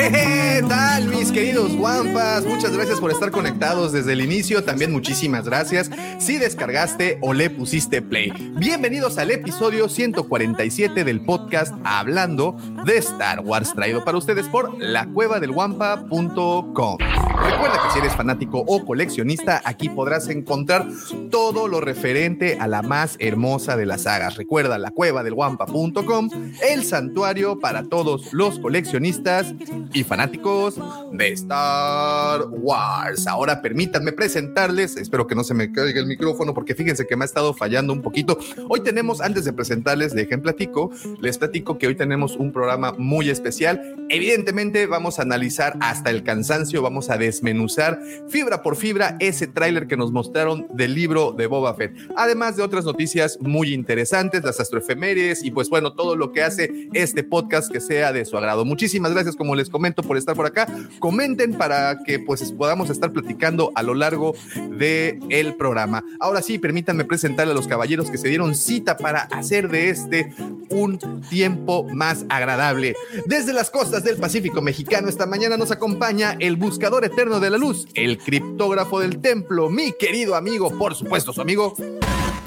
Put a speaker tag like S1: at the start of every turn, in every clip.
S1: ¿Qué tal, mis queridos guampas? Muchas gracias por estar conectados desde el inicio. También muchísimas gracias si descargaste o le pusiste play. Bienvenidos al episodio 147 del podcast Hablando de Star Wars, traído para ustedes por lacuevadelguampa.com. Recuerda que si eres fanático o coleccionista, aquí podrás encontrar todo lo referente a la más hermosa de las sagas. Recuerda lacuevadelguampa.com, el santuario para todos los coleccionistas y fanáticos de Star Wars. Ahora permítanme presentarles, espero que no se me caiga el micrófono porque fíjense que me ha estado fallando un poquito. Hoy tenemos, antes de presentarles, dejen platico, les platico que hoy tenemos un programa muy especial. Evidentemente vamos a analizar hasta el cansancio, vamos a desmenuzar fibra por fibra ese tráiler que nos mostraron del libro de Boba Fett. Además de otras noticias muy interesantes, las astroefemérides y pues bueno, todo lo que hace este podcast que sea de su agrado. Muchísimas gracias, como les comento, por estar por acá. Comenten para que pues podamos estar platicando a lo largo de programa. Ahora sí, permítanme presentarle a los caballeros que se dieron cita para hacer de este un tiempo más agradable. Desde las costas del Pacífico mexicano, esta mañana nos acompaña el buscador eterno de la luz, el criptógrafo del templo, mi querido amigo, por supuesto, su amigo,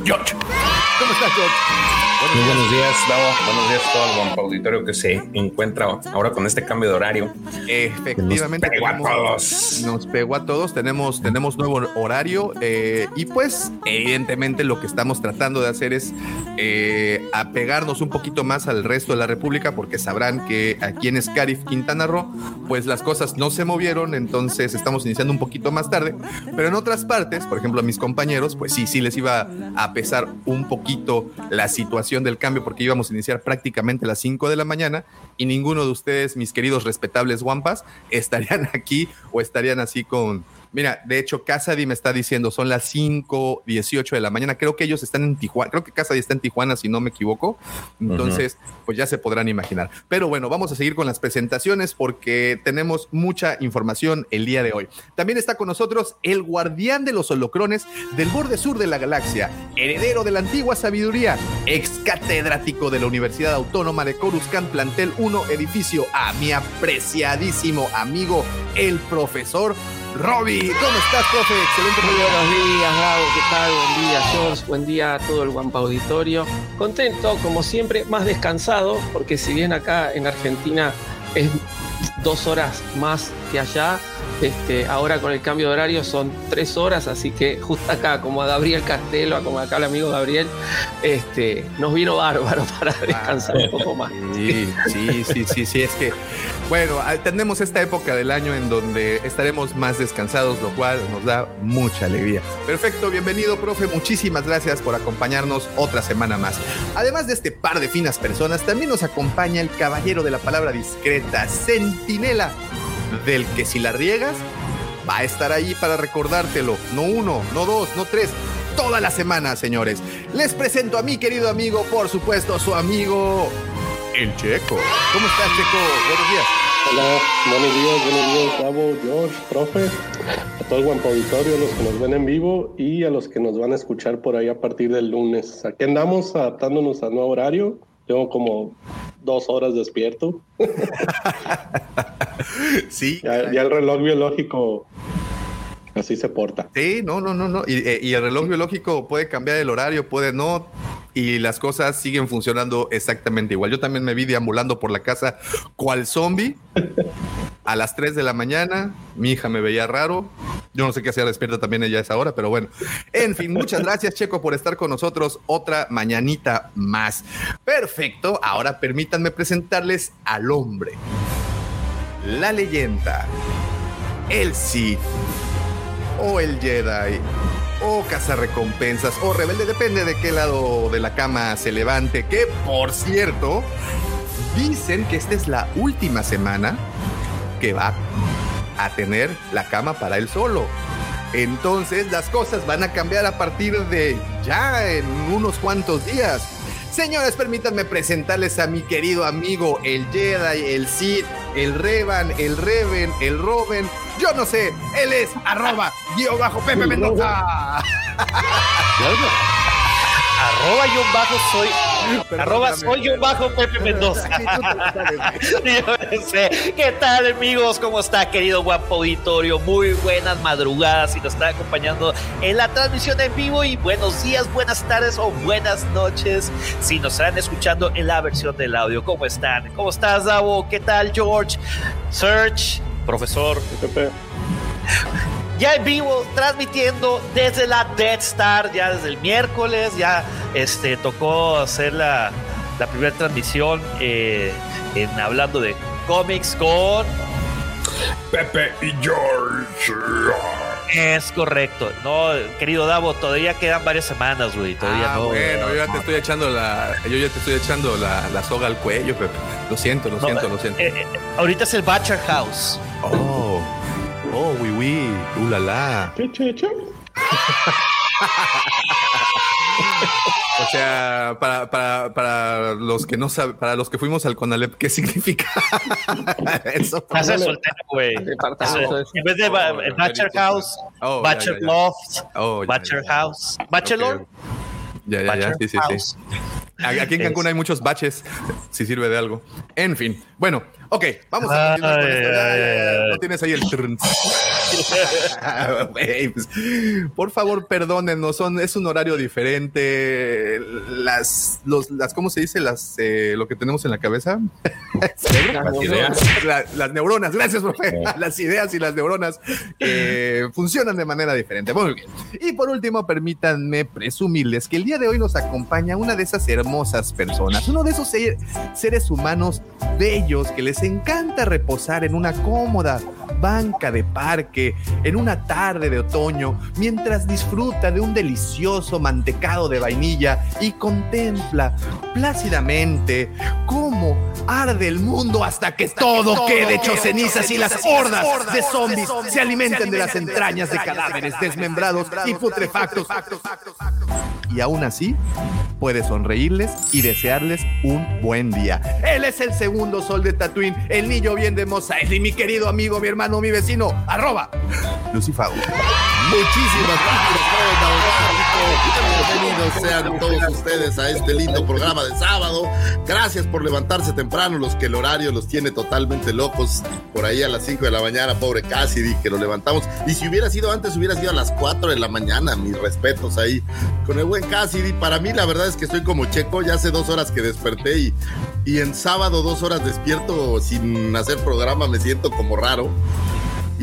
S1: George. ¿Cómo estás, George?
S2: Muy buenos días, Davo. Buenos días a todo el auditorio que se encuentra ahora con este cambio de horario.
S1: Efectivamente.
S2: Nos pegó a todos.
S1: Nos pegó a todos. Tenemos, tenemos nuevo horario eh, y pues evidentemente lo que estamos tratando de hacer es eh, apegarnos un poquito más al resto de la República porque sabrán que aquí en Scarif, Quintana Roo, pues las cosas no se movieron, entonces estamos iniciando un poquito más tarde. Pero en otras partes, por ejemplo a mis compañeros, pues sí, sí les iba a pesar un poquito la situación del cambio porque íbamos a iniciar prácticamente a las 5 de la mañana y ninguno de ustedes, mis queridos respetables guampas, estarían aquí o estarían así con... Mira, de hecho, Casady me está diciendo, son las 5:18 de la mañana. Creo que ellos están en Tijuana. Creo que Casady está en Tijuana, si no me equivoco. Entonces, pues ya se podrán imaginar. Pero bueno, vamos a seguir con las presentaciones porque tenemos mucha información el día de hoy. También está con nosotros el guardián de los holocrones del borde sur de la galaxia, heredero de la antigua sabiduría, ex catedrático de la Universidad Autónoma de Coruscant, plantel 1, edificio A, mi apreciadísimo amigo, el profesor Robbie. ¿Cómo estás, profe? Excelente
S3: Muy buenos días, Gabo. ¿Qué tal? Buen día, George. Buen día a todo el Guampa Auditorio. Contento, como siempre, más descansado, porque si bien acá en Argentina es dos horas más que allá, este, ahora con el cambio de horario son tres horas, así que justo acá, como a Gabriel Castelo, como acá el amigo Gabriel, este, nos vino bárbaro para descansar un poco más.
S1: Sí, sí, sí, sí, sí, es que, bueno, ah, tenemos esta época del año en donde estaremos más descansados, lo cual nos da mucha alegría. Perfecto, bienvenido, profe, muchísimas gracias por acompañarnos otra semana más. Además de este par de finas personas, también nos acompaña el caballero de la palabra discreta, Centinela, del que si la riegas, va a estar ahí para recordártelo. No uno, no dos, no tres. Toda la semana, señores. Les presento a mi querido amigo, por supuesto, su amigo, el Checo. ¿Cómo estás, Checo? Buenos días.
S4: Hola, buenos días, buenos días, Gabo, George, profe, a todo el Guampa Auditorio, a los que nos ven en vivo y a los que nos van a escuchar por ahí a partir del lunes. Aquí andamos adaptándonos al nuevo horario. Llevo como dos horas despierto.
S1: Sí.
S4: Ya, ya el reloj biológico así se porta.
S1: Sí, no, no, no, no. Y, eh, y el reloj biológico puede cambiar el horario, puede no. Y las cosas siguen funcionando exactamente igual. Yo también me vi deambulando por la casa cual zombie a las 3 de la mañana. Mi hija me veía raro. Yo no sé qué hacía despierta también ella a esa hora, pero bueno. En fin, muchas gracias, Checo, por estar con nosotros otra mañanita más. Perfecto. Ahora permítanme presentarles al hombre la leyenda, el Sith, o el Jedi, o cazarrecompensas, o rebelde, depende de qué lado de la cama se levante, que por cierto, dicen que esta es la última semana que va a tener la cama para él solo. Entonces las cosas van a cambiar a partir de ya en unos cuantos días. Señores, permítanme presentarles a mi querido amigo, el Jedi, el Sith, el Revan, el Reven, el Roben. Yo no sé, él es arroba guion bajo Pepe Mendoza.
S5: Arroba yo bajo soy. Arroba soy yo bajo Pepe Mendoza. Yo sé. ¿Qué tal amigos? ¿Cómo está querido guapo auditorio? Muy buenas madrugadas y nos está acompañando en la transmisión en vivo y buenos días, buenas tardes o buenas noches si nos están escuchando en la versión del audio. ¿Cómo están? ¿Cómo estás, Davo? ¿Qué tal, George? Search, profesor.
S4: Pepe.
S5: Ya en vivo, transmitiendo desde la Dead Star, ya desde el miércoles, ya este, tocó hacer la, la primera transmisión eh, en hablando de cómics con...
S2: Pepe y George.
S5: Es correcto, no, querido Davo, todavía quedan varias semanas, güey, todavía
S1: Ah,
S5: no.
S1: bueno, yo ya te estoy echando la, yo ya te estoy echando la, la soga al cuello, Pepe. Lo siento, lo
S5: No,
S1: siento, lo siento.
S5: eh, eh, ahorita es el Butcher House.
S1: Oh, oh, oui, oui, uh, la, la. O sea, para, para, para los que no saben, para los que fuimos al Conalep, ¿qué significa eso?
S5: Hace soltero, güey. En vez de ba- el Butcher House,
S1: Oh, ya.
S5: Loft,
S1: Oh, ya.
S5: House, Bachelor.
S1: Ya, ya, ya, sí, sí, sí. Aquí en Cancún hay muchos baches, si sirve de algo. En fin, bueno, ok, vamos a continuar con esto. Ya, ya, ya.
S5: ay,
S1: No tienes ahí el pues, por favor, perdónenos, son, es un horario diferente. Las, los, las, ¿cómo se dice? Las, eh, lo que tenemos en la cabeza.
S3: Las
S1: ideas. La- las neuronas, gracias, profe. Las ideas y las neuronas eh, funcionan de manera diferente. Muy bien. Y por último, permítanme presumirles que el día de hoy nos acompaña una de esas hermosas personas, uno de esos ser- seres humanos bellos que les encanta reposar en una cómoda banca de parque en una tarde de otoño mientras disfruta de un delicioso mantecado de vainilla y contempla plácidamente cómo arde el mundo hasta que todo quede hecho cenizas y las hordas de zombies se alimenten de las entrañas de cadáveres desmembrados y putrefactos. Y aún así, puede sonreírles y desearles un buen día. Él es el segundo sol de Tatooine, el niño bien de Mos Eisley, mi querido amigo, mi hermano, mi vecino, arroba Lucifago.
S6: Muchísimas gracias. Bienvenidos sean todos ustedes a este lindo programa de sábado. Gracias por levantarse temprano, los que el horario los tiene totalmente locos. Por ahí a las 5 de la mañana, pobre Cassidy, que lo levantamos. Y si hubiera sido antes, hubiera sido a las 4 de la mañana. Mis respetos ahí con el buen Cassidy. Para mí, la verdad es que estoy como checo. Ya hace dos horas que desperté y, y en sábado, dos horas despierto sin hacer programa, me siento como raro.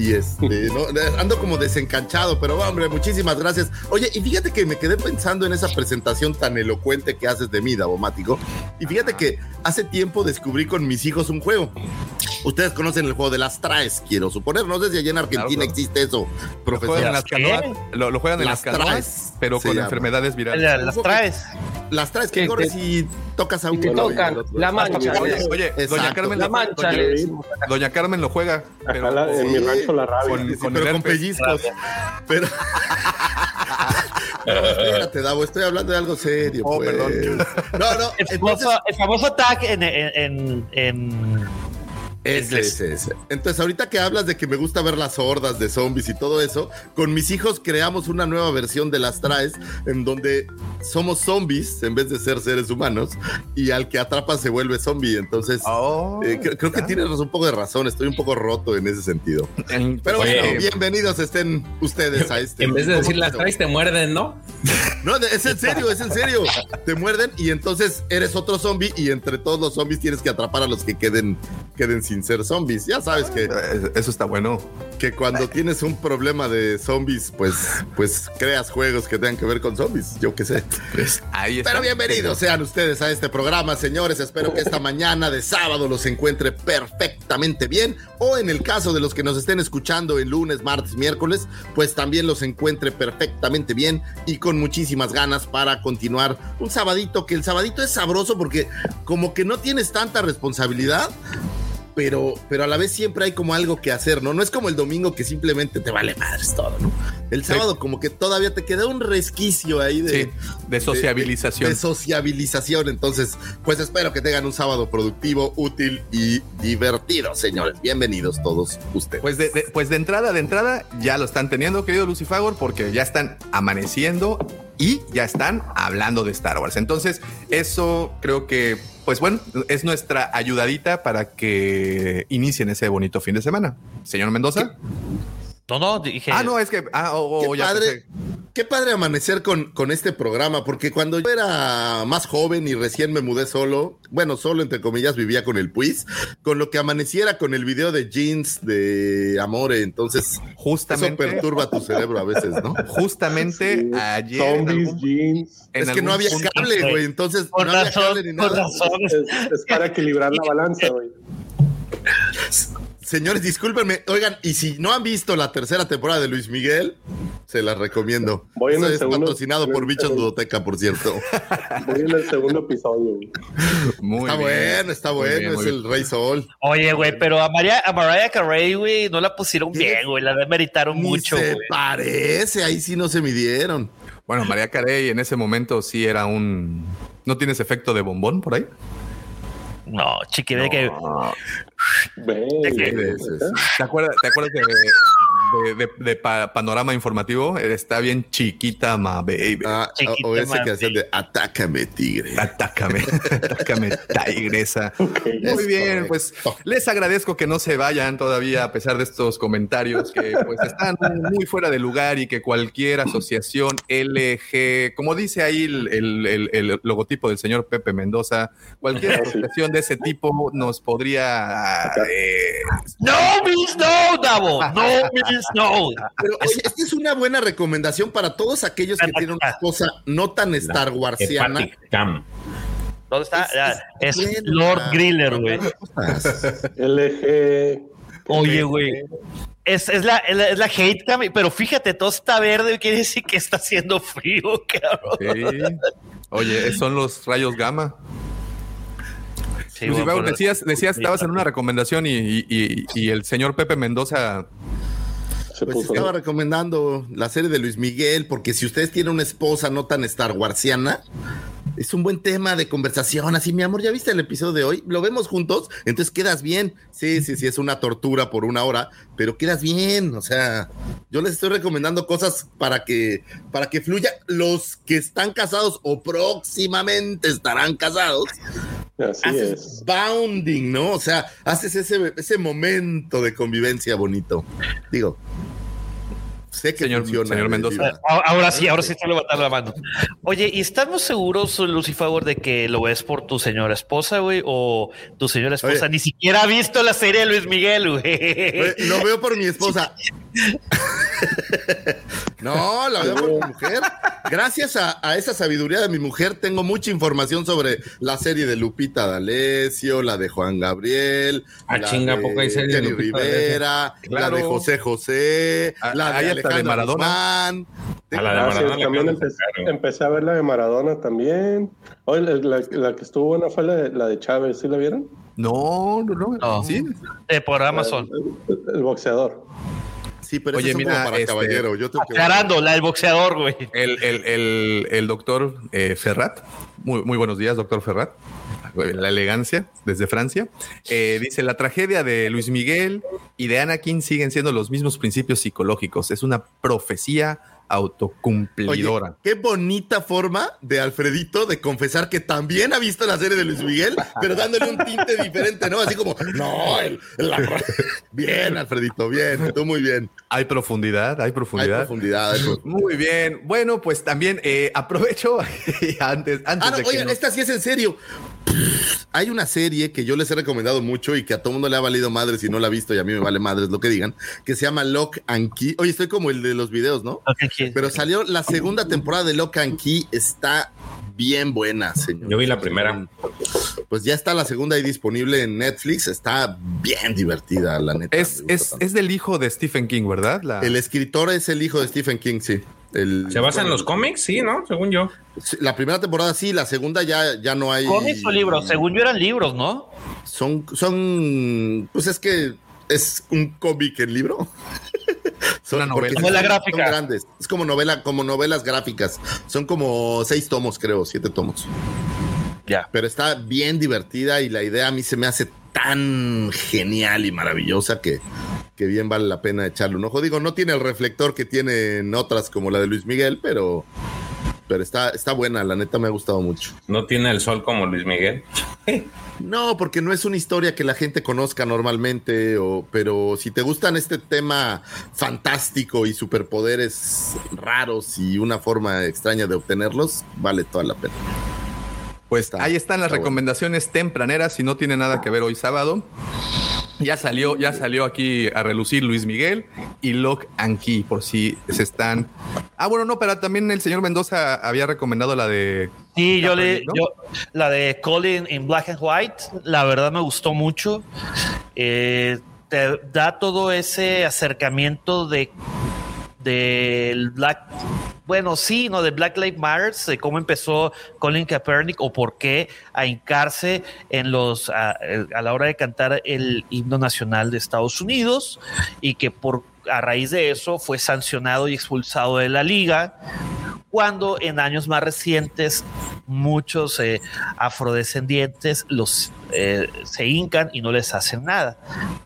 S6: Y este, no, ando como desencanchado, pero hombre, muchísimas gracias. Oye, y fíjate que me quedé pensando en esa presentación tan elocuente que haces de mí, Davomático. Y fíjate que hace tiempo descubrí con mis hijos un juego. Ustedes conocen el juego de las traes, quiero suponer. No sé si allá en Argentina
S1: Claro, claro.
S6: existe eso,
S1: Lo
S6: profesor.
S1: juegan en las
S5: ¿Qué?
S1: canoas, lo, lo juegan en
S6: Las
S1: las canoas,
S6: traes,
S1: pero con
S6: llama.
S1: enfermedades virales.
S5: las, las traes.
S6: Las traes que corres y tocas a
S3: Y
S6: uno.
S3: te tocan la mancha.
S1: Oye, oye, doña. Carmen,
S3: La mancha,
S1: doña, Carmen lo juega, pero
S4: en mi rancho la rabia.
S1: con,
S6: Sí,
S1: con
S6: pero con pellizcos. Pero. No, espérate, Davo, estoy hablando de algo serio.
S1: Oh,
S6: pues.
S1: perdón.
S6: No, no.
S5: El
S6: Entonces,
S5: famoso, el famoso tag en, en, en, en-
S6: Ese, ese, ese. Entonces, ahorita que hablas de que me gusta ver las hordas de zombies y todo eso, con mis hijos creamos una nueva versión de las traes en donde somos zombies en vez de ser seres humanos y al que atrapa se vuelve zombie. Entonces,
S1: Oh,
S6: eh, creo, creo que tienes un poco de razón, estoy un poco roto en ese sentido.
S1: en-
S6: Pero
S2: Oye.
S6: bueno, bienvenidos estén ustedes a este.
S2: En vez de decir las traes, te muerden, ¿no?
S6: No, es en serio, es en serio. Te muerden y entonces eres otro zombie y entre todos los zombies tienes que atrapar a los que queden, queden sin ser zombies. Ya sabes que
S1: Eh, Eso está bueno.
S6: que cuando tienes un problema de zombies, pues, pues creas juegos que tengan que ver con zombies. Yo qué sé.
S1: Pues ahí está.
S6: Pero bienvenidos sean ustedes a este programa, señores. Espero que esta mañana de sábado los encuentre perfectamente bien. O en el caso de los que nos estén escuchando el lunes, martes, miércoles, pues también los encuentre perfectamente bien y con muchísimas ganas para continuar un sabadito, que el sabadito es sabroso porque como que no tienes tanta responsabilidad pero, pero a la vez siempre hay como algo que hacer, ¿no? No es como el domingo que simplemente te vale madres todo, ¿no? El sábado como que todavía te queda un resquicio ahí de,
S1: Sí, de sociabilización.
S6: De, de sociabilización. Entonces, pues espero que tengan un sábado productivo, útil y divertido, señores. Bienvenidos todos ustedes.
S1: Pues de, de- pues de entrada, de entrada, ya lo están teniendo, querido Lucifagor, porque ya están amaneciendo y ya están hablando de Star Wars. Entonces, eso creo que, pues bueno, es nuestra ayudadita para que inicien ese bonito fin de semana. Señor Mendoza.
S5: No, no, dije.
S1: Ah, no, es que. Ah, oh, oh,
S6: Qué
S1: ya
S6: padre,
S1: pensé.
S6: qué padre amanecer con, con este programa, porque cuando yo era más joven y recién me mudé solo, bueno, solo entre comillas vivía con el Puis, con lo que amaneciera con el video de jeans de Amore, entonces
S1: Justamente.
S6: eso perturba tu cerebro a veces, ¿no?
S1: Justamente
S4: Sí,
S1: ayer. en
S4: Zombies,
S1: algún-
S4: jeans.
S1: en
S6: es que no había cable, güey, entonces
S5: Por
S6: no había
S5: razón,
S6: cable ni
S5: por
S6: nada.
S5: razón.
S4: Es, es para equilibrar la balanza, güey.
S6: Señores, discúlpenme, oigan, y si no han visto la tercera temporada de Luis Miguel, se las recomiendo.
S4: Voy en el
S6: es
S4: segundo-
S6: patrocinado por Bichos Dudoteca, por cierto.
S4: Voy en el segundo episodio, güey.
S1: Muy
S6: está
S1: bien.
S6: bueno, está bueno,
S1: bien,
S6: es
S1: bien.
S6: el Rey Sol.
S5: Oye, güey, pero a, María, a Mariah Carey, güey, no la pusieron bien, güey. La demeritaron
S6: Ni
S5: mucho,
S6: se
S5: güey.
S6: parece, ahí sí no se midieron.
S1: Bueno, María Carey en ese momento sí era un. ¿No tienes efecto de bombón por ahí?
S5: No, chiqui, de que.
S1: ¿Te acuerdas, te acuerdas de, de- de- de pa- panorama informativo? Está bien chiquita, ma baby.
S6: Ah,
S5: Chiquita,
S6: o esa canción de Atácame, tigre.
S1: Atácame, atácame, tigresa. Muy bien, pues les agradezco que no se vayan todavía a pesar de estos comentarios que pues están muy fuera de lugar y que cualquier asociación LG, como dice ahí el, el- el- el logotipo del señor Pepe Mendoza, cualquier
S4: Ah,
S1: asociación de ese tipo nos podría... eh,
S5: No means no, Davo. No no.
S6: Pero oye, esta es una buena recomendación para todos aquellos que tienen una esposa no tan Star Warsiana.
S5: ¿Dónde está?
S6: Es-
S5: Es,
S6: es bien,
S5: Lord Griller, güey.
S4: LG.
S5: Oye, güey. Es, es, la, es, la, es la hate cam, pero fíjate, todo está verde, quiere decir que está haciendo frío, cabrón.
S1: sí. Oye, son los rayos gamma.
S5: Sí,
S1: decías, decías, estabas en una recomendación y, y- y- y el señor Pepe Mendoza
S4: Se
S6: Pues
S4: puso.
S6: estaba recomendando la serie de Luis Miguel, porque si ustedes tienen una esposa no tan Star Warsiana, es un buen tema de conversación. Así, mi amor, ¿ya viste el episodio de hoy? Lo vemos juntos, entonces quedas bien. Sí, sí, sí, es una tortura por una hora, pero quedas bien. O sea, yo les estoy recomendando cosas para que, para que fluya. Los que están casados o próximamente estarán casados,
S4: Así
S6: haces
S4: es.
S6: bounding, ¿no? O sea, haces ese, ese momento de convivencia bonito. Digo, sé que
S1: Señor-
S6: funciona.
S1: señor Mendoza.
S5: Ah, Ahora sí, ahora sí estoy levantando la mano. Oye, ¿y estamos seguros, Lucifer, de que lo ves por tu señora esposa, güey? ¿O tu señora esposa
S6: Oye.
S5: ni siquiera ha visto la serie de Luis Miguel, güey?
S6: Oye, Lo veo por mi esposa. No, la veo por mi mujer. Gracias a, a esa sabiduría de mi mujer, tengo mucha información sobre la serie de Lupita D'Alessio, la de Juan Gabriel,
S2: Ah,
S6: la
S2: chinga, ¿a
S6: de
S2: poco hay serie de
S6: Jenny
S2: Lupita
S6: Rivera,
S1: Claro.
S6: la de José José,
S1: Ah,
S6: la de Alejandro
S1: Maradona.
S6: Guzmán.
S2: A la de
S4: Ah, sí,
S2: Maradona le
S4: también empecé, a ver la de Maradona también. Oye, la, la- la que estuvo buena fue la de, la de Chávez, ¿sí la vieron?
S1: No, no, no.
S5: No.
S1: Sí.
S5: Eh, por Amazon.
S4: El, el boxeador.
S6: Sí, pero
S1: Oye, mira,
S6: como para
S1: este-
S6: caballero. Yo tengo que
S5: la del boxeador, güey.
S1: El, el, el, el doctor eh, Ferrat. Muy, muy buenos días, doctor Ferrat. La elegancia desde Francia. Eh, dice la tragedia de Luis Miguel y de Anakin siguen siendo los mismos principios psicológicos. Es una profecía autocumplidora.
S6: Oye, qué bonita forma de Alfredito de confesar que también ha visto la serie de Luis Miguel, pero dándole un tinte diferente, ¿no? Así como, no, el, el- la- bien, Alfredito, bien, tú muy bien.
S1: Hay profundidad, hay profundidad.
S6: Hay profundidad. hay profundidad.
S1: Muy bien. Bueno, pues también eh, aprovecho antes, antes
S6: Ah, no,
S1: de que
S6: oigan,
S1: nos-
S6: esta sí es en serio. Hay una serie que yo les he recomendado mucho y que a todo mundo le ha valido madre si no la ha visto y a mí me vale madres lo que digan, que se llama Lock and Key. Oye, estoy como el de los videos, ¿no? Pero salió la segunda temporada de Lock and Key, está bien buena, señor.
S2: Yo vi la primera.
S6: Pues ya está la segunda ahí disponible en Netflix, está bien divertida, la neta.
S1: es, es, es del hijo de Stephen King, ¿verdad? La-
S6: El escritor es el hijo de Stephen King, sí. El-
S2: ¿Se basa en los cómics? Sí, ¿no? Según yo.
S6: La primera temporada sí, la segunda ya, ya no hay.
S5: ¿Cómics o libros? Según yo eran libros, ¿no?
S6: Son, son, pues es que es un cómic en libro. Son
S1: Una novela.
S5: gráfica.
S6: son grandes. Es como novela, como novelas gráficas. Son como seis tomos, creo, siete tomos.
S5: Ya.
S6: Pero está bien divertida y la idea a mí se me hace tan genial y maravillosa que, que bien vale la pena echarle un ojo. Digo, no tiene el reflector que tienen otras como la de Luis Miguel, pero, pero está, está buena, la neta me ha gustado mucho.
S2: No tiene el sol como Luis Miguel.
S6: No, porque no es una historia que la gente conozca normalmente, o, pero si te gustan este tema fantástico y superpoderes raros y una forma extraña de obtenerlos, vale toda la pena.
S1: Pues
S6: Está-
S1: ahí están las
S6: está bueno.
S1: recomendaciones tempraneras, si no tiene nada que ver hoy sábado. Ya salió, ya salió aquí a relucir Luis Miguel y Lock and Key, por si se están. Ah, bueno, no, pero también el señor Mendoza había recomendado la de.
S5: Sí, yo le,
S1: Kaepernick, ¿no?
S5: yo, la de Colin en Black and White, la verdad me gustó mucho. Eh, te da todo ese acercamiento de del Black, bueno, sí, no, de Black Lives Matter, de cómo empezó Colin Kaepernick o por qué a hincarse en los a, a la hora de cantar el himno nacional de Estados Unidos y que por a raíz de eso fue sancionado y expulsado de la liga cuando en años más recientes muchos eh, afrodescendientes los eh, se hincan y no les hacen nada.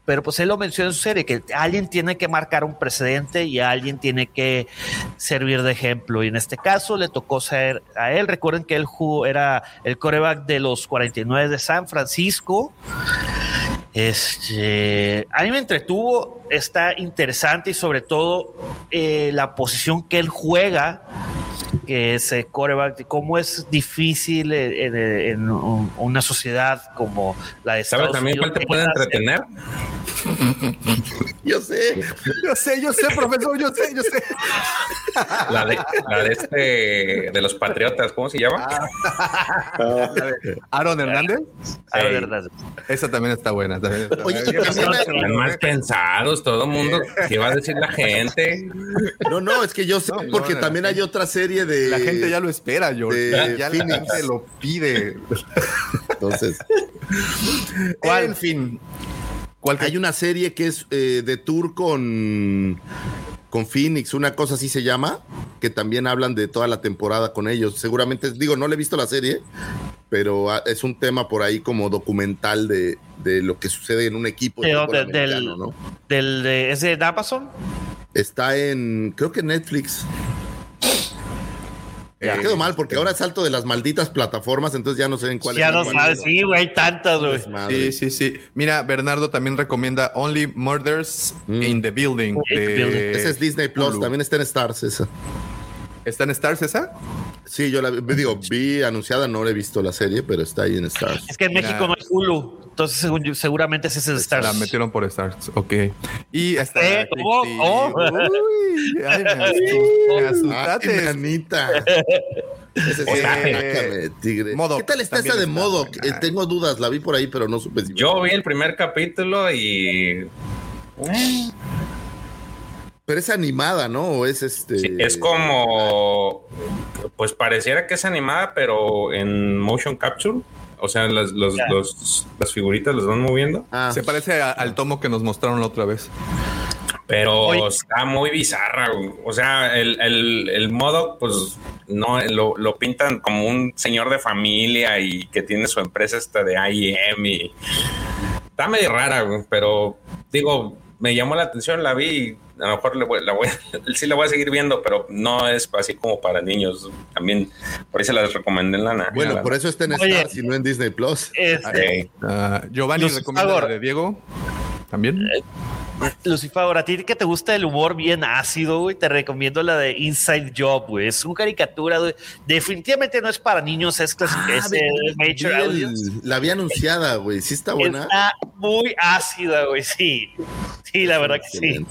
S5: Pero pues él lo menciona en su serie, que alguien tiene que marcar un precedente y alguien tiene que servir de ejemplo. Y en este caso le tocó ser a él. Recuerden que él jugó, era el coreback de los 49 de San Francisco. Este, a mí me entretuvo, está interesante y sobre todo eh, la posición que él juega, que es eh, coreback, cómo es difícil eh, en, en- en un- una sociedad como la de
S2: ¿Sabes
S5: Estados
S2: también cuál te puede entretener?
S6: Yo sé.
S1: Yo sé, yo sé, profesor, yo sé, yo sé.
S2: La de, la de este, de los patriotas, ¿cómo se llama?
S4: Ah,
S1: Aaron Hernández. Esa también está buena. también está
S6: Oye,
S1: buena.
S6: y también hay-
S2: Están mal pensados, todo el mundo. ¿Qué va a decir la gente?
S6: No, no, es que yo sé,
S1: No, no,
S6: porque también hay otra serie de.
S1: La gente ya lo espera, George.
S6: de
S1: ya la
S6: Phoenix.
S1: gente lo pide.
S6: Entonces,
S1: En fin. ¿Cuál
S6: hay una serie que es eh, de tour con. Con Phoenix, una cosa así se llama, que también hablan de toda la temporada con ellos. Seguramente, digo, no le he visto la serie, pero ah, es un tema por ahí como documental de, de lo que sucede en un equipo de
S5: ¿De? Del-
S6: americano, ¿no?
S5: Del, de, ¿Es de Amazon?
S6: Está en, creo que en Netflix.
S1: Ya.
S6: Me quedo mal porque ahora salto de las malditas plataformas, entonces ya no sé en cuál
S5: Ya
S6: es
S5: no sabes,
S6: es.
S5: sí, güey, hay tantas, güey.
S1: Sí, sí, sí. Mira, Bernardo también recomienda Only Murders
S6: Mm.
S1: in the Building. De.
S6: Ese es Disney Plus,
S1: Hulu.
S6: también está en Stars esa.
S1: ¿Está en Stars esa?
S6: Sí, yo la vi- digo, vi anunciada, no la he visto la serie, pero está ahí en Stars.
S5: Es que en
S1: Mira.
S5: México no hay Hulu, entonces según yo- seguramente ese es el Stars.
S1: La metieron por Stars. Ok. Y está.
S5: Eh, ¿cómo?
S1: sí.
S5: Oh.
S1: Uy, ay, me asu- me
S6: Ay,
S1: asustaste.
S6: Ese
S1: Eh,
S6: tigre.
S1: Modoc
S6: ¿Qué tal está esa de
S1: buena.
S6: Eh, tengo dudas, la vi por ahí, pero no supe si.
S2: Yo vi el primer capítulo y
S6: Pero es animada, ¿no? O es este.
S2: sí, es como, pues pareciera que es animada, pero en motion capture. O sea, las, los- los- las figuritas las van moviendo,
S6: Ah,
S1: Se parece a- al tomo que nos mostraron la otra vez.
S2: pero
S5: Oye.
S2: está muy bizarra. güey. O sea, el, el, el modo, pues no lo, lo pintan como un señor de familia y que tiene su empresa esta de IM y está medio rara, güey, pero digo, me llamó la atención, la vi y a lo mejor le voy, la voy, sí la voy a seguir viendo, pero no es así como para niños. También por ahí se las recomendé en lana.
S6: Bueno, por eso está en
S5: Oye.
S6: Star, si no en Disney Plus.
S5: Este,
S1: Ah, Giovanni recomienda la de Diego. También.
S5: Lucifer, a ti que te gusta el humor bien ácido, güey, te recomiendo la de Inside Job, güey. Es una caricatura, güey. Definitivamente no es para niños, es, clas-
S6: Ah, la había anunciada, güey. Sí está buena.
S5: Está muy ácida, güey, sí. Sí, la verdad que sí.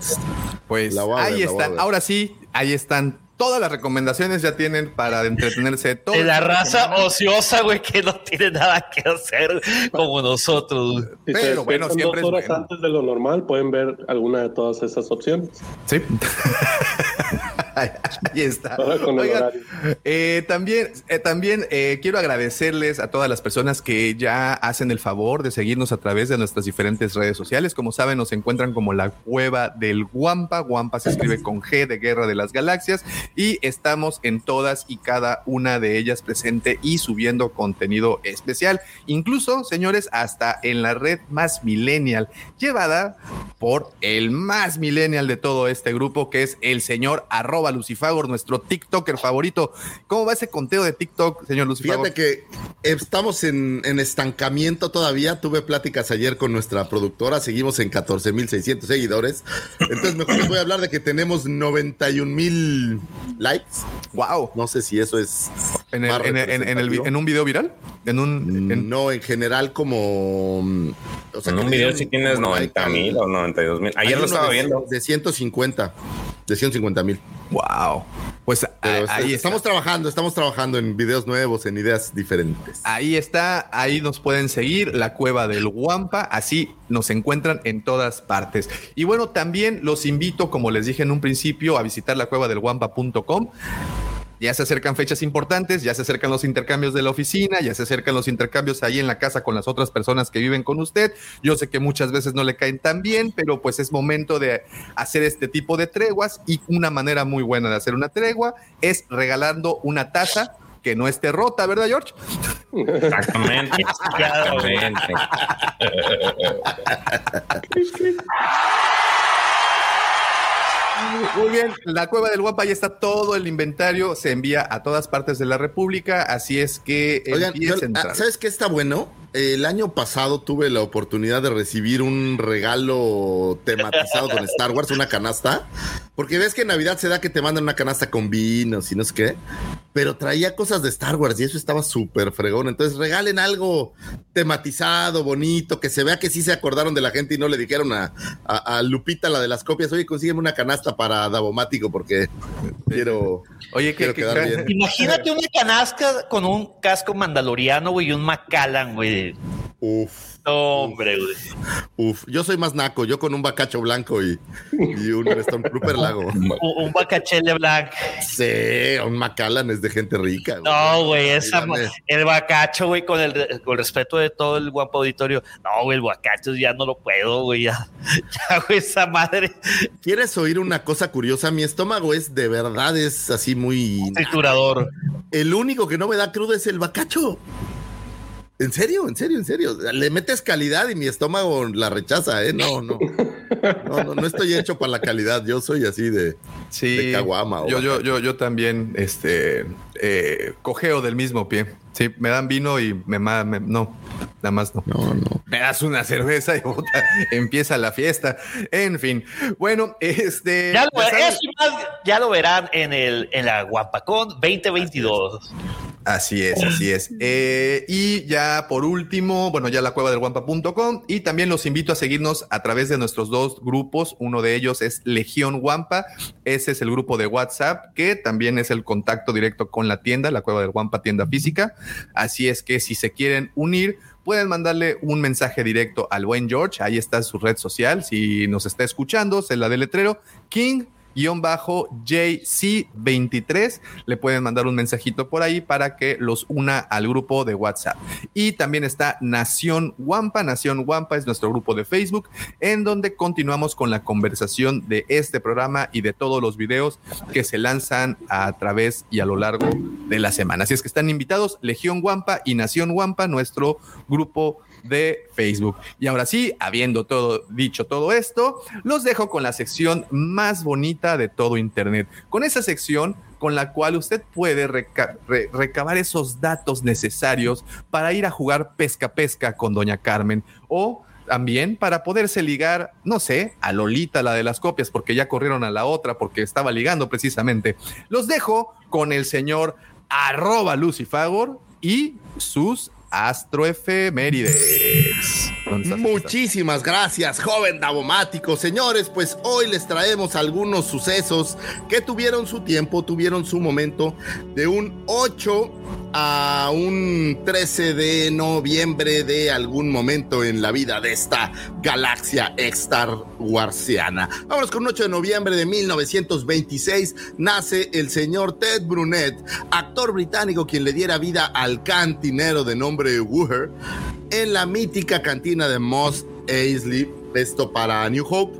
S1: Pues
S6: La voy a
S1: ahí
S6: ver, la voy a
S1: están. Ahora sí, ahí están. Todas las recomendaciones ya tienen para entretenerse todo.
S5: De la raza ociosa, güey, que no tiene nada que hacer como nosotros.
S4: Si
S1: Pero bueno, siempre
S4: dos
S1: es
S4: horas
S1: bueno.
S4: antes de lo normal, pueden ver alguna de todas esas opciones.
S1: Sí. Ahí está. Oigan, eh, también eh, también eh, quiero agradecerles a todas las personas que ya hacen el favor de seguirnos a través de nuestras diferentes redes sociales. Como saben, nos encuentran como la cueva del Guampa. Guampa se escribe con G de Guerra de las Galaxias y estamos en todas y cada una de ellas presente y subiendo contenido especial. Incluso, señores, hasta en la red más millennial, llevada por el más millennial de todo este grupo, que es el señor arroba Lucifagor, nuestro TikToker favorito. ¿Cómo va ese conteo de TikTok, señor Lucifagor?
S6: Fíjate que estamos en, en estancamiento todavía. Tuve pláticas ayer con nuestra productora. Seguimos en 14.600 seguidores. Entonces, mejor les voy a hablar de que tenemos 91.000 likes.
S1: Wow.
S6: No sé si eso es.
S1: ¿En, el-
S6: más
S1: en, el- en- en el vi-
S6: representativo.
S1: en un video viral? En un. en-
S6: No, en general, como. o sea,
S2: En un video si tienes
S6: como
S2: 90
S6: like
S2: mil
S6: al-
S2: o 92 mil.
S6: hay
S2: Ayer lo estaba
S6: de-
S2: viendo.
S6: De 150. De 150 mil.
S1: Wow. Pues
S6: Pero
S1: ahí está.
S6: estamos trabajando, estamos trabajando en videos nuevos, en ideas diferentes.
S1: Ahí está, ahí nos pueden seguir, la cueva del Guampa, así nos encuentran en todas partes. Y bueno, también los invito, como les dije en un principio, a visitar la cueva del guampa.com. Ya se acercan fechas importantes, ya se acercan los intercambios de la oficina, ya se acercan los intercambios ahí en la casa con las otras personas que viven con usted. Yo sé que muchas veces no le caen tan bien, pero pues es momento de hacer este tipo de treguas y una manera muy buena de hacer una tregua es regalando una taza que no esté rota, ¿verdad, George?
S2: Exactamente. Exactamente.
S1: Muy bien, la cueva del guapa ya está todo el inventario, se envía a todas partes de la República, así es que
S6: Oigan, yo- ah, ¿sabes qué está bueno? El año pasado tuve la oportunidad de recibir un regalo tematizado con Star Wars, una canasta, porque ves que en Navidad se da que te mandan una canasta con vinos y no sé qué, pero traía cosas de Star Wars y eso estaba súper fregón. Entonces regalen algo tematizado, bonito, que se vea que sí se acordaron de la gente y no le dijeron a, a- a Lupita, la de las copias, oye, consígueme una canasta para Davomático porque quiero,
S1: Oye,
S6: quiero
S1: que,
S6: quedar bien.
S5: Imagínate una canasca con un casco mandaloriano, güey, y un Macallan, güey.
S6: Uf.
S5: No, hombre, güey.
S6: Uf, yo soy más naco, yo con un bacacho blanco y, y un Stormtrooper lago.
S5: Un, un bacachele blanc.
S6: Sí, un Macallan es de gente rica. güey.
S5: No, güey, esa, el bacacho, güey, con el, con el respeto de todo el guapo auditorio. No, güey, el bacacho ya no lo puedo, güey, ya, ya, güey, esa madre
S6: ¿Quieres oír una cosa curiosa? Mi estómago es de verdad, es así muy...
S5: triturador.
S6: El único que no me da crudo es el bacacho. En serio, en serio, en serio. Le metes calidad y mi estómago la rechaza, ¿eh? No, no. No, no, no estoy hecho para la calidad. Yo soy así de,
S1: Sí,
S6: de caguama.
S1: yo, yo, yo, yo también, este, eh, cojeo del mismo pie. Sí, me dan vino y me, me- no, nada más no.
S6: No, no.
S1: Me das una cerveza y puta, empieza la fiesta. En fin, bueno, este.
S5: Ya lo,
S1: ya
S5: ya lo verán en, el, en la Guapacón 2022.
S1: Así es, así es. Eh, y ya por último, bueno, ya la cueva del guampa.com y también los invito a seguirnos a través de nuestros dos grupos. Uno de ellos es Legión Guampa. Ese es el grupo de WhatsApp que también es el contacto directo con la tienda, la cueva del Guampa tienda física. Así es que si se quieren unir, pueden mandarle un mensaje directo al buen George. Ahí está su red social. Si nos está escuchando, se la deletrero King JC23, le pueden mandar un mensajito por ahí para que los una al grupo de WhatsApp. Y también está Nación Wampa, Nación Wampa es nuestro grupo de Facebook, en donde continuamos con la conversación de este programa y de todos los videos que se lanzan a través y a lo largo de la semana. Así es que están invitados Legión Wampa y Nación Wampa, nuestro grupo de Facebook. Y ahora sí, habiendo todo dicho todo esto, los dejo con la sección más bonita de todo Internet. Con esa sección con la cual usted puede recabar esos datos necesarios para ir a jugar pesca pesca con Doña Carmen o también para poderse ligar, no sé, a Lolita, la de las copias, porque ya corrieron a la otra, porque estaba ligando precisamente. Los dejo con el señor arroba Lucifagor y sus astroefemérides.
S6: Muchísimas gracias, joven Davomático. Señores, pues hoy les traemos algunos sucesos que tuvieron su tiempo, tuvieron su momento de un 8 a un 13 de noviembre de algún momento en la vida de esta galaxia Star Warsiana. Vámonos con un 8 de noviembre de 1926 nace el señor Ted Brunet, actor británico quien le diera vida al cantinero de nombre Wooher en la mítica cantina de Moss Eisley, esto para New Hope.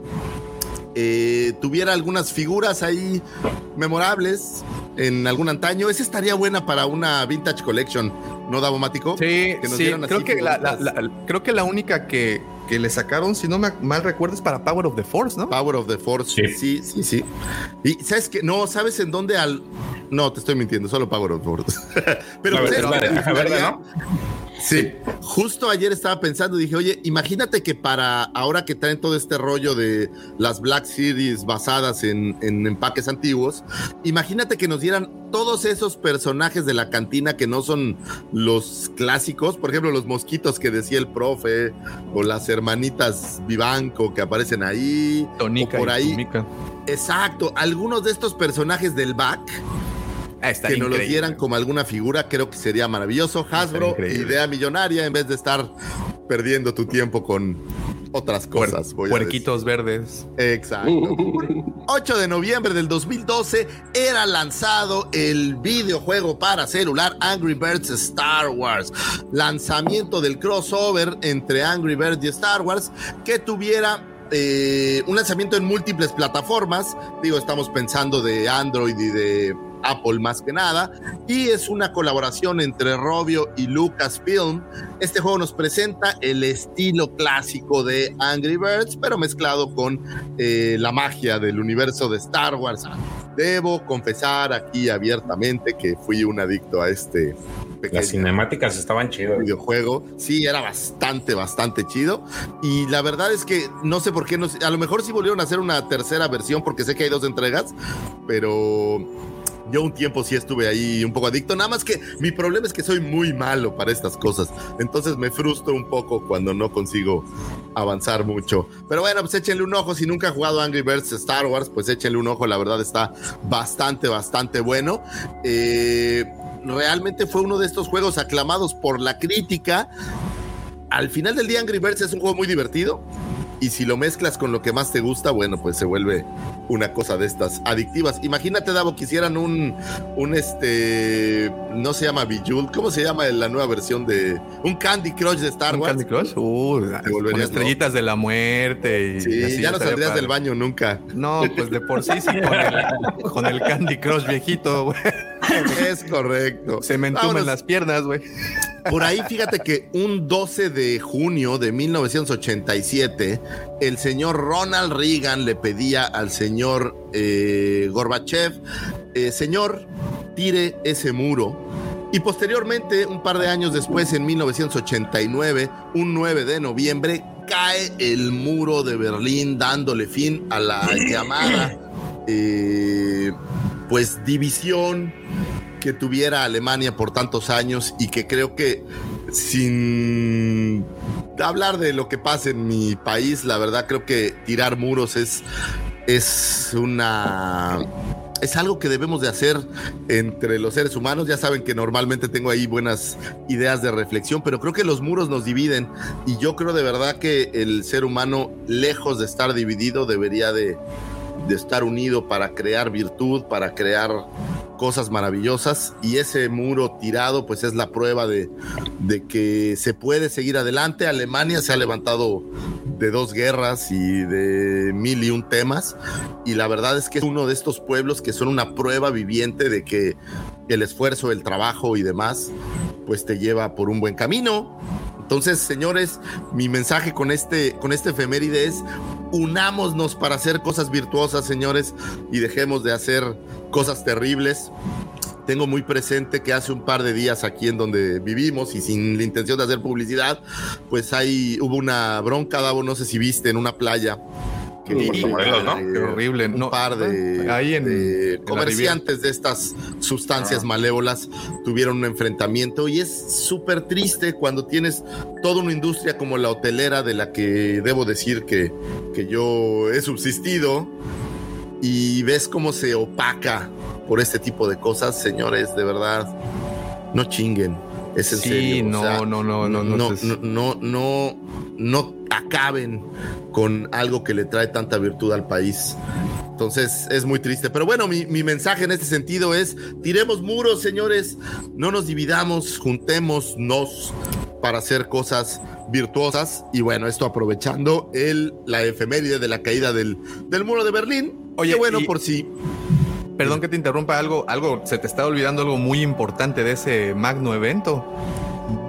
S6: Eh, tuviera algunas figuras ahí memorables en algún antaño. Esa estaría buena para una Vintage Collection, ¿no, Davomático?
S1: Sí, sí creo, que la, creo que la única que, que le sacaron, si no me mal recuerdo, es para Power of the Force, ¿no?
S6: Power of the Force, sí, sí, sí. Y sabes que, no, ¿sabes en dónde al... No, te estoy mintiendo, solo Power of the Force. pero, ¿no? Sí, justo ayer estaba pensando, dije, oye, imagínate que para ahora que traen todo este rollo de las Black Series basadas en, empaques antiguos, imagínate que nos dieran todos esos personajes de la cantina que no son los clásicos, por ejemplo, los mosquitos que decía el profe, o las hermanitas Vivanco que aparecen ahí,
S1: Tonica
S6: por ahí. Exacto, algunos de estos personajes del back Ah, que nos lo dieran como alguna figura, creo que sería maravilloso. Hasbro, idea millonaria, en vez de estar perdiendo tu tiempo con otras cosas.
S1: puerquitos verdes.
S6: Exacto. 8 de noviembre del 2012 era lanzado el videojuego para celular Angry Birds Star Wars. Lanzamiento del crossover entre Angry Birds y Star Wars que tuviera eh, un lanzamiento en múltiples plataformas. Digo, estamos pensando de Android y de Apple más que nada, y es una colaboración entre Robio y Lucasfilm. Este juego nos presenta el estilo clásico de Angry Birds, pero mezclado con eh, la magia del universo de Star Wars. Debo confesar aquí abiertamente que fui un adicto a este
S2: las cinemáticas estaban chidas.
S6: Videojuego, sí, era bastante, bastante chido. Y la verdad es que no sé por qué, no, a lo mejor sí volvieron a hacer una tercera versión porque sé que hay dos entregas, pero yo un tiempo sí estuve ahí un poco adicto, nada más que mi problema es que soy muy malo para estas cosas, entonces me frustro un poco cuando no consigo avanzar mucho. Pero bueno, pues échenle un ojo, si nunca ha jugado Angry Birds Star Wars, pues échenle un ojo, la verdad está bastante, bastante bueno. Eh, realmente fue uno de estos juegos aclamados por la crítica. Al final del día Angry Birds es un juego muy divertido y si lo mezclas con lo que más te gusta, bueno, pues se vuelve una cosa de estas adictivas. Imagínate, Davo, que hicieran un, un este, no se llama Bejeweled, ¿cómo se llama la nueva versión de un Candy Crush de Star Wars?
S1: Candy Crush? Uh, con estrellitas de la muerte. Y
S6: sí, ya no saldrías del baño nunca.
S1: No, pues de por sí, sí, con el, con el Candy Crush viejito, güey.
S6: Es correcto.
S1: Se me entumen las piernas, güey.
S6: Por ahí, fíjate que un 12 de junio de 1987, el señor Ronald Reagan le pedía al señor eh, Gorbachev, eh, señor, tire ese muro. Y posteriormente, un par de años después, en 1989, un 9 de noviembre, cae el muro de Berlín dándole fin a la llamada eh, pues división que tuviera Alemania por tantos años y que creo que sin hablar de lo que pasa en mi país, la verdad creo que tirar muros es, es una es algo que debemos de hacer entre los seres humanos. Ya saben que normalmente tengo ahí buenas ideas de reflexión, pero creo que los muros nos dividen y yo creo de verdad que el ser humano, lejos de estar dividido, debería de, de estar unido para crear virtud, para crear cosas maravillosas. Y ese muro tirado pues es la prueba de, de, que se puede seguir adelante. Alemania se ha levantado de dos guerras y de mil y un temas. Y la verdad es que es uno de estos pueblos que son una prueba viviente de que el esfuerzo, el trabajo y demás pues te lleva por un buen camino Entonces, señores, mi mensaje con este, con este efeméride es unámonos para hacer cosas virtuosas, señores, y dejemos de hacer cosas terribles. Tengo muy presente que hace un par de días aquí en donde vivimos y sin la intención de hacer publicidad, pues ahí hubo una bronca, Davo, no sé si viste, en una playa. Que
S1: Sí,
S6: vi,
S1: Morelos, ¿no? Qué horrible.
S6: Un
S1: No,
S6: par de,
S1: ahí en-
S6: de
S1: en la
S6: comerciantes de estas sustancias malévolas tuvieron un enfrentamiento y es súper triste cuando tienes toda una industria como la hotelera de la que debo decir que, que yo he subsistido y ves cómo se opaca por este tipo de cosas, señores, de verdad, no chinguen. Es en
S1: Sí,
S6: serio. o
S1: no,
S6: sea,
S1: no, no, no, no,
S6: no, no, no, no, no acaben con algo que le trae tanta virtud al país. Entonces es muy triste. Pero bueno, mi, mi mensaje en este sentido es, tiremos muros, señores, no nos dividamos, juntémonos para hacer cosas virtuosas. Y bueno, esto aprovechando el, la efeméride de la caída del, del muro de Berlín.
S1: Oye,
S6: Qué bueno
S1: y-
S6: por si...
S1: Perdón que te interrumpa algo, algo, se te está olvidando algo muy importante de ese magno evento.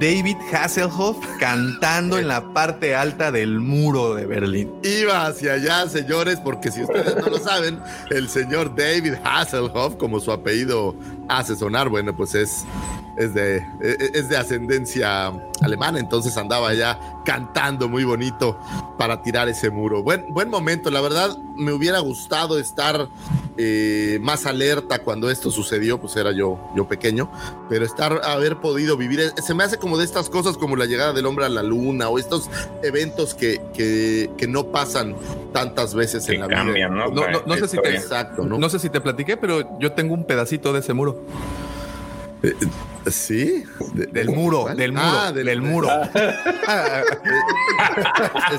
S1: David Hasselhoff cantando en la parte alta del muro de Berlín.
S6: Iba hacia allá, señores, porque si ustedes no lo saben, el señor David Hasselhoff, como su apellido hace sonar, bueno, pues es, es, de, es de ascendencia alemana, entonces andaba allá cantando muy bonito para tirar ese muro. Buen, buen momento, la verdad, me hubiera gustado estar eh, más alerta cuando esto sucedió, pues era yo, yo pequeño, pero estar, haber podido vivir, se me hace como de estas cosas como la llegada del hombre a la luna o estos eventos que, que, que no pasan tantas veces en la vida.
S2: cambian, ¿no?
S1: No, no, no sé si te,
S6: Exacto, ¿no?
S1: no sé si te platiqué, pero yo tengo un pedacito de ese muro.
S6: ¿Sí? De-
S1: Del muro,
S6: ¿Cuál?
S1: del muro,
S6: Ah,
S1: del, muro.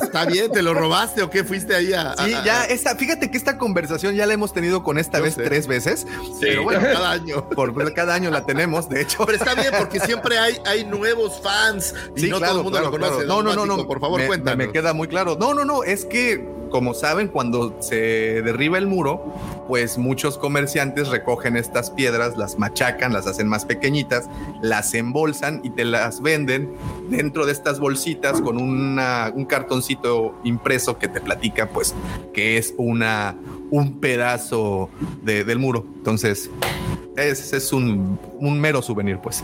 S6: Está bien, ¿te lo robaste o qué? ¿Fuiste ahí a...?
S1: Sí,
S6: a- a-
S1: ya esta, fíjate que esta conversación ya la hemos tenido con esta vez
S6: sé.
S1: tres veces.
S6: Sí,
S1: pero bueno,
S6: cada año.
S1: por cada año la tenemos, de hecho.
S6: Pero está bien porque siempre hay, hay nuevos fans y
S1: Sí,
S6: no
S1: claro,
S6: todo el mundo
S1: claro,
S6: lo conoce.
S1: claro. No, no, no, no.
S6: Por favor,
S1: me,
S6: cuéntanos.
S1: Me queda muy claro. No, no, no. Es que, como saben, cuando se derriba el muro, pues muchos comerciantes recogen estas piedras, las machacan, las hacen más pequeñitas, las embolsan y te las venden dentro de estas bolsitas con una, un cartoncito impreso que te platica, pues, que es una un pedazo de- del muro. Entonces, es, es un, un mero souvenir, pues.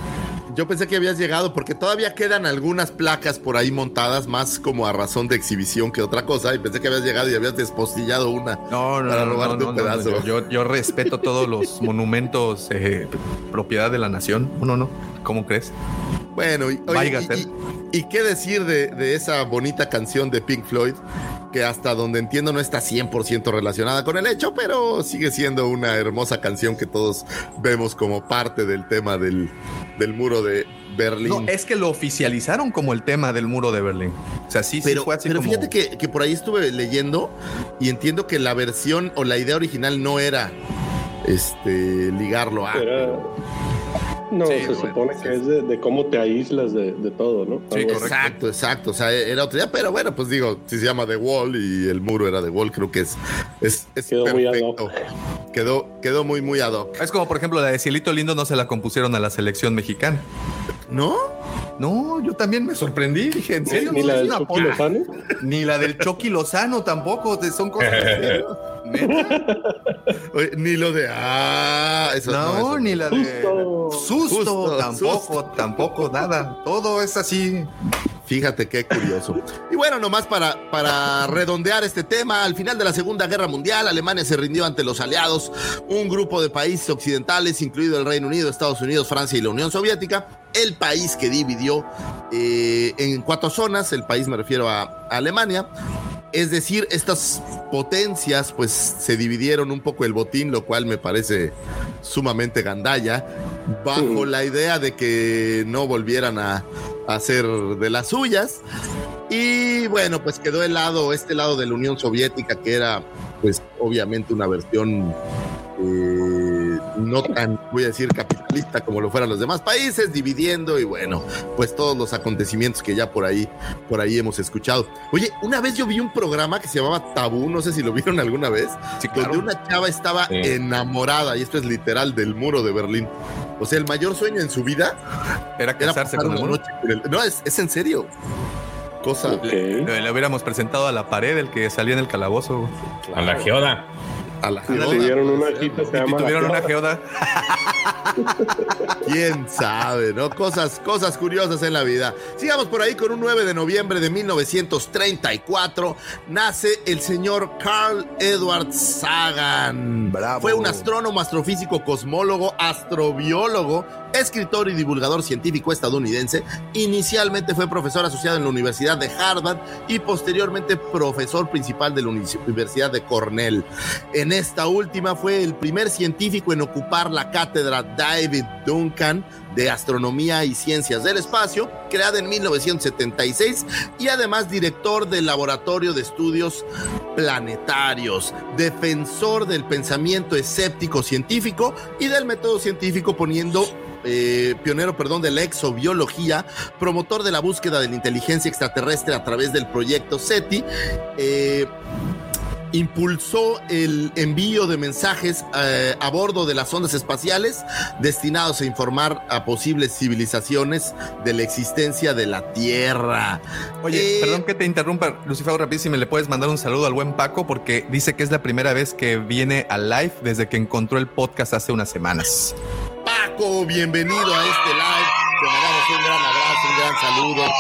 S6: Yo pensé que habías llegado porque todavía quedan algunas placas por ahí montadas más como a razón de exhibición que otra cosa y pensé que habías llegado y habías despostillado una
S1: No, no,
S6: para
S1: no,
S6: robarte
S1: no,
S6: un pedazo.
S1: yo, yo respeto todos los monumentos eh, propiedad de la nación. No, no. ¿Cómo crees?
S6: Bueno, y, oye, y- y- y qué decir de, de esa bonita canción de Pink Floyd, que hasta donde entiendo no está 100% relacionada con el hecho, pero sigue siendo una hermosa canción que todos vemos como parte del tema del, del muro de Berlín.
S1: No, es que lo oficializaron como el tema del muro de Berlín. O sea, sí, sí
S6: pero,
S1: fue así
S6: pero
S1: como...
S6: fíjate que, que por ahí estuve leyendo y entiendo que la versión o la idea original no era este ligarlo a.
S4: No,
S1: Sí,
S4: se
S1: bueno,
S4: supone que es de, de cómo te aíslas de, de todo, ¿no?
S1: Sí.
S6: Exacto, exacto. O sea, era otra idea, pero bueno, pues digo, si se llama The Wall y el muro era The Wall, creo que es, es, es
S4: Quedó muy ad
S6: perfecto. Quedó, quedó muy, muy ad hoc.
S1: Es como, por ejemplo, la de Cielito Lindo no se la compusieron a la selección mexicana.
S6: ¿No?
S1: No, yo también me sorprendí. Dije, ¿en serio?
S4: Ni
S1: ¿No
S4: la
S1: es
S4: del
S1: una
S4: Chucky? Lozano.
S1: Ni la del Chucky Lozano tampoco. Son cosas...
S6: Ni lo de. Ah, eso
S1: No,
S6: eso
S1: ni la de...
S4: Susto.
S1: Susto,
S6: Justo,
S1: tampoco,
S6: susto.
S1: tampoco, nada. Todo es así.
S6: Fíjate qué curioso. Y bueno, nomás para, para redondear este tema, al final de la Segunda Guerra Mundial, Alemania se rindió ante los aliados, un grupo de países occidentales, incluido el Reino Unido, Estados Unidos, Francia y la Unión Soviética, el país que dividió eh, en cuatro zonas, el país me refiero a, a Alemania. Es decir, estas potencias pues se dividieron un poco el botín, lo cual me parece sumamente gandalla, bajo la idea de que no volvieran a, a hacer de las suyas. Y bueno, pues quedó el lado, este lado de la Unión Soviética, que era pues obviamente una versión eh, no tan, voy a decir, capitalista como lo fueran los demás países, dividiendo y bueno, pues todos los acontecimientos que ya por ahí, por ahí hemos escuchado. Oye, una vez yo vi un programa que se llamaba Tabú, no sé si lo vieron alguna vez,
S1: Sí, claro.
S6: donde una chava estaba
S2: Sí.
S6: enamorada, y esto es literal del muro de Berlín. O sea, el mayor sueño en su vida
S1: Era casarse con el
S6: noche con el- No, es, es en serio. Cosa.
S1: Le, le hubiéramos presentado a la pared el que salía en el calabozo.
S2: A la geoda.
S6: A la
S4: Si
S6: Ándale.
S4: tuvieron una hijita, se
S1: Y
S4: llama.
S1: tuvieron una
S4: Geoda.
S6: ¿Quién sabe, no? Cosas, cosas curiosas en la vida. Sigamos por ahí con un 9 de noviembre de 1934. Nace el señor Carl Edward Sagan.
S1: Bravo.
S6: Fue un astrónomo, astrofísico, cosmólogo, astrobiólogo, escritor y divulgador científico estadounidense. Inicialmente fue profesor asociado en la Universidad de Harvard y posteriormente profesor principal de la Uni- Universidad de Cornell. En esta última fue el primer científico en ocupar la cátedra David Duncan de Astronomía y Ciencias del Espacio, creada en 1976, y además director del Laboratorio de Estudios Planetarios, defensor del pensamiento escéptico científico y del método científico poniendo eh, pionero, perdón, de la exobiología, promotor de la búsqueda de la inteligencia extraterrestre a través del proyecto SETI, eh, impulsó el envío de mensajes eh, a bordo de las ondas espaciales destinados a informar a posibles civilizaciones de la existencia de la Tierra.
S1: Oye,
S6: Eh,
S1: perdón que te interrumpa, Lucifer, rapidísimo, le puedes mandar un saludo al buen Paco porque dice que es la primera vez que viene al live desde que encontró el podcast hace unas semanas.
S6: Paco, bienvenido a este live. Te mandamos un gran abrazo, un gran saludo.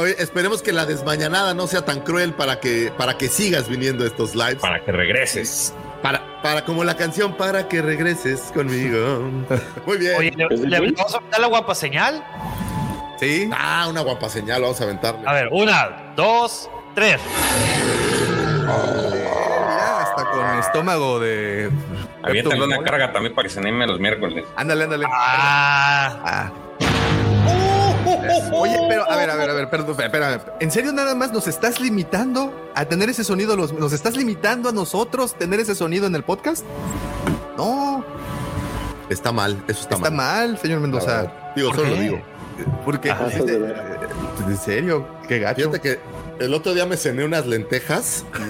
S6: Oye, esperemos que la desmañanada no sea tan cruel para que, para que sigas viniendo a estos lives.
S2: Para que regreses.
S6: Para, para como la canción, para que regreses conmigo. Muy bien.
S5: Oye, ¿le, vamos a aventar la guapa señal?
S1: ¿Sí?
S6: Ah, una guapa señal, vamos a aventarle.
S5: A ver, una, dos, tres.
S1: Mira, hasta con estómago de.
S2: Aviéntale una carga también para que se anime los miércoles.
S1: Ándale, ándale.
S5: Ah,
S1: Ah. Oye, pero a ver, a ver, a ver, perdón, espérame. ¿En serio nada más nos estás limitando a tener ese sonido? Los, ¿Nos estás limitando a nosotros tener ese sonido en el podcast? No,
S6: Está mal, eso está,
S1: está mal, señor Mendoza.
S6: Digo,
S5: ¿Por
S6: solo
S5: qué?
S6: lo digo.
S1: Porque,
S4: Ajá,
S1: pues,
S4: de
S1: eh, en serio, qué gacho.
S6: Fíjate que el otro día me cené unas lentejas. y- y-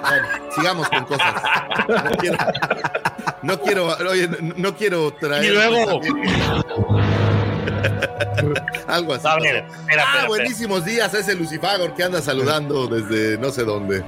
S6: bueno, sigamos con cosas. No quiero, no quiero, oye, no, no quiero traer.
S5: Y luego-
S6: Algo así. Ah, buenísimos días, ese Lucifagor que anda saludando desde no sé dónde.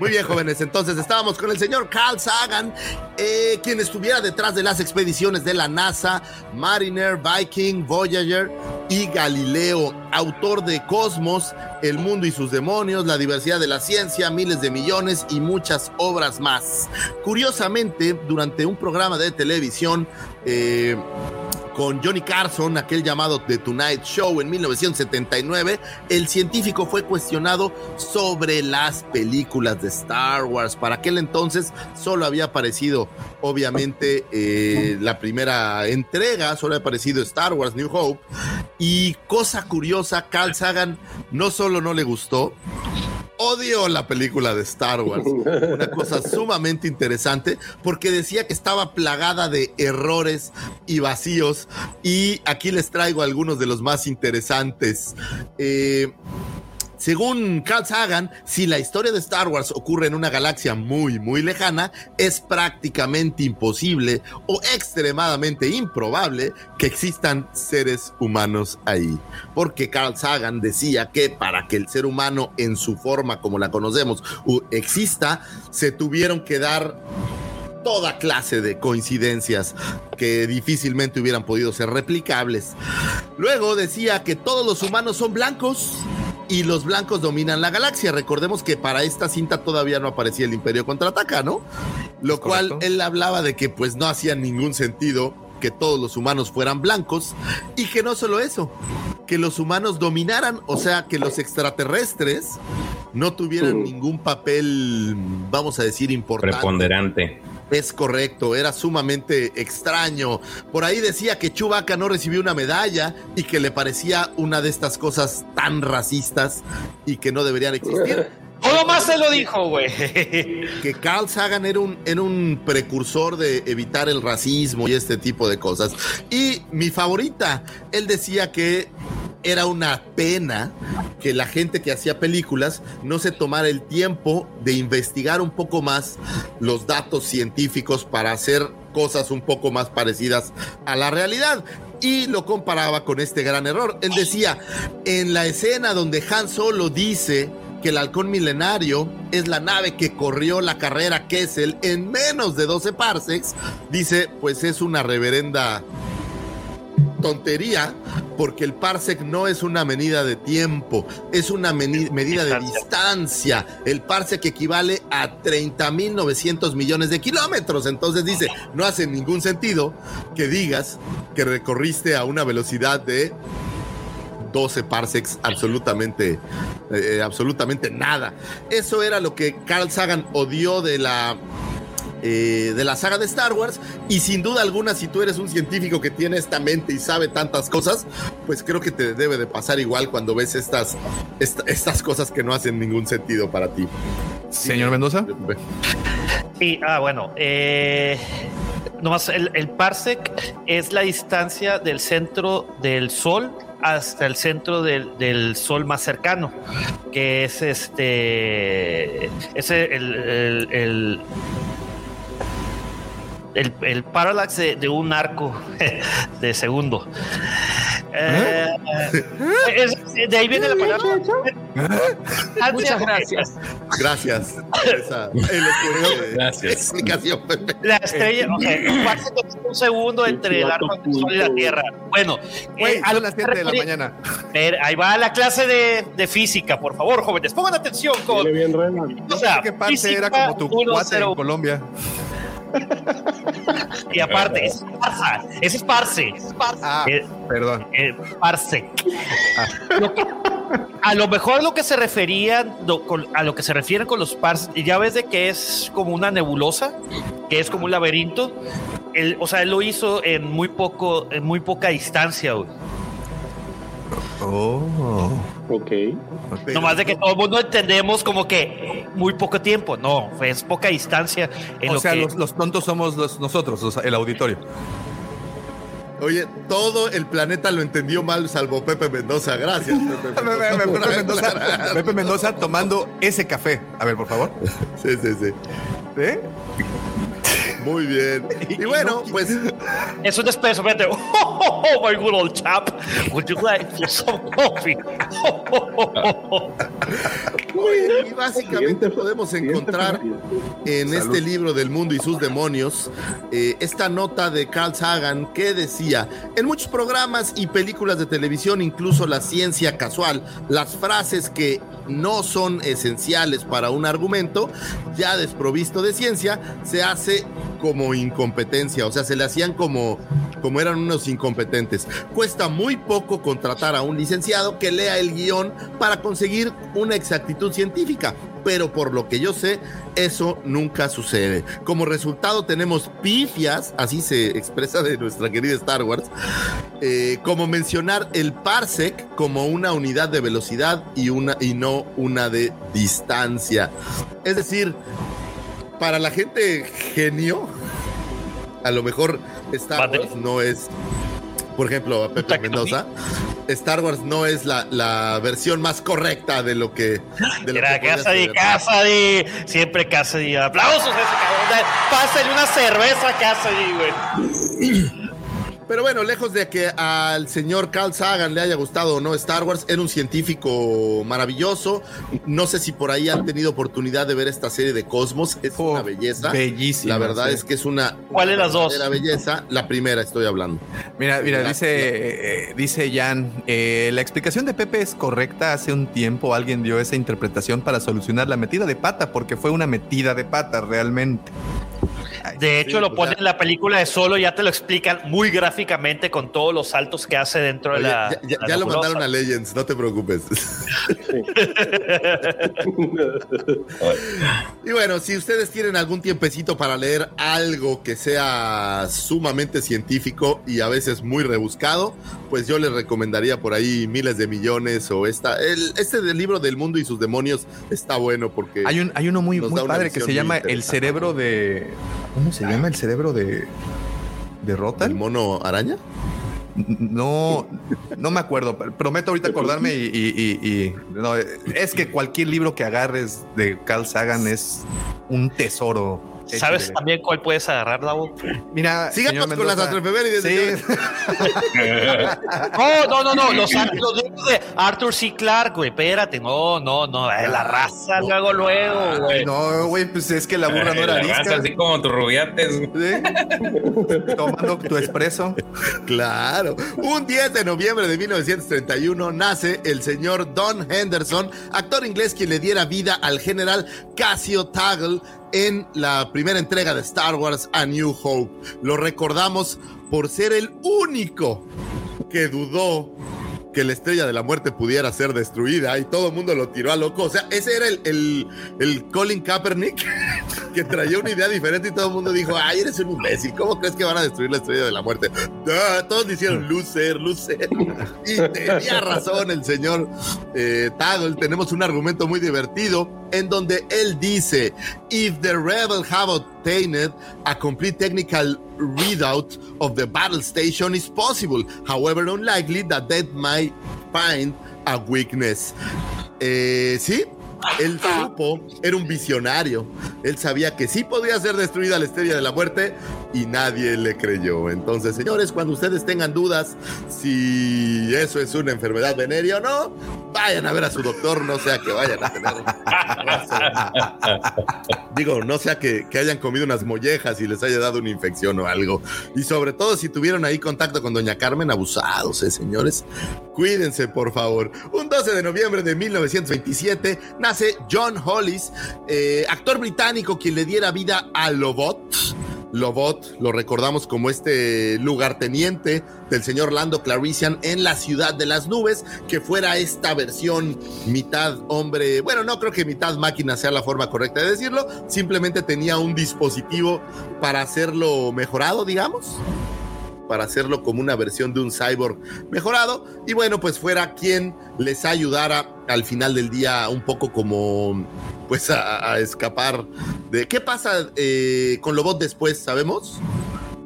S6: Muy bien, jóvenes. Entonces estábamos con el señor Carl Sagan, eh, quien estuviera detrás de las expediciones de la NASA, Mariner, Viking, Voyager y Galileo, autor de Cosmos, El mundo y sus demonios, La diversidad de la ciencia, Miles de millones y muchas obras más. Curiosamente, durante un programa de televisión, eh, con Johnny Carson, aquel llamado The Tonight Show en 1979, el científico fue cuestionado sobre las películas de Star Wars. Para aquel entonces solo había aparecido, obviamente, eh, la primera entrega, solo había aparecido Star Wars New Hope. Y cosa curiosa, Carl Sagan no solo no le gustó, odió la película de Star Wars. Una cosa sumamente interesante porque decía que estaba plagada de errores y vacíos. Y aquí les traigo algunos de los más interesantes. Eh, según Carl Sagan, si la historia de Star Wars ocurre en una galaxia muy, muy lejana, es prácticamente imposible o extremadamente improbable que existan seres humanos ahí. Porque Carl Sagan decía que para que el ser humano en su forma como la conocemos exista, se tuvieron que dar toda clase de coincidencias que difícilmente hubieran podido ser replicables. Luego decía que todos los humanos son blancos y los blancos dominan la galaxia. Recordemos que para esta cinta todavía no aparecía el Imperio contraataca, ¿no? Lo cual
S1: correcto.
S6: él hablaba de que pues no hacía ningún sentido que todos los humanos fueran blancos y que no solo eso, que los humanos dominaran, o sea, que los extraterrestres no tuvieran
S4: Mm.
S6: ningún papel, vamos a decir, importante.
S2: Preponderante.
S6: Es correcto, era sumamente extraño. Por ahí decía que Chewbacca no recibió una medalla y que le parecía una de estas cosas tan racistas y que no deberían existir.
S5: ¿Cómo más se lo dijo, güey?
S6: Que Carl Sagan era un, era un precursor de evitar el racismo y este tipo de cosas. Y mi favorita, él decía que era una pena que la gente que hacía películas no se tomara el tiempo de investigar un poco más los datos científicos para hacer cosas un poco más parecidas a la realidad y lo comparaba con este gran error. Él decía, en la escena donde Han Solo dice que el halcón milenario es la nave que corrió la carrera Kessel en menos de 12 parsecs, dice, pues es una reverenda tontería porque el parsec no es una medida de tiempo, es una medida de distancia. El parsec equivale a 30.900 millones de kilómetros. Entonces dice, no hace ningún sentido que digas que recorriste a una velocidad de 12 parsecs, absolutamente, eh, absolutamente nada. Eso era lo que Carl Sagan odió de la eh, de la saga de Star Wars. Y sin duda alguna, si tú eres un científico que tiene esta mente y sabe tantas cosas, pues creo que te debe de pasar igual cuando ves estas, estas cosas que no hacen ningún sentido para ti.
S1: Señor Mendoza.
S5: Sí, ah, bueno. Eh, nomás el, el parsec es la distancia del centro del Sol hasta el centro del, del, sol más cercano, que es este, es el, el, el, el parallax de, de, un arco de segundo. Eh, es, de ahí viene la palabra.
S3: Muchas gracias.
S6: Gracias. Esa
S2: gracias.
S6: explicación.
S5: La estrella, okay, un segundo entre el arco del sol y la Tierra. Bueno,
S1: Wey, eh, a las 7 de la mañana.
S5: Ahí va la clase de, de, física, por favor, jóvenes. Pongan atención con.
S4: Bien,
S1: o sea, ¿Qué parte era como tu cuate en Colombia?
S5: Y aparte, es esparza, es esparce.
S1: Ah, eh, perdón.
S5: Eh, parse. Ah. Lo que, a lo mejor lo que se refería, a lo que se refieren con los parses, ya ves de que es como una nebulosa, que es como un laberinto. Él, o sea, él lo hizo en muy poco, en muy poca distancia. Güey.
S1: Oh.
S4: Ok.
S5: No más de que todo el mundo entendemos como que muy poco tiempo. No, es poca distancia. En
S1: o
S5: lo
S1: sea,
S5: que...
S1: los, los, tontos somos los, nosotros, el auditorio.
S6: Oye, todo el planeta lo entendió mal, salvo Pepe Mendoza. Gracias, Pepe
S1: Mendoza. Pepe, Mendoza, Pepe Mendoza tomando ese café. A ver, por favor.
S6: Sí, sí, sí.
S1: ¿Eh?
S6: Muy bien. Y, bueno, no, pues.
S5: Es un espeso, vete. Oh, oh, oh, my good old chap. Would you like some coffee?
S6: y básicamente podemos encontrar en Salud. este libro del mundo y sus demonios eh, esta nota de Carl Sagan que decía: En muchos programas y películas de televisión, incluso la ciencia casual, las frases que no son esenciales para un argumento, ya desprovisto de ciencia, se hace como incompetencia, o sea, se le hacían como, como eran unos incompetentes. Cuesta muy poco contratar a un licenciado que lea el guion para conseguir una exactitud científica, pero por lo que yo sé, eso nunca sucede. Como resultado tenemos pifias, así se expresa de nuestra querida Star Wars, eh, como mencionar el parsec como una unidad de velocidad y, una, y no una de distancia. Es decir, para la gente genio, a lo mejor Star Wars no es, por ejemplo, a Pepe Mendoza, Star Wars no es la, la, versión más correcta de lo que. De lo
S5: Era
S6: que
S5: casa de. Siempre casa de. Aplausos a ese cabrón. Pásale una cerveza casa de, güey.
S6: Pero bueno, lejos de que al señor Carl Sagan le haya gustado o no Star Wars, era un científico maravilloso. No sé si por ahí han tenido oportunidad de ver esta serie de Cosmos. Es oh, una belleza.
S1: Bellísima.
S6: La verdad
S1: sí.
S6: es que es una.
S5: ¿Cuál de las dos?
S6: La belleza. La primera estoy hablando.
S1: Mira, mira, la, dice, eh, dice Jan, eh, la explicación de Pepe es correcta. Hace un tiempo alguien dio esa interpretación para solucionar la metida de pata, porque fue una metida de pata realmente.
S5: De hecho, sí, lo ponen en la película de solo, ya te lo explican muy gráficamente con todos los saltos que hace dentro
S6: Oye,
S5: de la.
S6: Ya, ya,
S5: la
S6: ya lo mandaron a Legends, no te preocupes. y bueno, si ustedes tienen algún tiempecito para leer algo que sea sumamente científico y a veces muy rebuscado, pues yo les recomendaría por ahí miles de millones o esta. El, este del libro del mundo y sus demonios está bueno porque.
S1: Hay, un, hay uno muy, muy padre que se llama El cerebro de. ¿Cómo se llama el cerebro de. de Rotan?
S6: ¿El mono araña?
S1: No, no me acuerdo. Prometo ahorita acordarme y, y, y, y, no, es que cualquier libro que agarres de Carl Sagan es un tesoro
S5: ¿Sabes también cuál puedes agarrar, Davo?
S1: Mira,
S6: sigamos con las atrefemérides.
S1: Sí.
S5: no, no, no, no. Los, los de Arthur C. Clarke, güey. Espérate, no, no, no. La raza, luego, luego, güey.
S1: No, güey, pues es que la burra no era
S2: La raza,
S1: arisca.
S2: así como tus rubiates.
S1: Tomando tu espresso.
S6: Claro. Un 10 de noviembre de 1931 nace el señor Don Henderson, actor inglés quien le diera vida al general Cassio Taggle en la primera entrega de Star Wars A New Hope. Lo recordamos por ser el único que dudó que la estrella de la muerte pudiera ser destruida y todo el mundo lo tiró a loco. O sea, ese era el, el, el Colin Kaepernick que traía una idea diferente y todo el mundo dijo, ay, eres un imbécil, ¿cómo crees que van a destruir la estrella de la muerte? Ah, todos dijeron, loser, loser. Y tenía razón el señor eh. Tenemos un argumento muy divertido en donde él dice, if the rebel have obtained a complete technical readout of the battle station is possible, however unlikely that they might find a weakness. Eh, sí, él supo, era un visionario. Él sabía que sí podía ser destruida la estrella de la muerte y nadie le creyó. Entonces, señores, cuando ustedes tengan dudas si eso es una enfermedad venérea o no, vayan a ver a su doctor, no sea que vayan a tener. Digo, no sea que, que hayan comido unas mollejas y les haya dado una infección o algo. Y sobre todo si tuvieron ahí contacto con doña Carmen, abusados, ¿eh, señores? Cuídense, por favor. Un 12 de noviembre de 1927 nace John Hollis, eh, actor británico quien le diera vida a Lobot. Lobot, lo recordamos como este lugarteniente del señor Lando Clarician en la ciudad de las nubes, que fuera esta versión mitad hombre, bueno, no creo que mitad máquina sea la forma correcta de decirlo, simplemente tenía un dispositivo para hacerlo mejorado, digamos para hacerlo como una versión de un cyborg mejorado y bueno pues fuera quien les ayudara al final del día un poco como pues a, a escapar de qué pasa eh, con Lobot después sabemos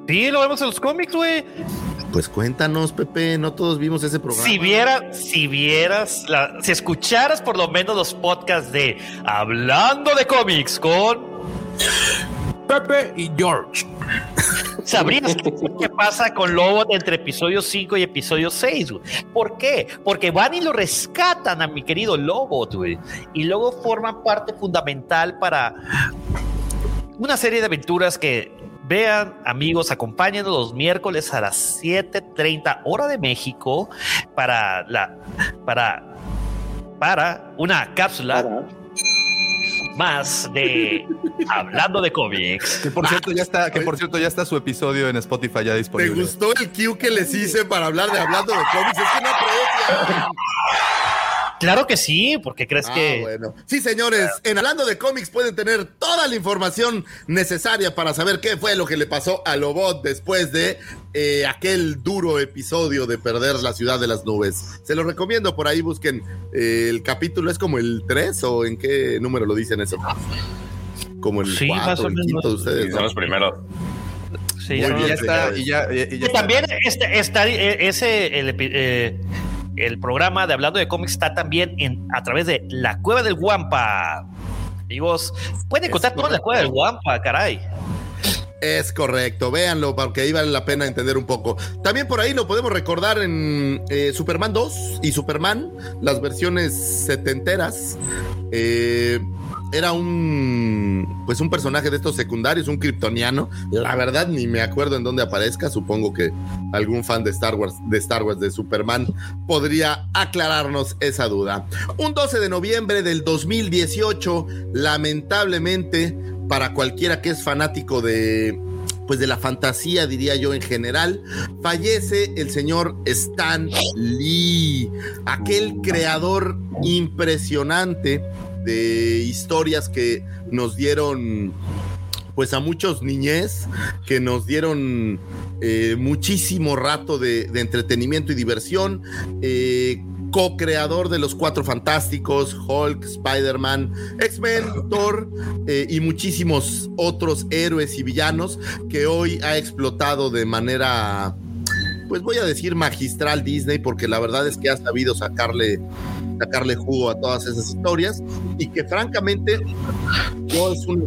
S5: Sí, lo vemos en los cómics, güey.
S6: pues cuéntanos Pepe no todos vimos ese programa
S5: Si viera, si vieras, la- si escucharas por lo menos los podcasts de Hablando de cómics con
S7: Pepe y George.
S5: Sabrías qué, pasa con Lobo entre episodio 5 y episodio 6, güey. ¿Por qué? Porque van y lo rescatan a mi querido Lobo, güey. Y luego forman parte fundamental para una serie de aventuras que vean, amigos, acompáñenos los miércoles a las 7:30 hora de México para la para para una cápsula más de hablando de cómics.
S1: Que por cierto ya está, que por cierto ya está su episodio en Spotify ya
S6: ¿Te
S1: disponible.
S6: gustó el cue que les hice para hablar de hablando de cómics? Es aprecian.
S5: Claro que sí, porque crees
S6: Ah,
S5: que
S6: bueno. Sí, señores, en Hablando de Cómics pueden tener toda la información necesaria para saber qué fue lo que le pasó a Lobot después de eh, aquel duro episodio de perder la ciudad de las nubes. Se lo recomiendo, por ahí busquen eh, el capítulo, ¿es como el 3 o en qué número lo dicen eso? Como el
S5: Sí, más
S6: 4,
S5: o
S6: el
S5: menos.
S6: quinto de ustedes.
S2: Sí,
S6: ¿no?
S2: son los primeros.
S5: Sí,
S6: Muy
S5: ya-
S6: bien,
S1: ya está, y ya, y- ya está.
S5: también este, está eh, ese el, eh, el programa de hablando de cómics está también en, a través de la cueva del Guampa. Amigos, pueden
S6: Es
S5: encontrar toda la cueva del Guampa, caray.
S6: Es correcto, véanlo porque ahí vale la pena entender un poco. También por ahí lo podemos recordar en eh, Superman 2 y Superman, las versiones setenteras. Eh, era un pues un personaje de estos secundarios, un kryptoniano. La verdad ni me acuerdo en dónde aparezca. Supongo que algún fan de Star Wars, de Star Wars de Superman, podría aclararnos esa duda. Un 12 de noviembre del 2018, lamentablemente, para cualquiera que es fanático de pues de la fantasía, diría yo en general, fallece el señor Stan Lee, aquel creador impresionante de historias que nos dieron pues a muchos niñez que nos dieron eh, muchísimo rato de, entretenimiento y diversión. eh, co-creador de los Cuatro Fantásticos, Hulk, Spider-Man, X-Men, Thor eh, y muchísimos otros héroes y villanos que hoy ha explotado de manera, pues voy a decir magistral Disney, porque la verdad es que ha sabido sacarle, sacarle jugo a todas esas historias y que francamente yo es una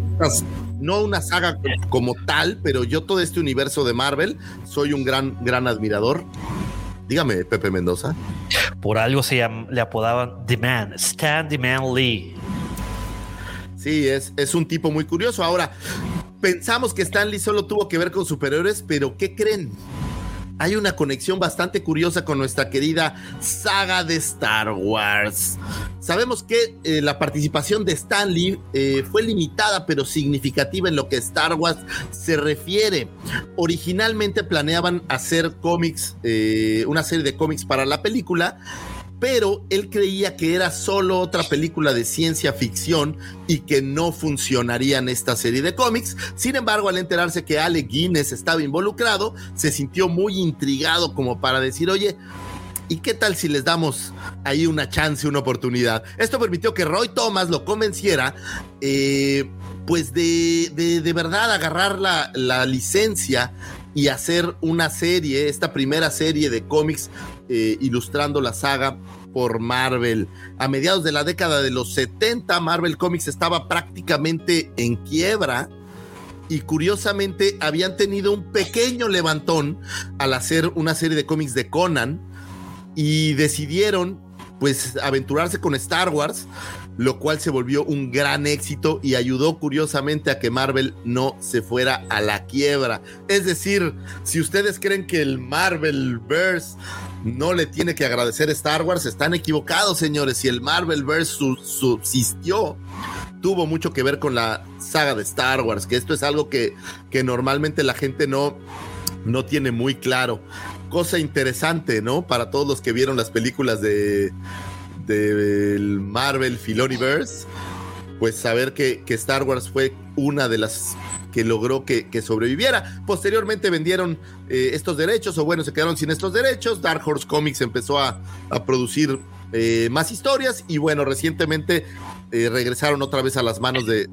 S6: no una saga como tal, pero yo todo este universo de Marvel soy un gran, gran admirador. Dígame, Pepe Mendoza.
S5: Por algo se le apodaban The Man, Stan The Man Lee.
S6: Sí, es, es un tipo muy curioso. Ahora, pensamos que Stan Lee solo tuvo que ver con superhéroes, pero ¿qué creen? Hay una conexión bastante curiosa con nuestra querida saga de Star Wars. Sabemos que eh, la participación de Stan Lee eh, fue limitada pero significativa en lo que Star Wars se refiere. Originalmente planeaban hacer cómics, eh, una serie de cómics para la película, pero él creía que era solo otra película de ciencia ficción y que no funcionaría en esta serie de cómics. Sin embargo, al enterarse que Alec Guinness estaba involucrado, se sintió muy intrigado como para decir, oye, ¿Y qué tal si les damos ahí una chance, una oportunidad? Esto permitió que Roy Thomas lo convenciera, eh, pues de, de, verdad agarrar la, la, licencia y hacer una serie, esta primera serie de cómics eh, ilustrando la saga por Marvel. A mediados de la década de los 70, Marvel Comics estaba prácticamente en quiebra y curiosamente habían tenido un pequeño levantón al hacer una serie de cómics de Conan y decidieron pues aventurarse con Star Wars, lo cual se volvió un gran éxito y ayudó curiosamente a que Marvel no se fuera a la quiebra. Es decir, si ustedes creen que el Marvelverse no le tiene que agradecer Star Wars, están equivocados, señores. Si el Marvelverse subsistió, tuvo mucho que ver con la saga de Star Wars, que esto es algo que, que normalmente la gente no, no tiene muy claro. Cosa interesante, ¿no? Para todos los que vieron las películas de del Marvel Filoniverse, pues saber que, que Star Wars fue una de las que logró que, sobreviviera. Posteriormente vendieron eh, estos derechos, o bueno, se quedaron sin estos derechos. Dark Horse Comics empezó a, producir eh, más historias y bueno, recientemente regresaron otra vez a las manos de...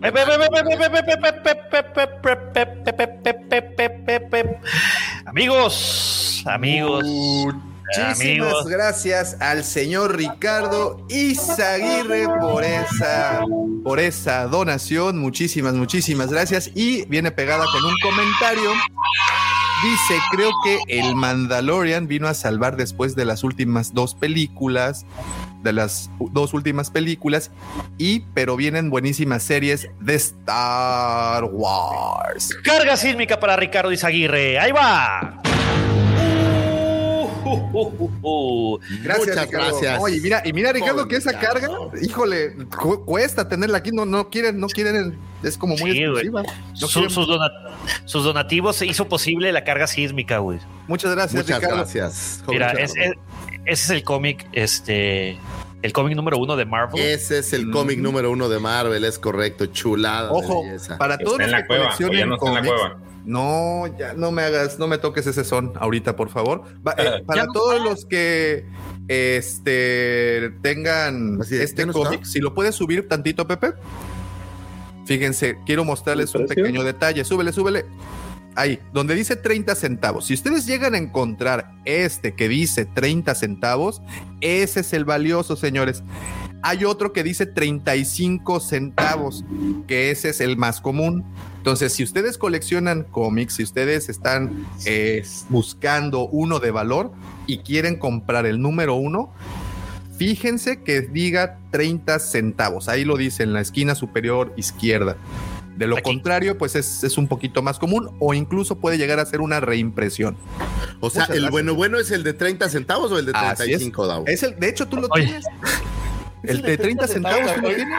S5: Amigos, amigos.
S1: Muchísimas gracias al señor Ricardo Izaguirre por esa, por esa donación. Muchísimas, muchísimas gracias. Y viene pegada con un comentario. Dice, creo que el Mandalorian vino a salvar después de las últimas dos películas, de las dos últimas películas, y pero vienen buenísimas series de Star Wars.
S5: Carga sísmica para Ricardo Izaguirre. Ahí va.
S1: Gracias, gracias. Oye, mira, y mira, Ricardo, que esa carga, híjole, cuesta tenerla aquí, no, no quieren, no quieren, es como muy exclusiva.
S5: sus, donativos se hizo posible la carga sísmica, güey.
S1: Muchas gracias,
S6: Muchas gracias.
S5: Mira, ese es el cómic, este, el cómic número uno de Marvel.
S6: Ese es el cómic número uno de Marvel, es correcto, chulada.
S1: Ojo, para todos los que coleccionen cómics, no, ya no me hagas, no me toques ese son ahorita, por favor. Eh, para todos los que este tengan este cómic, si lo puedes subir tantito, Pepe. Fíjense, quiero mostrarles un pequeño detalle. Súbele, súbele. Ahí, donde dice 30 centavos. Si ustedes llegan a encontrar este que dice 30 centavos, ese es el valioso, señores. Hay otro que dice 35 centavos, que ese es el más común. Entonces, si ustedes coleccionan cómics, si ustedes están eh, buscando uno de valor y quieren comprar el número uno, fíjense que diga 30 centavos. Ahí lo dice en la esquina superior izquierda. De lo contrario, pues es, un poquito más común o incluso puede llegar a ser una reimpresión.
S6: O sea, ¿el bueno bueno es el de 30 centavos o el de 35
S1: centavos? Es. el, de hecho, tú lo tienes. El de 30 centavos, ¿tú lo tienes?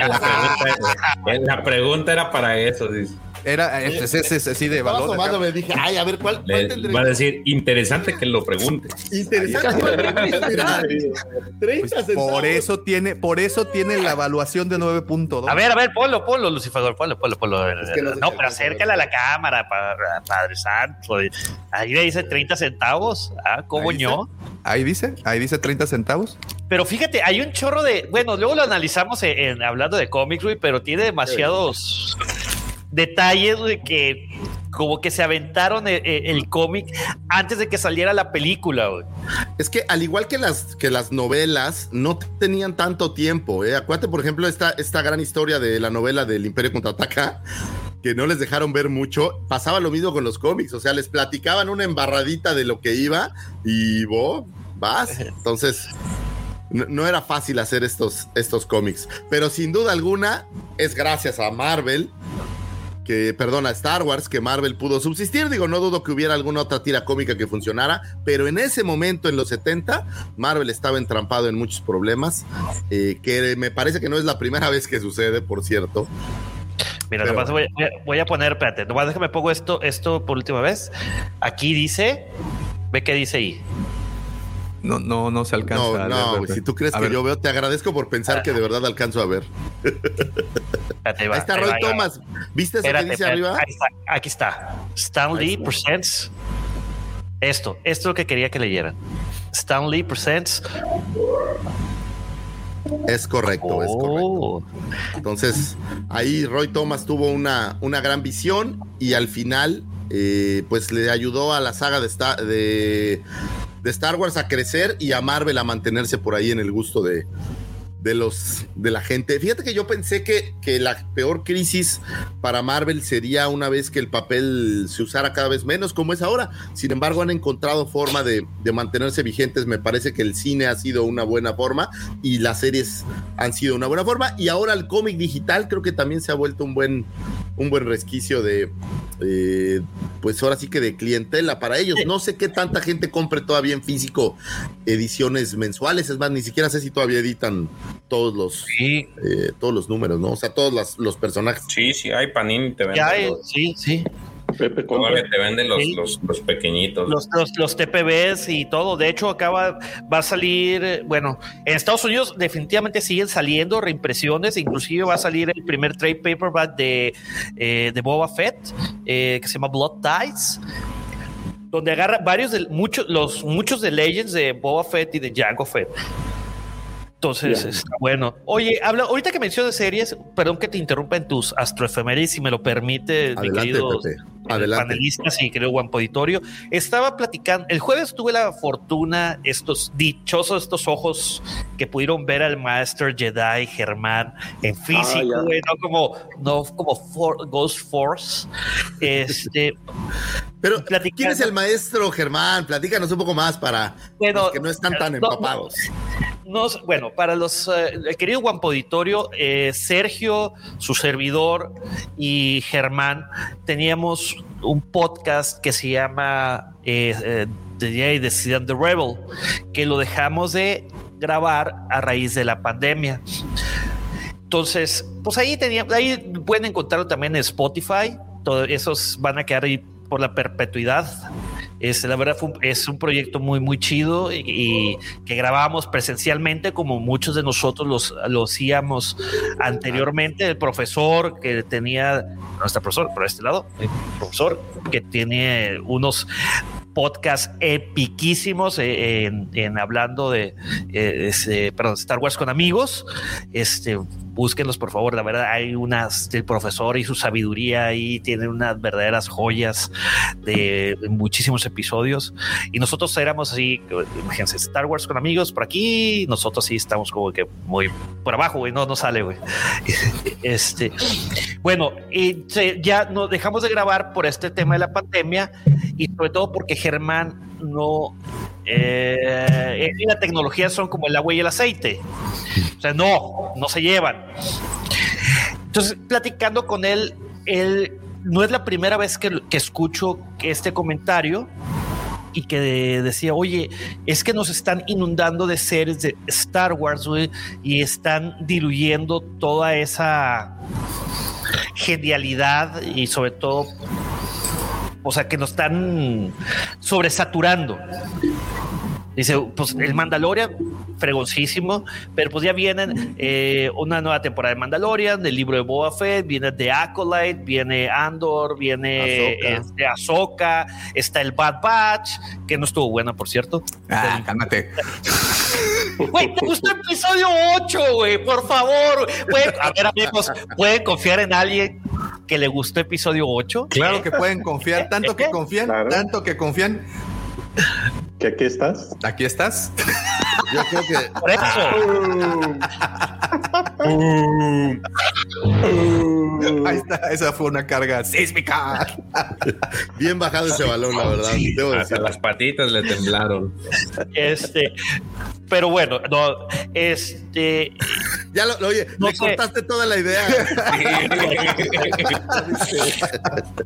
S2: La pregunta, la pregunta era para eso, dice.
S1: Era ese, ese, así de valor.
S6: me dije, ay, a ver, ¿cuál,
S2: cuál Va a decir, interesante que lo pregunte.
S1: Interesante. pues por eso tiene, por eso tiene la evaluación de 9.2.
S5: A ver, a ver, ponlo, ponlo, Lucifer, ponlo, ponlo, ponlo. no, pero acércala a la cámara, Padre Santo. Ahí le dice 30 centavos. Ah, ¿cómo ño?
S1: Ahí dice, ahí dice 30 centavos.
S5: Pero fíjate, hay un chorro de. Bueno, luego lo analizamos en, hablando de cómics, pero tiene demasiados detalles de que como que se aventaron el, el cómic antes de que saliera la película.
S6: Es que al igual que las, que las novelas, no tenían tanto tiempo. ¿eh? Acuérdate, por ejemplo, esta, esta gran historia de la novela del Imperio Contraataca que no les dejaron ver mucho. Pasaba lo mismo con los cómics, o sea, les platicaban una embarradita de lo que iba y vos vas. Entonces, no, no era fácil hacer estos, estos cómics, pero sin duda alguna es gracias a Marvel que, perdón, a Star Wars, que Marvel pudo subsistir. Digo, no dudo que hubiera alguna otra tira cómica que funcionara, pero en ese momento, en los 70, Marvel estaba entrampado en muchos problemas, eh, que me parece que no es la primera vez que sucede, por cierto.
S5: Mira, nomás voy, voy a poner, espérate, nomás déjame pongo esto, esto por última vez. Aquí dice, ve qué dice ahí.
S1: No, no, no se alcanza.
S6: No, no, si tú crees
S1: A
S6: que
S1: ver,
S6: yo veo, te agradezco por pensar que de verdad alcanzo a ver.
S5: Espérate, va,
S6: Ahí está Roy
S5: va, ahí va.
S6: Thomas. ¿Viste eso
S5: Espérate,
S6: que dice arriba?
S5: ahí está, aquí está. Stan Lee Presents. Esto, esto es lo que quería que leyeran. Stan Lee Presents.
S6: Es correcto, es correcto.
S5: Oh.
S6: Entonces, ahí Roy Thomas tuvo una, una gran visión y al final, eh, pues le ayudó a la saga de Star, de, de Star Wars a crecer y a Marvel a mantenerse por ahí en el gusto de, de los de la gente. Fíjate que yo pensé que, que la peor crisis para Marvel sería una vez que el papel se usara cada vez menos, como es ahora. Sin embargo, han encontrado forma de, de mantenerse vigentes. Me parece que el cine ha sido una buena forma y las series han sido una buena forma. Y ahora el cómic digital creo que también se ha vuelto un buen, un buen resquicio de, eh, pues ahora sí que de clientela para ellos. No sé qué tanta gente compre todavía en físico ediciones mensuales. Es más, ni siquiera sé si todavía editan todos los eh, todos los números, ¿no? O sea, todos las- los personajes.
S2: Sí, sí, hay Panini te venden.
S5: Ya hay,
S2: los-
S5: sí, sí.
S4: Pepe,
S2: todavía te venden los,
S5: Sí.
S2: los, los pequeñitos.
S5: Los, los, los TPBs y todo. De hecho, acaba, va a salir, eh, bueno, en Estados Unidos definitivamente siguen saliendo reimpresiones. Inclusive va a salir el primer trade paperback de, eh, de Boba Fett, eh, que se llama Blood Ties. Donde agarra varios de muchos, los muchos de Legends de Boba Fett y de Jango Fett. Entonces, está bueno. Oye, habla, ahorita que mencionas series, perdón que te interrumpa en tus astroefemérides, si me lo permite, mi querido
S6: Pepe.
S5: Eh,
S6: Adelante.
S5: panelistas y querido Guampo Auditorio. Estaba platicando, el jueves tuve la fortuna, estos dichosos, estos ojos que pudieron ver al maestro Jedi Germán en físico,
S4: ya.
S5: güey, no como, no como For- Ghost Force. Este,
S6: Pero,
S5: platicando-
S6: ¿quién es el maestro Germán? Platícanos un poco más para
S5: Bueno,
S6: los que no están tan
S5: no,
S6: empapados.
S5: No, bueno, para los eh, el querido Guampo Auditorio, eh, Sergio, su servidor y Germán teníamos un podcast que se llama eh, eh, The Day Decision the Rebel, que lo dejamos de grabar a raíz de la pandemia. Entonces, pues ahí tenía, ahí pueden encontrarlo también en Spotify. Todos esos van a quedar ahí por la perpetuidad. Es, la verdad fue es un proyecto muy, muy chido y, que grabábamos presencialmente como muchos de nosotros los, lo hacíamos anteriormente. El profesor que tenía, nuestro profesor por este lado, el profesor que tiene unos podcasts epiquísimos eh, en, en hablando de eh, perdón, Star Wars con amigos. Este, búsquenlos por favor. La verdad, hay unas del profesor y su sabiduría ahí, tienen unas verdaderas joyas de muchísimos episodios. Y nosotros éramos así, imagínense, Star Wars con amigos por aquí. Nosotros sí estamos como que muy por abajo, güey, no, no sale, güey. Este, bueno, y ya nos dejamos de grabar por este tema de la pandemia y sobre todo porque Germán no. Eh, la tecnología son como el agua y el aceite. O sea, no, no se llevan. Entonces, platicando con él, él no es la primera vez que, escucho este comentario y que decía, oye, es que nos están inundando de series de Star Wars, y están diluyendo toda esa genialidad y sobre todo, o sea, que nos están sobresaturando. Dice, pues el Mandalorian, fregoncísimo, pero pues ya vienen eh, una nueva temporada de Mandalorian, del libro de Boba Fett, viene The Acolyte, viene Andor, viene
S6: Ahsoka.
S5: este, está el Bad Batch, que no estuvo buena, por cierto.
S1: Ah, cálmate.
S5: Güey, te gustó el episodio 8, güey, por favor. Pueden- a ver, amigos, ¿pueden confiar en alguien que le gustó episodio 8?
S1: Claro que pueden confiar, tanto que confían,
S4: Claro.
S1: tanto que confían.
S4: ¿Que aquí estás?
S1: Aquí estás.
S6: Yo creo que
S5: Por eso.
S1: Ahí está, esa fue una carga sísmica.
S6: Bien bajado ese balón, la verdad. Debo
S2: Hasta
S6: decir.
S2: las patitas le temblaron.
S5: Este, pero bueno, no, este,
S6: Ya lo, oye,
S5: No
S6: le
S5: sé.
S6: cortaste toda la idea.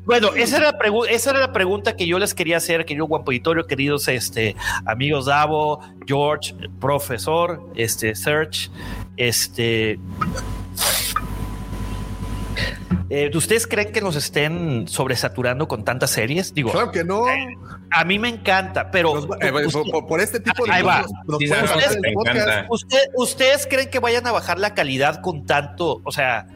S5: bueno, esa era, la esa era la pregunta que yo les quería hacer, querido Guapo Auditorio, queridos este, amigos Davo, George, profesor, este, Search, este. eh, ¿Ustedes creen que nos estén sobresaturando con tantas series? Digo,
S1: Claro que no.
S5: a mí me encanta, pero
S1: Nos eh,
S5: usted-
S1: por, este tipo de
S5: Ahí va.
S1: cosas, nos
S2: Sí,
S1: pueden
S2: sabemos
S1: faltar
S2: que
S1: el
S2: te
S1: podcast.
S2: encanta.
S5: ¿Usted- ¿Ustedes creen que vayan a bajar la calidad con tanto, o sea,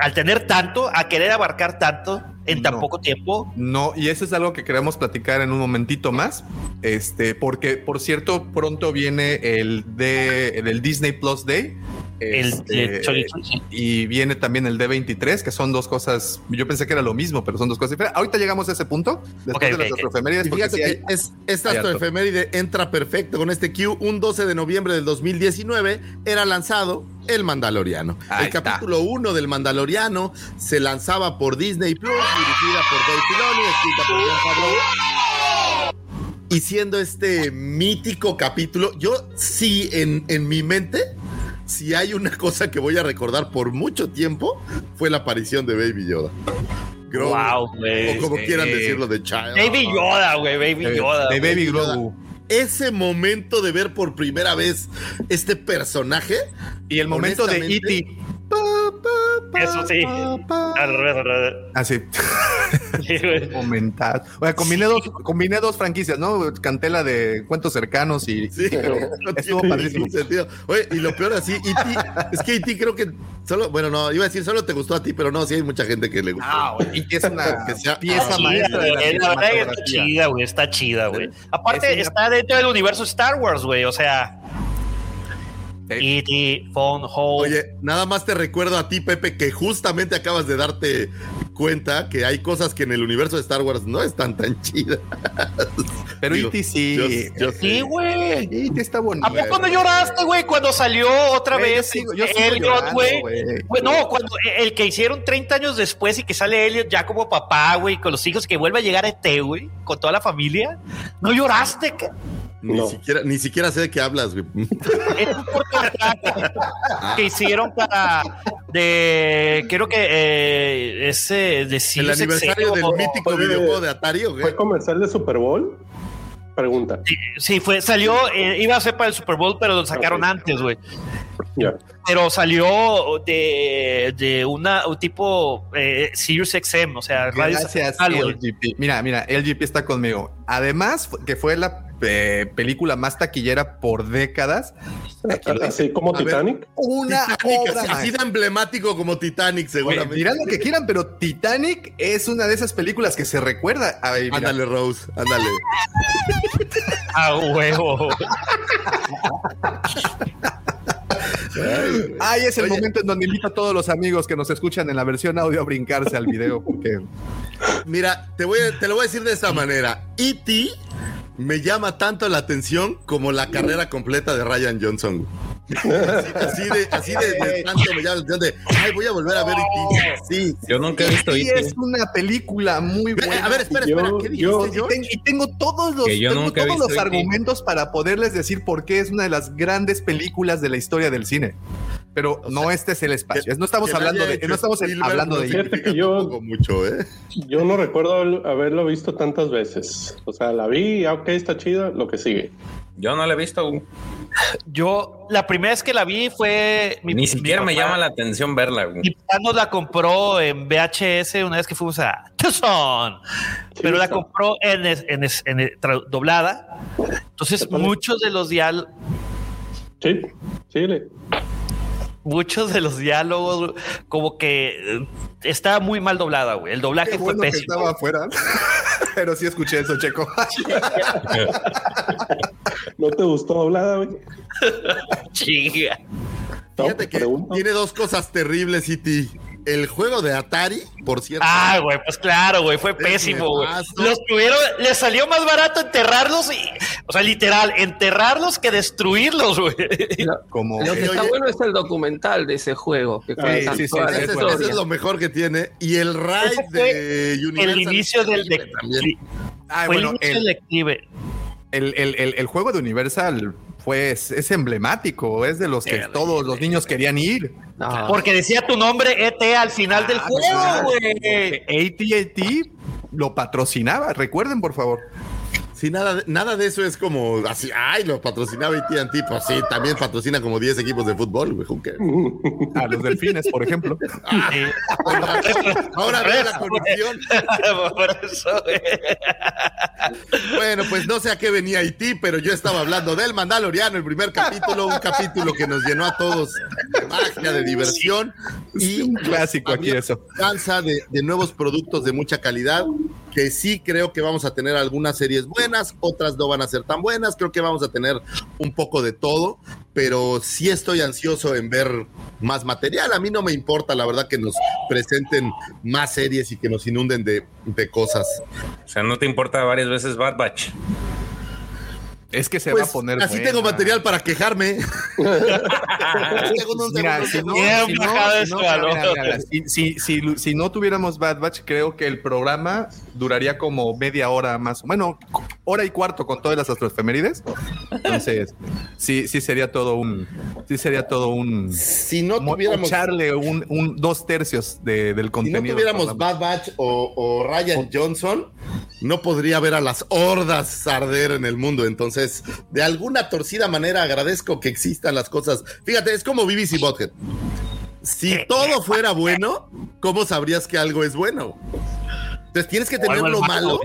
S5: al tener tanto, a querer abarcar tanto en tan
S1: No.
S5: poco tiempo?
S1: No, y eso es algo que queremos platicar en un momentito más. Este, porque, por cierto, pronto viene el de el Disney Plus Day.
S5: El
S1: Este,
S5: sí.
S1: y viene también el D23, que son dos cosas. Yo pensé que era lo mismo, pero son dos cosas diferentes. Ahorita llegamos a ese punto. Después de las
S5: ok.
S1: astroefemérides,
S6: Y
S1: porque
S6: fíjate
S1: sí hay-
S6: que es, esta
S1: hay
S6: astroefeméride entra perfecto con este Q. Un 12 de noviembre del 2019 era lanzado El Mandaloriano.
S1: Ahí
S6: el capítulo 1 del Mandaloriano se lanzaba por Disney Plus, dirigida por Dave Filoni, escrita por Jon Favreau. Y siendo este mítico capítulo, yo sí en, en mi mente, si hay una cosa que voy a recordar por mucho tiempo, fue la aparición de Baby Yoda. Grogu,
S5: Wow, güey.
S6: o como quieran decirlo de Child.
S5: Baby Yoda, güey, Baby Yoda.
S1: de
S5: güey.
S1: Baby Grogu.
S6: ese momento de ver por primera vez este personaje
S1: Y el momento de E.T.
S5: Eso sí. Al revés, al revés.
S1: Así.
S5: Sí, güey.
S1: Comentar. O sea, combiné dos, combiné dos franquicias, ¿no? Canté la de cuentos cercanos y.
S6: Sí,
S1: pero
S6: no
S1: estuvo padrísimo.
S6: sentido. Oye, y lo peor así, E.T., es que E.T. creo que solo, bueno, no, iba a decir solo te gustó a ti, pero no, sí hay mucha gente que le gustó.
S1: Ah, güey, y que es una
S6: Que sea-
S1: pieza
S5: Está chida,
S1: maestra de la
S5: güey. La verdad que está chida, güey. Está chida, güey. Aparte,
S1: Es
S5: está dentro del universo Star Wars, güey. O sea,
S1: Sí.
S5: E.T., Phone Home.
S6: Oye, nada más te recuerdo a ti, Pepe, que justamente acabas de darte cuenta que hay cosas que en el universo de Star Wars no están tan chidas.
S1: Pero E.T. sí.
S6: yo- yo sé.
S5: Sí, güey.
S1: E.T. está bonito.
S5: ¿A poco no lloraste, güey, cuando salió otra vez
S1: sigo- yo sigo
S5: Elliot, güey? No, cuando el que hicieron 30 años después y que sale Elliot ya como papá, güey, con los hijos, que vuelve a llegar a ET, güey, con toda la familia. ¿No lloraste? ca-
S6: Ni,
S4: No.
S6: siquiera, ni siquiera sé de qué hablas, güey.
S5: Es un cortometraje que hicieron para de creo que eh, ese de
S6: El aniversario del
S5: o-
S6: mítico
S4: oye,
S6: videojuego de Atari, ¿o qué?
S4: ¿Fue comercial de Super Bowl? Pregunta.
S5: Sí, fue, salió, eh, iba a ser para el Super Bowl, pero lo sacaron antes, güey.
S4: Ya.
S5: Pero salió de, de una un tipo eh, Sirius XM, o sea, radio
S1: Gracias,
S5: güey.
S1: LGP. Mira, mira, LGP está conmigo. Además, que fue la eh, película más taquillera por décadas.
S4: Así como
S6: A ver.
S4: Titanic.
S1: Una
S6: Titanic,
S1: obra
S6: así, de emblemático como Titanic, seguramente.
S1: dirán lo que quieran, pero Titanic es una de esas películas que se recuerda. Ay,
S6: Ándale, Rose, ándale.
S5: Ah, huevo.
S1: Ay, es el
S6: Oye.
S1: momento en donde invito a todos los amigos que nos escuchan en la versión audio a brincarse al video, porque
S6: Mira, te, voy a- te lo voy a decir de esta manera. E.T. me llama tanto la atención como la carrera completa de Ryan Johnson. Así, así de, así de, de tanto me llama la atención de, ay, voy a volver a ver E.T. Sí.
S2: Yo nunca he visto
S1: sí
S2: E.T.
S1: es una película muy buena.
S6: A ver, espera,
S4: Yo-
S6: espera, ¿qué dijiste,
S4: yo-
S1: Y,
S6: George?
S1: ten- y tengo todos los, tengo todos argumentos para poderles decir por qué es una de las grandes películas de la historia del cine. Pero no este es el espacio. Es- no estamos
S6: Que la
S1: hablando de, no estamos
S6: Spielberg
S1: hablando
S6: no
S1: de
S4: que yo-
S6: tampoco mucho, ¿eh?
S4: Yo no recuerdo haber- haberlo visto tantas veces. O sea, la vi, ah, ok, está chida, lo que sigue.
S2: Yo no la he visto. güey.
S5: Yo la primera vez que la vi fue mi-
S2: Ni
S5: mi
S2: siquiera me llama la atención verla. güey.
S5: Mi papá nos la compró en VHS una vez que fuimos a Tucson, pero la compró en, en, doblada. Entonces, muchos de los diálogos,
S4: Sí, síguele.
S5: Muchos de los diálogos, como que eh, estaba muy mal doblada, güey. El doblaje
S1: Qué
S5: fue
S1: bueno que
S5: pésimo.
S1: estaba afuera. Pero sí escuché eso, Checo.
S4: ¿No te gustó doblada, güey?
S5: Chinga.
S4: No,
S6: Fíjate que
S4: pregunto.
S6: tiene dos cosas terribles, E.T. el juego de Atari, por cierto.
S5: Ah, güey, pues claro, güey, fue pésimo, güey. Los tuvieron, les salió más barato enterrarlos y, o sea, literal, enterrarlos que destruirlos, güey.
S1: Como,
S3: Lo que está bueno es el documental de ese juego. Que
S6: Sí, sí, sí, ese, es lo mejor que tiene. Y el
S5: fue
S6: de Universal.
S5: el inicio del de-
S6: también.
S1: Ah,
S5: fue
S1: bueno,
S5: el inicio
S1: el-
S5: del declive.
S1: el, el- el- el juego de Universal fue, es, emblemático, es de los que todos los niños querían ir.
S3: No.
S5: Porque decía tu nombre ET al final del juego,
S1: claro.
S5: güey.
S1: AT&T lo patrocinaba, recuerden por favor.
S6: Sí, nada, de- nada de eso es como así, ay, lo patrocinaba AT&T, pues sí, también patrocina como 10 equipos de fútbol, güey?
S1: A los delfines, por ejemplo.
S6: Ahora veo la conexión.
S5: Por eso.
S6: Bueno, pues no sé a qué venía Haití, pero yo estaba hablando del Mandaloriano, el primer capítulo, un capítulo que nos llenó a todos de magia, de diversión.
S1: Y un clásico aquí eso.
S6: Esperanza de, de nuevos productos de mucha calidad, que sí creo que vamos a tener algunas series buenas, otras no van a ser tan buenas, creo que vamos a tener un poco de todo, pero sí estoy ansioso en ver más material. A mí no me importa, la verdad, que nos presenten más series y que nos inunden de, de cosas.
S2: O sea, no te importa varias veces Bad Batch.
S1: Es que se
S6: Pues,
S1: va a poner.
S6: así
S1: buena.
S6: tengo material para quejarme.
S1: Si no, tuviéramos Bad Batch, creo que el programa duraría como media hora más. Bueno, hora y cuarto con todas las astroefemérides. Entonces, sí, sí sería todo un. Sí sería todo un.
S6: Si no
S1: mo-
S6: tuviéramos,
S1: echarle un, un- dos tercios de- del
S6: si no
S1: contenido.
S6: tuviéramos. Bad Batch o, o Ryan Johnson, no podría ver a las hordas arder en el mundo. Entonces, de alguna torcida manera agradezco que existan las cosas. Fíjate, es como BBC Bothead. Si todo fuera bueno, ¿cómo sabrías que algo es bueno? Entonces tienes que tener lo malo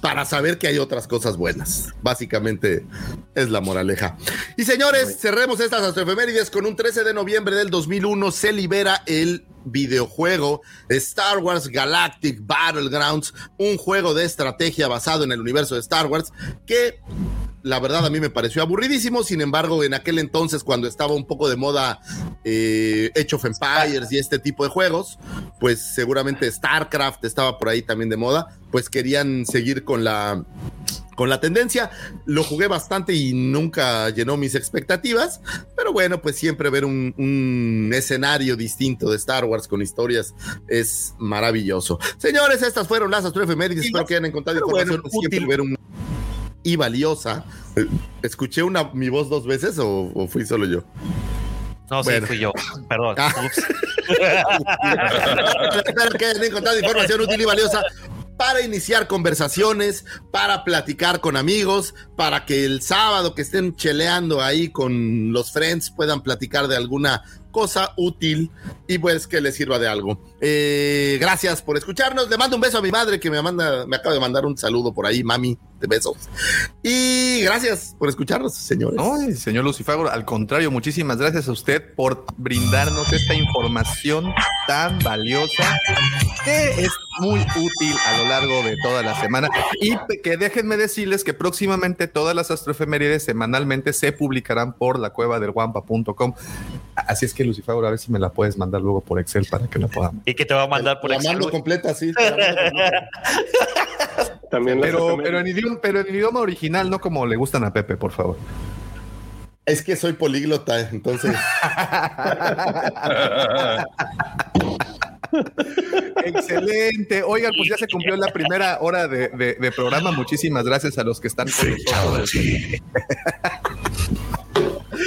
S6: para saber que hay otras cosas buenas. Básicamente es la moraleja. Y señores, cerremos estas astroefemérides con un 13 de noviembre del 2001 se libera el videojuego Star Wars Galactic Battlegrounds, un juego de estrategia basado en el universo de Star Wars que la verdad a mí me pareció aburridísimo, sin embargo en aquel entonces cuando estaba un poco de moda eh, Age of Empires y este tipo de juegos, pues seguramente StarCraft estaba por ahí también de moda, pues querían seguir con la con la tendencia. Lo jugué bastante y nunca llenó mis expectativas, pero bueno, pues siempre ver un, un escenario distinto de Star Wars con historias es maravilloso. Señores, estas fueron las astroefemérides. Espero que hayan encontrado información
S1: bueno,
S6: útil,
S1: útil.
S6: ver un y valiosa. ¿Escuché una, mi voz dos veces o, o fui solo yo?
S5: No, sí,
S6: Bueno.
S5: fui yo. Perdón.
S6: Ah.
S5: Ups.
S6: Espero que hayan encontrado información útil y valiosa para iniciar conversaciones, para platicar con amigos, para que el sábado que estén cheleando ahí con los friends puedan platicar de alguna cosa útil y pues que les sirva de algo. Eh, gracias por escucharnos. Le mando un beso a mi madre que me manda, me acaba de mandar un saludo por ahí, mami, besos. Y gracias por escucharnos, señores.
S1: No, señor Lucifago, al contrario, muchísimas gracias a usted por brindarnos esta información tan valiosa que es muy útil a lo largo de toda la semana. Y que déjenme decirles que próximamente todas las astroefemérides semanalmente se publicarán por la cueva del guampa.com. Así es que, Lucifago, a ver si me la puedes mandar luego por Excel para que la podamos.
S5: Y que te va a mandar por
S6: la
S5: Excel,
S6: mando completa, sí. la mando completa.
S4: También las
S1: Pero, pero, en idioma, pero en idioma original, no como le gustan a Pepe, por favor.
S6: Es que soy políglota, entonces.
S1: Excelente. Oigan, pues ya se cumplió la primera hora de, de- de programa. Muchísimas gracias a los que están con nosotros.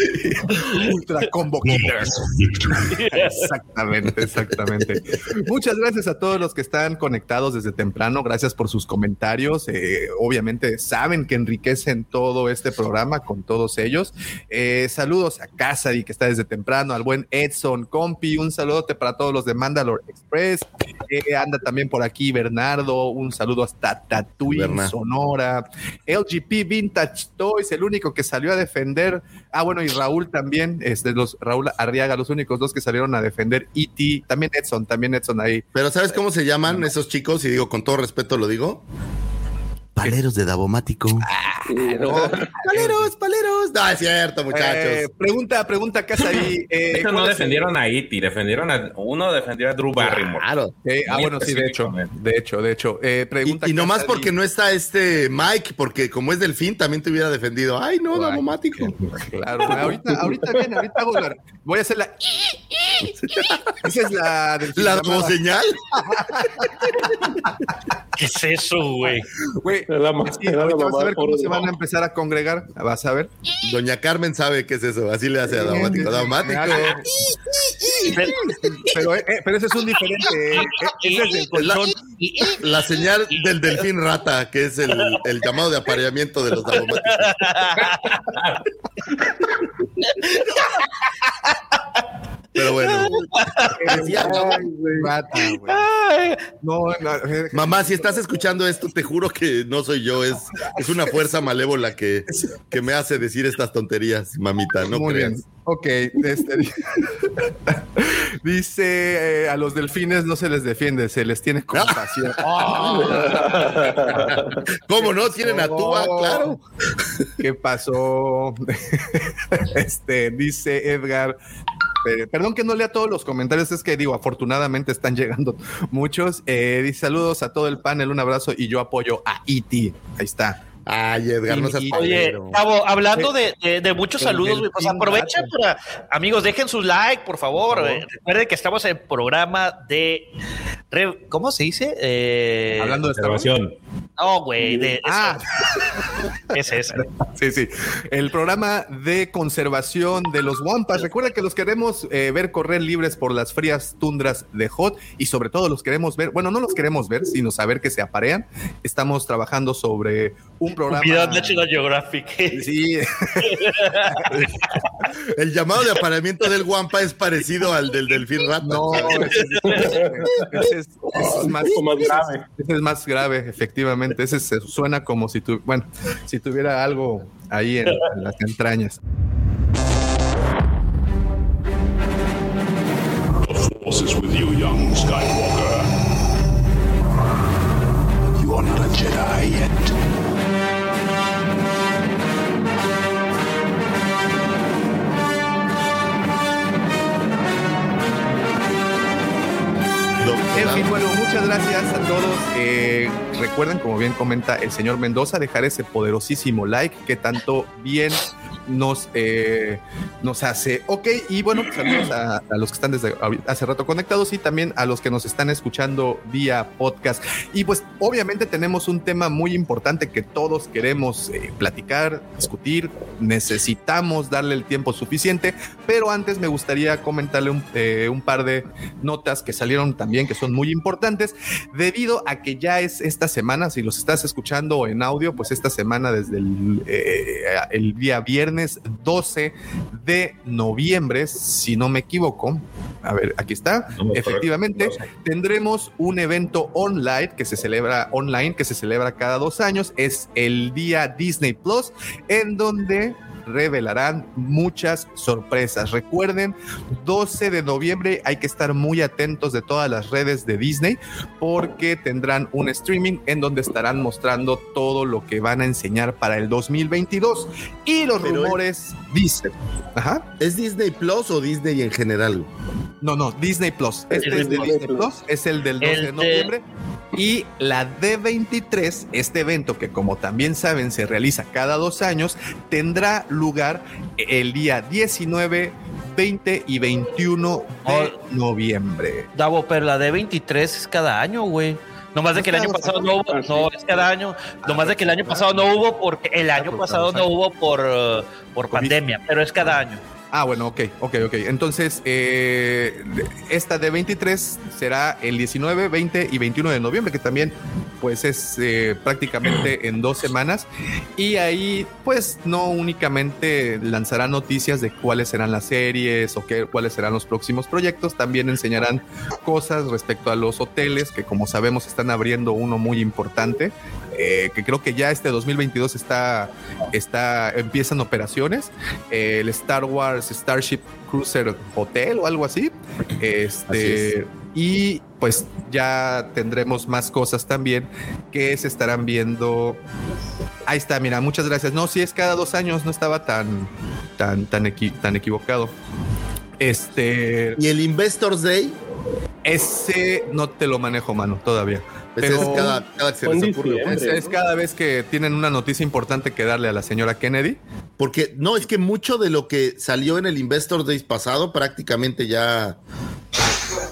S1: Ultra Combo Killers. Exactamente, exactamente. Muchas gracias a todos los que están conectados desde temprano. Gracias por sus comentarios. Eh, obviamente saben que enriquecen todo este programa con todos ellos. Eh, saludos a Casady, que está desde temprano, al buen Edson Compi. Un saludote para todos los de Mandalore Express. Eh, anda también por aquí Bernardo. Un saludo hasta
S6: Berna.
S1: Sonora. LGP Vintage Toys, el único que salió a defender. Ah, bueno, y Raúl también, este, los Raúl Arriaga, los únicos dos que salieron a defender E.T. También Edson, también Edson ahí.
S6: Pero ¿sabes cómo se llaman esos chicos? Y digo, con todo respeto lo digo. Paleros de Davomático.
S3: ¿no?
S6: Paleros, paleros. No, es cierto, muchachos.
S1: Eh, pregunta, pregunta, casa ahí. Eh,
S2: Ellos no
S1: ¿cuál es
S2: defendieron a Iti, defendieron a uno defendió a Drew Barrymore.
S6: Claro.
S1: Eh, ah, bueno, sí, de hecho, de hecho, de hecho. Eh, pregunta
S6: Y, y nomás porque no está este Mike, porque como es delfín, también te hubiera defendido. Ay, no, Davomático.
S1: Claro, ahorita, ahorita viene, ahorita hago la- voy a hacer la. Esa es la del
S6: La señal.
S5: ¿Qué es eso, güey?
S1: Güey,
S4: La
S1: así,
S4: la
S1: ahorita vas a ver cómo
S4: el
S1: se van a empezar a congregar. Vas a ver.
S6: Doña Carmen sabe qué es eso. Así le hace a. Davomático.
S1: Pero, eh, eh, pero ese es un diferente. eh, eh, ese es del colchón.
S6: La señal del delfín rata, que es el, el llamado de apareamiento de los davomáticos. Pero bueno, decía,
S1: Rata, güey. No, no,
S6: mamá, si estás escuchando esto, te juro que no soy yo, es, es una fuerza malévola que, que me hace decir estas tonterías, mamita, no
S1: Muy
S6: creas.
S1: bien. Ok, este, dice eh, a los delfines no se les defiende, se les tiene compasión.
S6: ¿Cómo no? Tienen a
S1: Oh,
S6: claro.
S1: ¿Qué pasó? Este dice Edgar. eh, perdón que no lea todos los comentarios, es que digo, afortunadamente están llegando muchos. Eh, dice saludos a todo el panel, un abrazo y yo apoyo a Iti. Ahí está.
S6: Ay, Edgar, no seas
S5: Oye. Gabo, hablando de, de- de muchos
S1: El
S5: saludos, güey, pues aprovechen para, amigos, dejen su like, por favor.
S1: Por favor.
S5: Eh, recuerden que estamos en programa de, re- ¿cómo se dice? Eh,
S1: Hablando de
S2: Observación.
S5: No, güey, de,
S1: Ah,
S5: es ese.
S1: sí, sí. El programa de conservación de los Wampas. Recuerda que los queremos eh, ver correr libres por las frías tundras de Hot y sobre todo los queremos ver, bueno, no los queremos ver, sino saber que se aparean. Estamos trabajando sobre un programa.
S5: Video National Geographic.
S1: Sí,
S6: El llamado de apareamiento del Guampa es parecido al del delfín rata.
S1: no, ese es, ese es- ese es más,
S4: Un más grave.
S1: ese es más grave, efectivamente. Ese se- suena como si tu, bueno, si tuviera algo ahí en, en las entrañas.
S8: The Force is with you, young Skywalker. You are not a Jedi yet.
S1: En fin, bueno, muchas gracias a todos. Eh, recuerden, como bien comenta el señor Mendoza, dejar ese poderosísimo like que tanto bien nos, eh, nos hace. Ok, y bueno, pues, saludos a, los que están desde hace rato conectados y también a los que nos están escuchando vía podcast. Y pues obviamente tenemos un tema muy importante que todos queremos eh, platicar, discutir, necesitamos darle el tiempo suficiente, pero antes me gustaría comentarle un, eh, un par de notas que salieron también que son muy importantes debido a que ya es esta semana, si los estás escuchando en audio, pues esta semana desde el, eh, el día viernes 12 de noviembre, si no me equivoco, a ver, aquí está,
S2: No,
S1: efectivamente, tendremos un evento online que se celebra online, que se celebra cada dos años, es el día Disney Plus, en donde revelarán muchas sorpresas. Recuerden, 12 de noviembre hay que estar muy atentos de todas las redes de Disney porque tendrán un streaming en donde estarán mostrando todo lo que van a enseñar para el 2022 y los
S6: Pero-
S1: rumores dicen, ajá,
S6: ¿Es Disney Plus o Disney en general?
S1: no, no, Disney Plus. Este
S5: Disney
S1: es de
S4: Plus.
S1: Disney Plus, es el del 12
S5: El
S1: de- noviembre. Y la D23, este evento que como también saben se realiza cada dos años, tendrá lugar el día 19, 20 y 21 de noviembre.
S5: Davo, pero la D23 es cada año, güey. Nomás de que el año pasado no hubo, no es cada año, nomás de que el año pasado no hubo porque el año
S1: porque
S5: pasado no hubo por, uh, por pandemia, pero es cada año.
S1: Ah, bueno, ok, ok, ok. Entonces, eh, esta de 23 será el 19, 20 y 21 de noviembre, que también pues es eh, prácticamente en dos semanas. Y ahí pues no únicamente lanzarán noticias de cuáles serán las series o qué, cuáles serán los próximos proyectos, también enseñarán cosas respecto a los hoteles, que como sabemos están abriendo uno muy importante. Eh, que creo que ya este 2022 está, está empiezan operaciones eh, el Star Wars Starship Cruiser Hotel o algo así. Este, y pues ya tendremos más cosas también que se estarán viendo Ahí está, mira, muchas gracias. No, si es cada dos años, no estaba tan, tan, tan, equi- tan equivocado. Este.
S6: ¿Y el Investors Day?
S1: Ese no te lo manejo, mano, todavía.
S6: Ese es cada- cada que se les ocurre.
S1: Es, cada vez que tienen una noticia importante que darle a la señora Kennedy.
S6: Porque no, es que mucho de lo que salió en el Investors Days pasado prácticamente ya.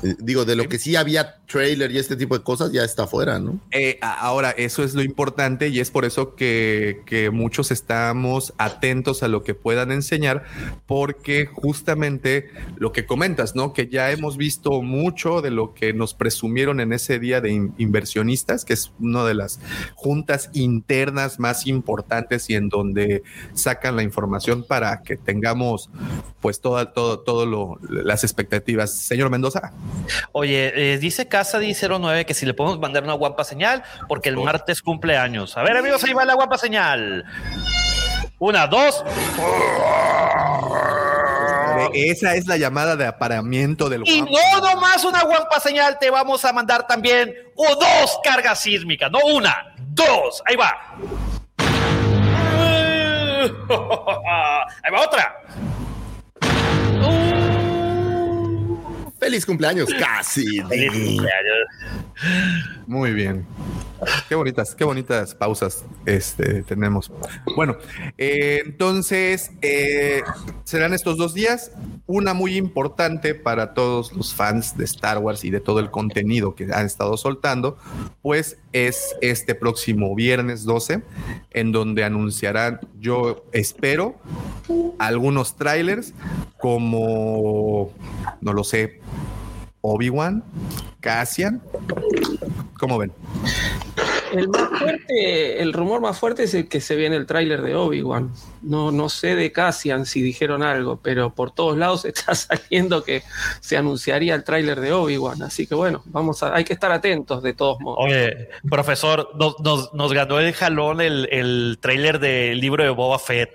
S6: Eh, digo, de lo que sí había trailer y este tipo de cosas ya está fuera, ¿no?
S1: Eh, ahora, eso es lo importante y es por eso que, que muchos estamos atentos a lo que puedan enseñar, porque justamente lo que comentas, ¿no? Que ya hemos visto mucho de lo que nos presumieron en ese día de in- inversionistas, que es una de las juntas internas más importantes y en donde sacan la información para que tengamos pues toda, todo, todo lo, las expectativas. Señor Mendoza.
S5: Oye, eh, dice Casa 09 que si le podemos mandar una guapa señal, porque el martes cumple años. A ver, amigos, ahí va la guapa señal. Una, dos.
S1: Esa es la llamada de aparamiento del
S5: Y
S1: guapo.
S5: no nomás una guapa señal, te vamos a mandar también o dos cargas sísmicas, no una, dos. Ahí va. Ahí va otra.
S6: Feliz cumpleaños, casi.
S1: Muy bien. Qué bonitas, qué bonitas pausas este, tenemos. Bueno, eh, entonces eh, serán estos dos días. Una muy importante para todos los fans de Star Wars y de todo el contenido que han estado soltando, pues es este próximo viernes 12, en donde anunciarán, yo espero, algunos trailers como, no lo sé, Obi-Wan, Cassian. ¿Cómo ven?
S3: El más fuerte, el rumor más fuerte es el que se ve en el tráiler de Obi-Wan. No, no sé de Cassian si dijeron algo, pero por todos lados está saliendo que se anunciaría el tráiler de Obi-Wan. Así que bueno, vamos a, hay que estar atentos de todos modos.
S5: Oye, profesor, nos, nos- nos ganó el jalón el, el tráiler del libro de Boba Fett,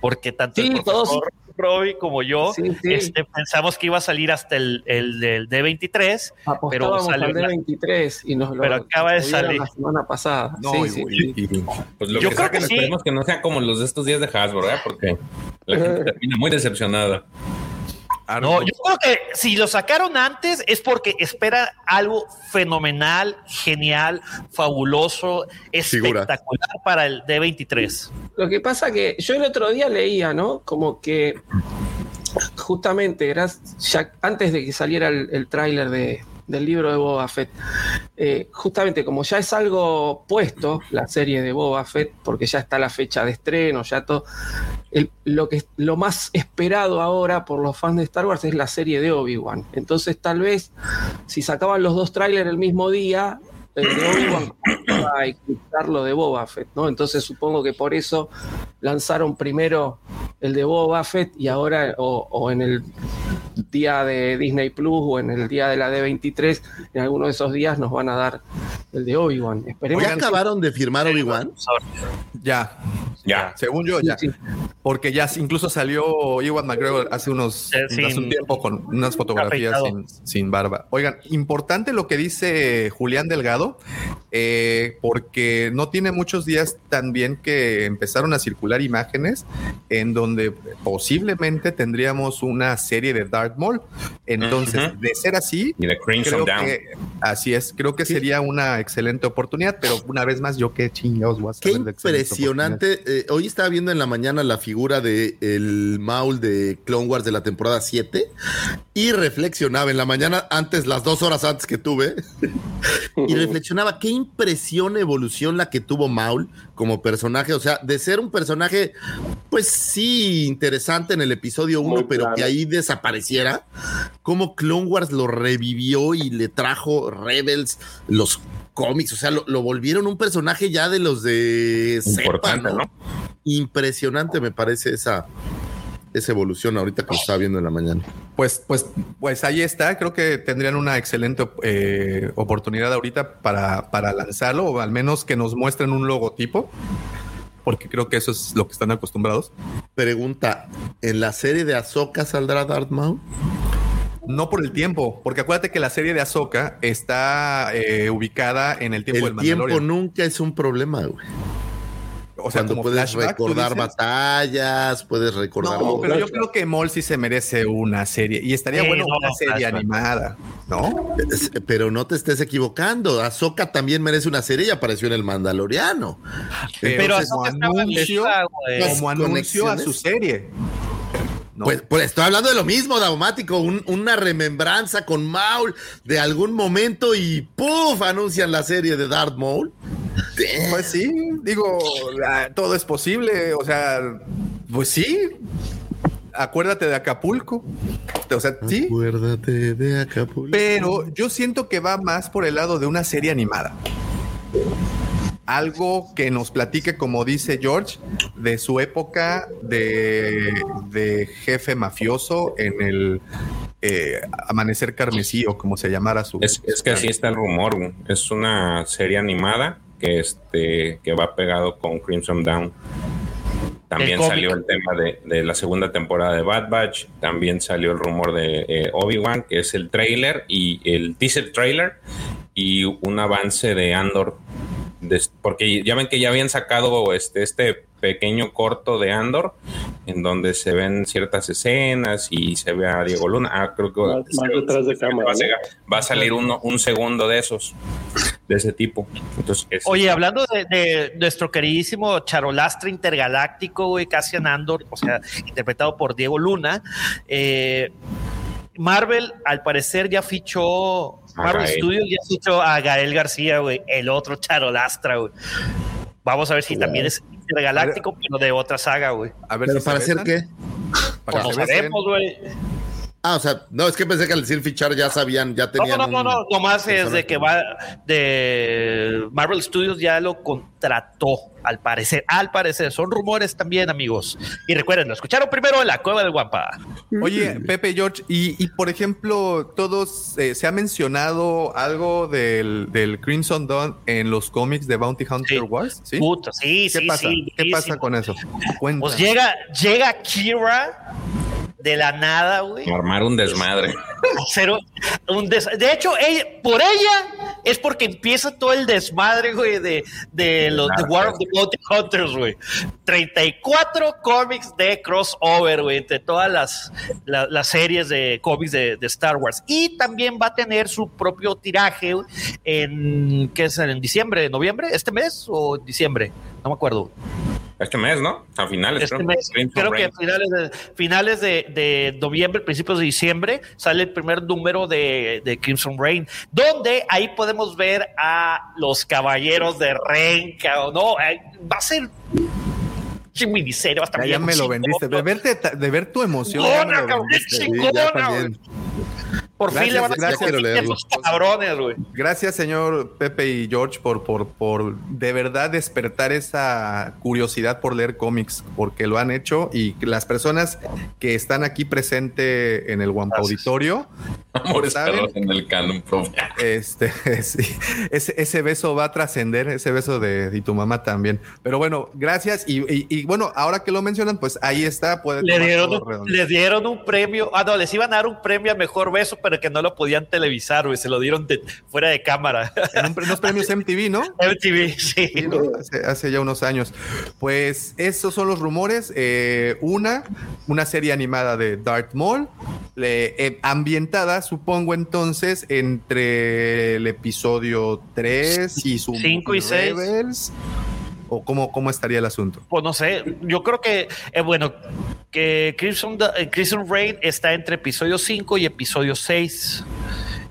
S5: porque tanto
S3: Sí,
S5: el
S3: todos-
S5: Roby como yo
S3: Sí, sí.
S5: este, pensamos que iba a salir hasta el, el del D23, pero salió
S3: al
S5: la-
S3: D23 y nos lo
S5: pero acaba de salir.
S3: la semana pasada.
S1: No,
S3: Sí,
S1: y-
S3: sí,
S1: y- y-
S2: Pues lo
S5: Yo
S2: que
S5: creo
S2: saquen,
S5: que sí.
S2: esperemos que no sea como los de estos días de Hasbro, ¿verdad? Porque la gente termina muy decepcionada.
S5: No, yo creo que si lo sacaron antes es porque espera algo fenomenal, genial, fabuloso,
S6: Figura.
S5: espectacular para el D23.
S3: Lo que pasa que yo el otro día leía, ¿no? Como que justamente gra- ya antes de que saliera el, el tráiler de- del libro de Boba Fett, eh, justamente como ya es algo puesto, la serie de Boba Fett, porque ya está la fecha de estreno, ya todo, lo, que, lo más esperado ahora por los fans de Star Wars es la serie de Obi-Wan. Entonces tal vez si sacaban los dos trailers el mismo día, de Obi-Wan iba a eclipsar lo de Boba Fett, ¿no? Entonces supongo que por eso lanzaron primero el de Boba Fett y ahora, o, o en el día de Disney Plus o en el día de la D23, en alguno de esos días nos van a dar el de Obi-Wan.
S6: ¿Ya acabaron de firmar Obi-Wan?
S1: Ya,
S2: Ya.
S1: según yo, ya.
S3: Sí, sí.
S1: Porque ya incluso salió Ewan McGregor hace unos
S5: Eh,
S1: hace
S5: sin-
S1: un tiempo con unas fotografías sin, sin barba. Oigan, importante lo que dice Julián Delgado, eh, porque no tiene muchos días también que empezaron a circular imágenes en donde posiblemente tendríamos una serie de Dark Maul. Entonces, de ser así, creo
S2: Down.
S1: que así es, creo que sería una excelente oportunidad, pero una vez más, yo qué chingados voy a
S6: Qué
S1: de
S6: impresionante. Eh, hoy estaba viendo en la mañana la figura de el Maul de Clone Wars de la temporada 7 y reflexionaba en la mañana, antes, las dos horas antes que tuve, y reflexionaba qué impresión, evolución la que tuvo Maul como personaje. O sea, de ser un personaje, pues sí, interesante en el episodio 1,
S4: Muy
S6: pero que ahí desapareciera, como Clone Wars lo revivió y le trajo Rebels, los cómics, o sea, lo, lo volvieron un personaje ya de los de cepa,
S2: Importante,
S6: ¿no?
S2: ¿no?
S6: Impresionante me parece esa, esa evolución ahorita que estaba viendo en la mañana.
S1: Pues, pues, pues ahí está. Creo que tendrían una excelente eh, oportunidad ahorita para, para lanzarlo, o al menos que nos muestren un logotipo, porque creo que eso es lo que están acostumbrados.
S6: Pregunta, ¿en la serie de Ahsoka saldrá Darth Maul?
S1: No por el tiempo, porque acuérdate que la serie de Ahsoka está eh, ubicada en el tiempo
S6: El
S1: del
S6: tiempo
S1: Mandalorian.
S6: nunca es un problema, güey.
S1: O sea,
S6: Cuando
S1: como
S6: puedes
S1: flashback, ¿tú
S6: recordar
S1: dices?
S6: batallas, puedes recordar.
S1: No, pero yo creo que Mol sí se merece una serie y estaría
S6: Sí,
S1: bueno
S6: no,
S1: una serie
S6: flashback.
S1: animada, ¿no?
S6: Pero no te estés equivocando. Ahsoka también merece una serie y apareció en el Mandaloriano.
S1: Pero
S6: Entonces,
S1: como anuncio,
S6: Las
S1: como anuncio a su serie.
S6: Pues, pues estoy hablando de lo mismo, Daumático, un- una remembranza con Maul de algún momento y ¡puf! anuncian la serie de Darth Maul.
S1: Pues sí, digo, todo es posible, o sea, pues sí. Acuérdate de Acapulco. O sea, sí.
S6: Acuérdate de Acapulco.
S1: Pero yo siento que va más por el lado de una serie animada. Algo que nos platique, como dice George, de su época de, de jefe mafioso en el eh, Amanecer Carmesí o como se llamara su.
S2: Es, es que así está el rumor. Es una serie animada que este que va pegado con Crimson Down. También
S5: El
S2: salió el tema de, de la segunda temporada de Bad Batch. También salió el rumor de eh, Obi-Wan, que es el trailer y el teaser trailer y un avance de Andor. Des- porque ya ven que ya habían sacado este, este pequeño corto de Andor en donde se ven ciertas escenas y se ve a Diego Luna. Ah, creo que
S4: Más- más detrás de cámara,
S2: va, a
S4: ¿no?
S2: ser- va a salir uno, un segundo de esos, de ese tipo. Entonces, es-
S5: Oye, hablando de, de nuestro queridísimo charolastre intergaláctico, güey, Cassian Andor, o sea, interpretado por Diego Luna, eh, Marvel al parecer ya fichó, Marvel
S2: Gael.
S5: Studios ya fichó a Gael García, güey, el otro charolastra, güey. Vamos a ver si también es intergaláctico, pero de otra saga, güey.
S1: A ver
S6: ¿Pero
S1: si
S6: para hacer qué?
S1: Para
S5: Pues
S1: besen.
S5: sabemos, güey.
S6: Ah, o sea, no, es que pensé que al decir fichar ya sabían, ya
S5: No,
S6: tenían.
S5: no, no,
S6: un-
S5: no, nomás es de que va de Marvel Studios ya lo contrató, al parecer, al parecer, son rumores también, amigos. Y recuerden, lo escucharon primero en la cueva del Guampa.
S1: Oye, Pepe George, y, y, por ejemplo, todos eh, se ha mencionado algo del, del Crimson Dawn en los cómics de Bounty Hunter Wars, ¿sí?
S5: Puta, sí,
S1: ¿Qué
S5: sí,
S1: pasa?
S5: sí,
S1: ¿Qué
S5: sí,
S1: pasa
S5: sí.
S1: con eso? Cuéntame.
S5: Pues llega, llega Kira de la nada, güey.
S2: armar un desmadre.
S5: un- des- de hecho, ella, por ella es porque empieza todo el desmadre, güey, de, de los de War of the Bounty Hunters, güey. 34 cómics de crossover, güey, entre todas las, la- las series de cómics de, de Star Wars. Y también va a tener su propio tiraje en, ¿qué es? ¿En diciembre, noviembre? ¿Este mes o en diciembre? No me acuerdo.
S2: Este mes, ¿no? A finales,
S5: Este
S2: creo.
S5: mes,
S2: Crimson
S5: creo que a finales de, finales de, de noviembre, principios de diciembre, sale el primer número de, de Crimson Rain, donde ahí podemos ver a los caballeros de Renca o no. Va a ser sí, miniserie, va a estar
S1: Ya, me lo vendiste. De, verte, de ver tu emoción.
S5: Chingona,
S1: ya me lo
S5: cabrón, chingona, Por fin le van a
S1: Gracias, gracias.
S5: a esos cabrones, güey.
S1: Gracias, señor Pepe y George, por, por, por de verdad despertar esa curiosidad por leer cómics, porque lo han hecho y las personas que están aquí presente en el Wampa Auditorio,
S2: Amores en el canon, profe.
S1: este, sí, ese, ese beso va a trascender, ese beso de y tu mamá también. Pero bueno, gracias. Y, y- y bueno, ahora que lo mencionan, pues ahí está. Puede
S5: Le dieron, un,
S1: redondo.
S5: le dieron un premio, ah, no, les iban a dar un premio a mejor beso, pero pero que no lo podían televisar, güey. Se lo dieron fuera de cámara.
S1: En un, unos premios MTV, ¿no?
S5: MTV, sí.
S1: Hace, ya unos años. Pues esos son los rumores. Eh, una, una serie animada de Darth Maul, eh, ambientada, supongo entonces, entre el episodio 3 y su
S5: 5 y
S1: 6. ¿O cómo, cómo estaría el asunto?
S5: Pues no sé, yo creo que, eh, bueno, que Crimson, eh, Crimson Rain está entre episodio 5 y episodio 6.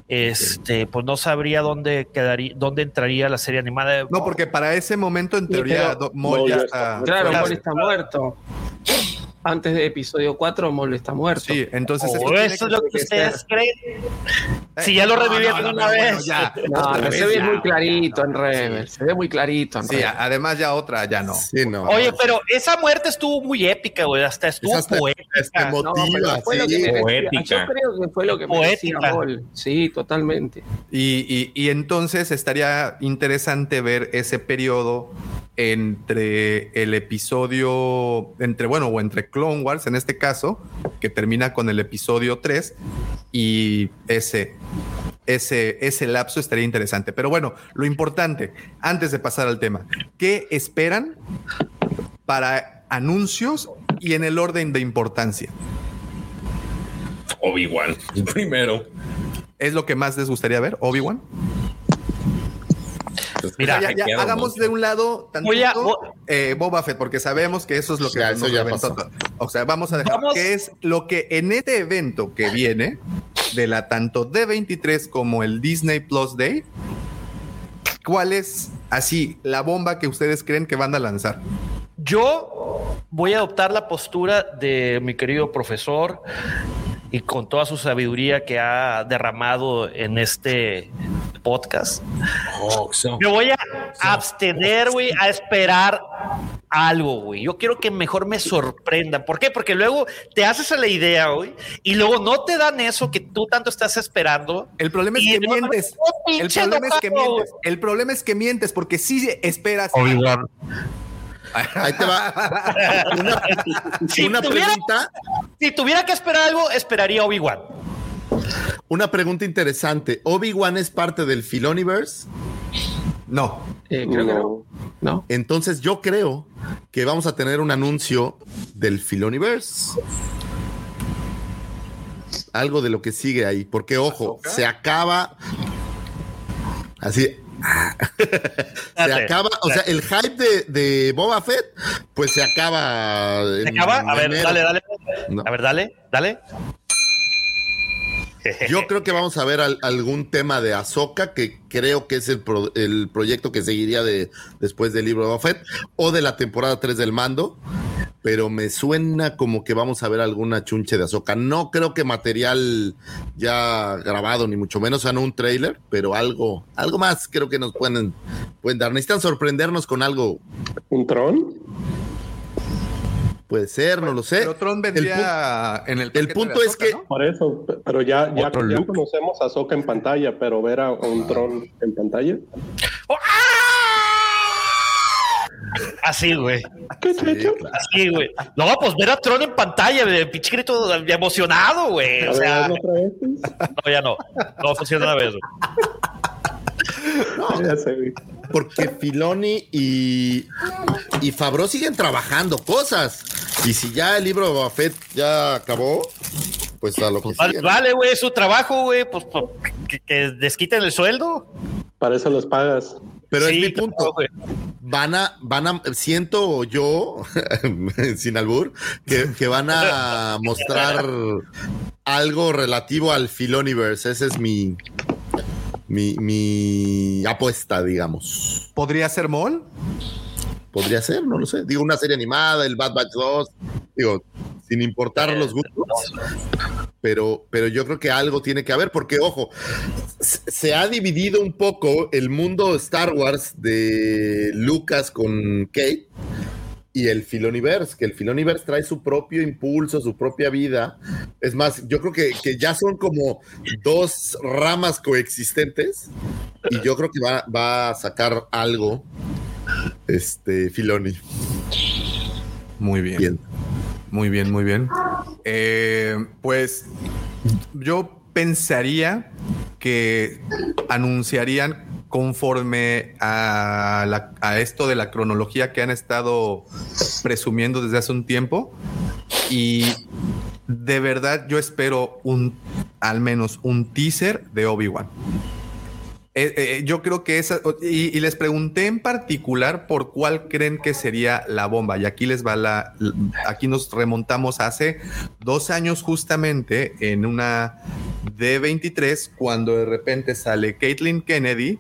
S5: Este, pues no sabría dónde quedaría, dónde entraría la serie animada. de-
S1: No, porque para ese momento, en teoría, Maul ya está.
S3: Claro. Mol está muerto. Antes de episodio 4, Mol está muerto.
S1: Sí, entonces.
S5: Oh, eso es lo que ustedes creen.
S1: Eh,
S5: Si ya lo
S1: no,
S5: revivieron
S1: no, no,
S5: una vez.
S1: bueno, ya.
S3: No,
S1: vez
S3: se ve
S1: ya.
S3: muy clarito en Rebel. Se ve muy clarito en
S1: Sí,
S3: Rebel.
S1: además ya otra, ya no.
S6: Sí, no.
S5: Oye, pero esa muerte estuvo muy épica, güey. Hasta estuvo
S6: hasta-
S5: poética.
S6: hasta emotiva,
S3: fue lo que
S6: sí.
S3: merecía.
S2: poética.
S3: Yo creo que fue lo que
S5: Poética.
S3: Mol. Sí, totalmente.
S1: Y, y- y entonces estaría interesante ver ese periodo entre el episodio, entre, bueno, o entre Clone Wars en este caso, que termina con el episodio 3, y ese, ese, ese lapso estaría interesante. Pero bueno, lo importante, antes de pasar al tema, ¿qué esperan para anuncios y en el orden de importancia.
S2: Obi-Wan, primero.
S1: ¿Es lo que más les gustaría ver, Obi-Wan?
S5: Mira,
S1: ya, ya,
S2: quedo
S1: hagamos
S2: mucho.
S1: de un lado tantito, eh, Boba Fett, porque sabemos que eso es lo que
S6: Ya,
S1: nos
S6: eso ya pasó.
S1: O sea, vamos a dejar
S5: Vamos-
S1: que es lo que en este evento que viene de la tanto D23 como el Disney Plus Day, ¿cuál es así la bomba que ustedes creen que van a lanzar?
S5: Yo voy a adoptar la postura de mi querido profesor y con toda su sabiduría que ha derramado en este podcast.
S2: Oh, so-
S5: Me voy a abstener, güey, a esperar algo, güey. Yo quiero que mejor me sorprendan. ¿Por qué? Porque luego te haces a la idea, güey, y luego no te dan eso que tú tanto estás esperando.
S1: El problema es que mientes. El problema es que mientes. El problema es que mientes porque sí esperas.
S6: Ahí te va. Una,
S5: Si
S6: una
S5: tuviera-
S6: pregunta,
S5: Si tuviera que esperar algo, esperaría Obi-Wan.
S6: Una pregunta interesante. ¿Obi-Wan es parte del Filoniverse?
S1: No.
S3: Eh, creo que no. No.
S6: Entonces yo creo que vamos a tener un anuncio del Filoniverse. Algo de lo que sigue ahí, porque ojo, se acaba así. se acaba, o sea, el hype de, de Boba Fett, pues se acaba.
S5: ¿Se
S6: en
S5: acaba? A ver,
S6: enero.
S5: dale, dale.
S6: No.
S5: A ver, dale, dale.
S6: Yo creo que vamos a ver al- algún tema de Ahsoka, que creo que es el, pro- el proyecto que seguiría de, después del libro de Boba Fett, o de la temporada 3 del mando, pero me suena como que vamos a ver alguna chunche de Ahsoka. No creo que material ya grabado, ni mucho menos, o sea, no un trailer, pero algo, algo más creo que nos pueden, pueden dar. Necesitan sorprendernos con algo,
S4: ¿Un tron?
S6: Puede ser, no lo sé.
S1: Pero Tron
S6: El
S1: vendría en el.
S6: el punto
S1: de
S6: es que-
S1: ¿no?
S4: Por eso, pe- pero ya, ya, ya conocemos a Soka en pantalla, pero ver a un tron en pantalla.
S5: Así, güey.
S4: ¿Qué
S6: Sí.
S5: Así, güey. No, pues ver a Tron en pantalla, de pinche grito de- emocionado, güey. O sea,
S4: hazlo otra vez.
S5: no, ya no. No funciona una vez, güey.
S4: Ya sé, güey.
S6: Porque Filoni y, y Fabro siguen trabajando cosas. Y si ya el libro de Boba Fett ya acabó, pues a lo que
S5: Vale,
S6: sigue. ¿no?
S5: Vale, güey, es su trabajo, güey, pues, pues, que, que desquiten el sueldo.
S4: Para eso los pagas.
S6: Pero
S5: Sí,
S6: es mi punto.
S5: claro, güey.
S6: Van a, van a, siento yo, sin albur, que, que van a mostrar algo relativo al Filoniverse. Esa es mi, mi, mi apuesta, digamos.
S1: ¿Podría ser Mol?
S6: Podría ser, no lo sé. Digo, una serie animada, el Bad Batch 2, digo, sin importar los gustos. Pero, pero yo creo que algo tiene que haber, porque ojo, se se ha dividido un poco el mundo Star Wars de Lucas con Kate y el Filoniverse, que el Filoniverse trae su propio impulso, su propia vida. Es más, yo creo que, que ya son como dos ramas coexistentes y yo creo que va, va a sacar algo este Filoni.
S1: Muy bien.
S6: Bien.
S1: Muy bien, muy bien. Eh, pues yo pensaría que anunciarían conforme a, la- a esto de la cronología que han estado presumiendo desde hace un tiempo. Y de verdad yo espero un, al menos un teaser de Obi-Wan. Eh, eh, yo creo que esa, y, y les pregunté en particular por cuál creen que sería la bomba. Y aquí les va la, aquí nos remontamos hace dos años justamente en una D23 cuando de repente sale Caitlin Kennedy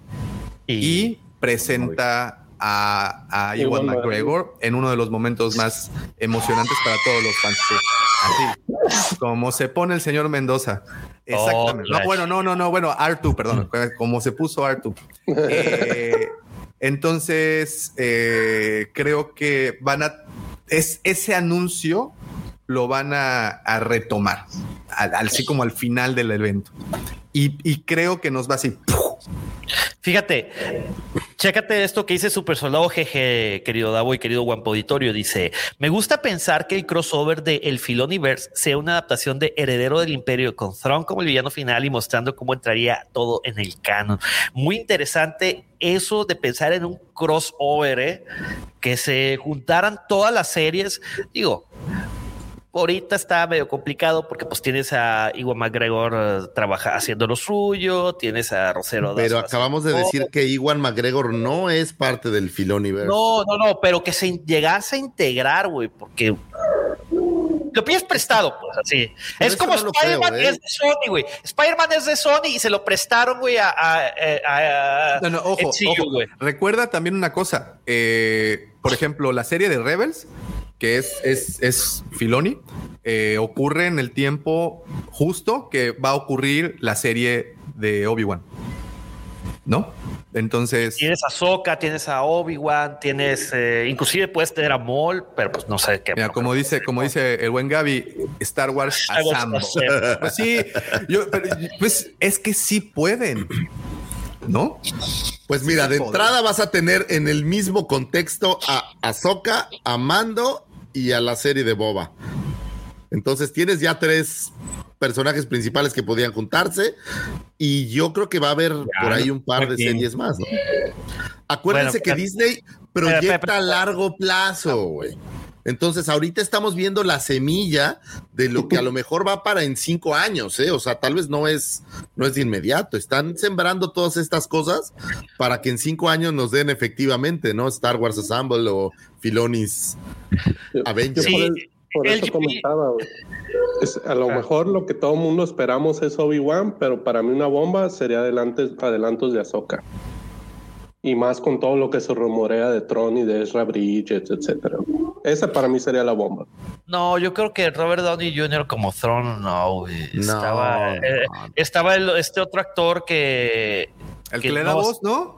S1: y presenta a, a Iwan McGregor en uno de los momentos más emocionantes para todos los fans. Sí, Así, como se pone el señor Mendoza. Exactamente. No, bueno, no, no, no, bueno, Artu, perdón, como se puso Artu. Eh, entonces, eh, creo que van a, es ese anuncio lo van a, a retomar, al- al- así como al final del evento. Y, y creo que nos va así, ¡puf!
S5: Fíjate, chécate esto que dice Super Soldado GG, querido Davo y querido Guampo Auditorio. Dice: Me gusta pensar que el crossover de El Filoniverse sea una adaptación de Heredero del Imperio con Thrawn como el villano final y mostrando cómo entraría todo en el canon. Muy interesante eso de pensar en un crossover, ¿eh? que se juntaran todas las series. Digo, ahorita está medio complicado porque pues tienes a Iwan McGregor eh, trabaja haciendo lo suyo, tienes a Rosero.
S6: Pero acabamos de decir
S5: todo.
S6: que Iwan McGregor no es parte del Filoniverse.
S5: No, no, no, pero que se llegase a integrar, güey, porque lo pides prestado, pues así.
S6: Pero
S5: es como
S6: no
S5: Spider-Man
S6: ¿eh?
S5: es de Sony, güey. Spider-Man es de Sony y se lo prestaron, güey, a, a, a- a-
S1: No, no, ojo,
S5: MCU,
S1: ojo.
S5: güey.
S1: Recuerda también una cosa. eh, por ejemplo, la serie de Rebels, que es, es, es Filoni, eh, ocurre en el tiempo justo que va a ocurrir la serie de Obi-Wan. ¿No? Entonces.
S5: Tienes a Soka, tienes a Obi-Wan, tienes, eh, inclusive puedes tener a Maul, pero pues no sé qué.
S1: Mira, como dice, como dice el buen Gaby, Star Wars
S5: Star Wars
S1: Assemble.
S5: Assemble.
S1: Pues sí, yo, pero, pues es que sí pueden, ¿no?
S6: Pues mira,
S1: Sí
S6: de entrada vas a tener en el mismo contexto a Ahsoka, a Mando y a la serie de Boba. Entonces tienes ya tres personajes principales que podían juntarse y yo creo que va a haber por ahí un par de series más, ¿no? Acuérdense
S5: Bueno,
S6: que
S5: pero-
S6: Disney
S5: pero-
S6: proyecta
S5: pero-
S6: a largo plazo, güey. Entonces, ahorita estamos viendo la semilla de lo que a lo mejor va para en cinco años, ¿eh? O sea, tal vez no es, no es de inmediato. Están sembrando todas estas cosas para que en cinco años nos den efectivamente, ¿no? Star Wars Assemble o Filonis Avengers.
S4: por,
S5: Sí,
S4: por eso comentaba. Es- a lo mejor lo que todo el mundo esperamos es Obi-Wan, pero para mí una bomba sería adelantes, adelantos de Ahsoka. Y más con todo lo que se rumorea de Tron y de Ezra Bridges, etcétera. Esa para mí sería la bomba.
S5: No, yo creo que Robert Downey Jr. como Throne, no, güey.
S6: No,
S5: Estaba, eh,
S6: no.
S5: estaba el- este otro actor que.
S1: El que, le da
S5: no-
S1: voz, ¿no?